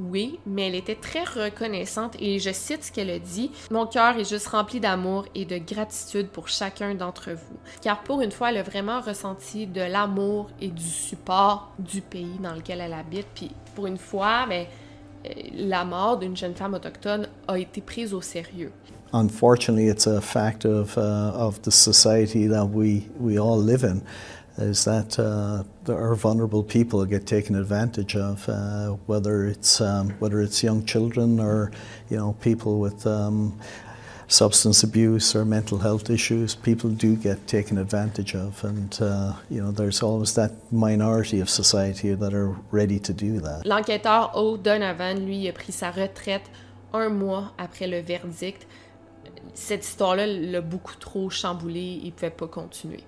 B: oui, mais elle était très reconnaissante et je cite ce qu'elle a dit Mon cœur est juste rempli d'amour et de gratitude pour chacun d'entre vous. Car pour une fois, elle a vraiment ressenti de l'amour et du support du pays dans lequel elle habite. Puis pour une fois, mais, euh, la mort d'une jeune femme autochtone a été prise au sérieux.
F: Unfortunately, it's a fact of, uh, the society that we all live in. Is that uh, our vulnerable people get taken advantage of, uh, whether it's um, whether it's young children or you know people with um, substance abuse or mental health issues. People do get taken advantage of, and uh, you know there's always that minority of society that are ready to do that.
B: L'enquêteur O'Donovan, lui, a pris sa retraite un mois après le verdict. Cette histoire-là l'a beaucoup trop chamboulé, il pouvait pas continuer.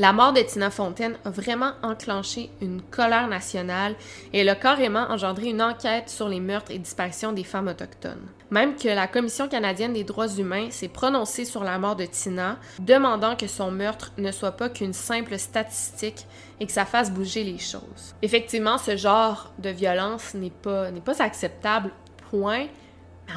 B: La mort de Tina Fontaine a vraiment enclenché une colère nationale et elle a carrément engendré une enquête sur les meurtres et disparitions des femmes autochtones. Même que la Commission canadienne des droits humains s'est prononcée sur la mort de Tina, demandant que son meurtre ne soit pas qu'une simple statistique et que ça fasse bouger les choses. Effectivement, ce genre de violence n'est pas, n'est pas acceptable, point,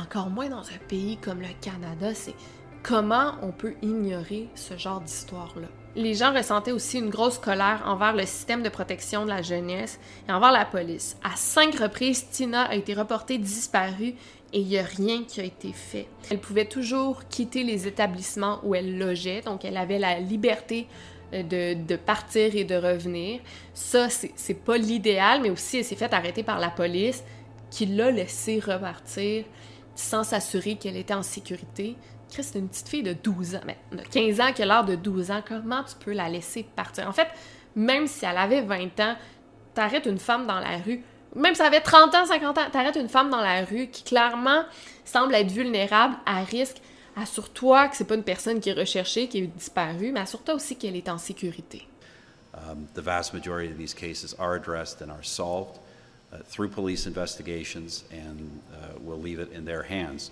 B: encore moins dans un pays comme le Canada, c'est comment on peut ignorer ce genre d'histoire-là. Les gens ressentaient aussi une grosse colère envers le système de protection de la jeunesse et envers la police. À cinq reprises, Tina a été reportée disparue et il n'y a rien qui a été fait. Elle pouvait toujours quitter les établissements où elle logeait, donc elle avait la liberté euh, de, de partir et de revenir. Ça, c'est pas l'idéal, mais aussi elle s'est fait arrêter par la police qui l'a laissé repartir sans s'assurer qu'elle était en sécurité. Chris, c'est une petite fille de 12 ans, mais de 15 ans qui a l'air de 12 ans. Comment tu peux la laisser partir? En fait, même si elle avait 20 ans, t'arrêtes une femme dans la rue, même si elle avait 30 ans, 50 ans, t'arrêtes une femme dans la rue qui clairement semble être vulnérable, à risque. Assure-toi que c'est pas une personne qui est recherchée, qui est disparue, mais assure-toi aussi qu'elle est en sécurité.
O: Um, the vast majority of these cases are addressed and are solved. Uh, through police investigations, and uh, we'll leave it in their hands.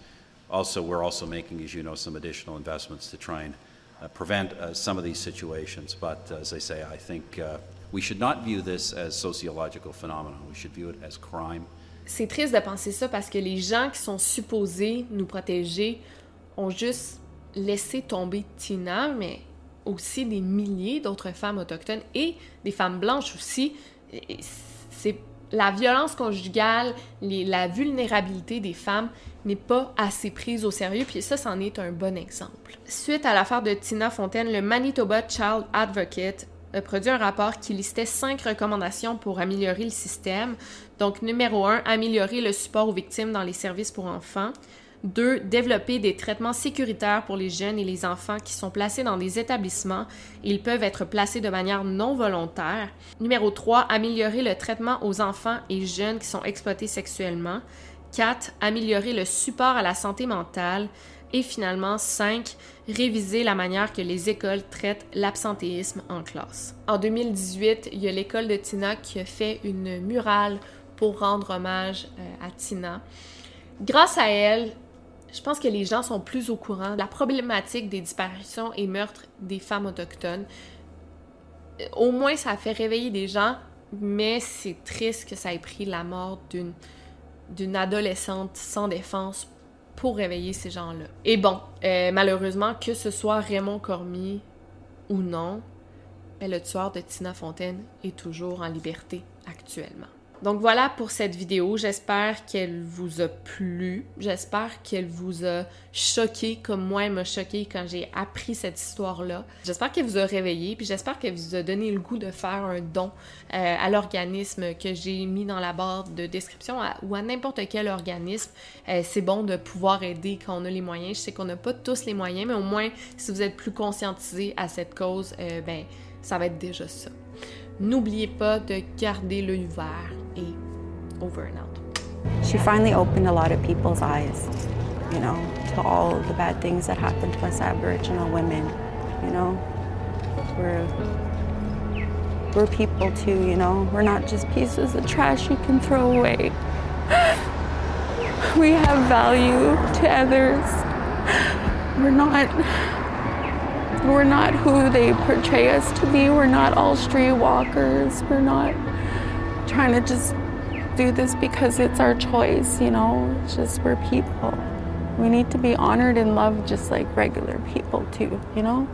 O: Also, we're also making, as you know, some additional investments to try and uh, prevent some of these situations. But as I say, I think we should not view this as sociological phenomenon. We should view it as crime.
B: C'est triste de penser ça parce que les gens qui sont supposés nous protéger ont juste laissé tomber Tina, mais aussi des milliers d'autres femmes autochtones et des femmes blanches aussi. C'est la violence conjugale, la vulnérabilité des femmes n'est pas assez prise au sérieux, puis ça, c'en est un bon exemple. Suite à l'affaire de Tina Fontaine, le Manitoba Child Advocate a produit un rapport qui listait cinq recommandations pour améliorer le système. Donc, numéro un, améliorer le support aux victimes dans les services pour enfants. 2. Développer des traitements sécuritaires pour les jeunes et les enfants qui sont placés dans des établissements. Ils peuvent être placés de manière non volontaire. Numéro 3. Améliorer le traitement aux enfants et jeunes qui sont exploités sexuellement. 4. Améliorer le support à la santé mentale. Et finalement, 5. Réviser la manière que les écoles traitent l'absentéisme en classe. En 2018, il y a l'école de Tina qui a fait une murale pour rendre hommage euh, à Tina. Grâce à elle, je pense que les gens sont plus au courant de la problématique des disparitions et meurtres des femmes autochtones. Au moins, ça a fait réveiller des gens, mais c'est triste que ça ait pris la mort d'une d'une adolescente sans défense pour réveiller ces gens-là. Et bon, euh, malheureusement, que ce soit Raymond Cormier ou non, ben, le tueur de Tina Fontaine est toujours en liberté actuellement. Donc voilà pour cette vidéo. J'espère qu'elle vous a plu. J'espère qu'elle vous a choqué comme moi elle m'a choqué quand j'ai appris cette histoire-là. J'espère qu'elle vous a réveillé, puis j'espère qu'elle vous a donné le goût de faire un don euh, à l'organisme que j'ai mis dans la barre de description ou à n'importe quel organisme. Euh, c'est bon de pouvoir aider quand on a les moyens. Je sais qu'on n'a pas tous les moyens, mais au moins si vous êtes plus conscientisé à cette cause, euh, ben ça va être déjà ça. N'oubliez pas de garder l'œil ouvert et over and out.
P: She finally opened a lot of people's eyes, you know, to all the bad things that happen to us Aboriginal women, you know. We're we're people too, you know. We're not just pieces of trash you can throw away. We have value to others. We're not we're not who they portray us to be. We're not all streetwalkers. We're not trying to just do this because it's our choice, you know. It's just we're people. We need to be honored and loved just like regular people too, you know?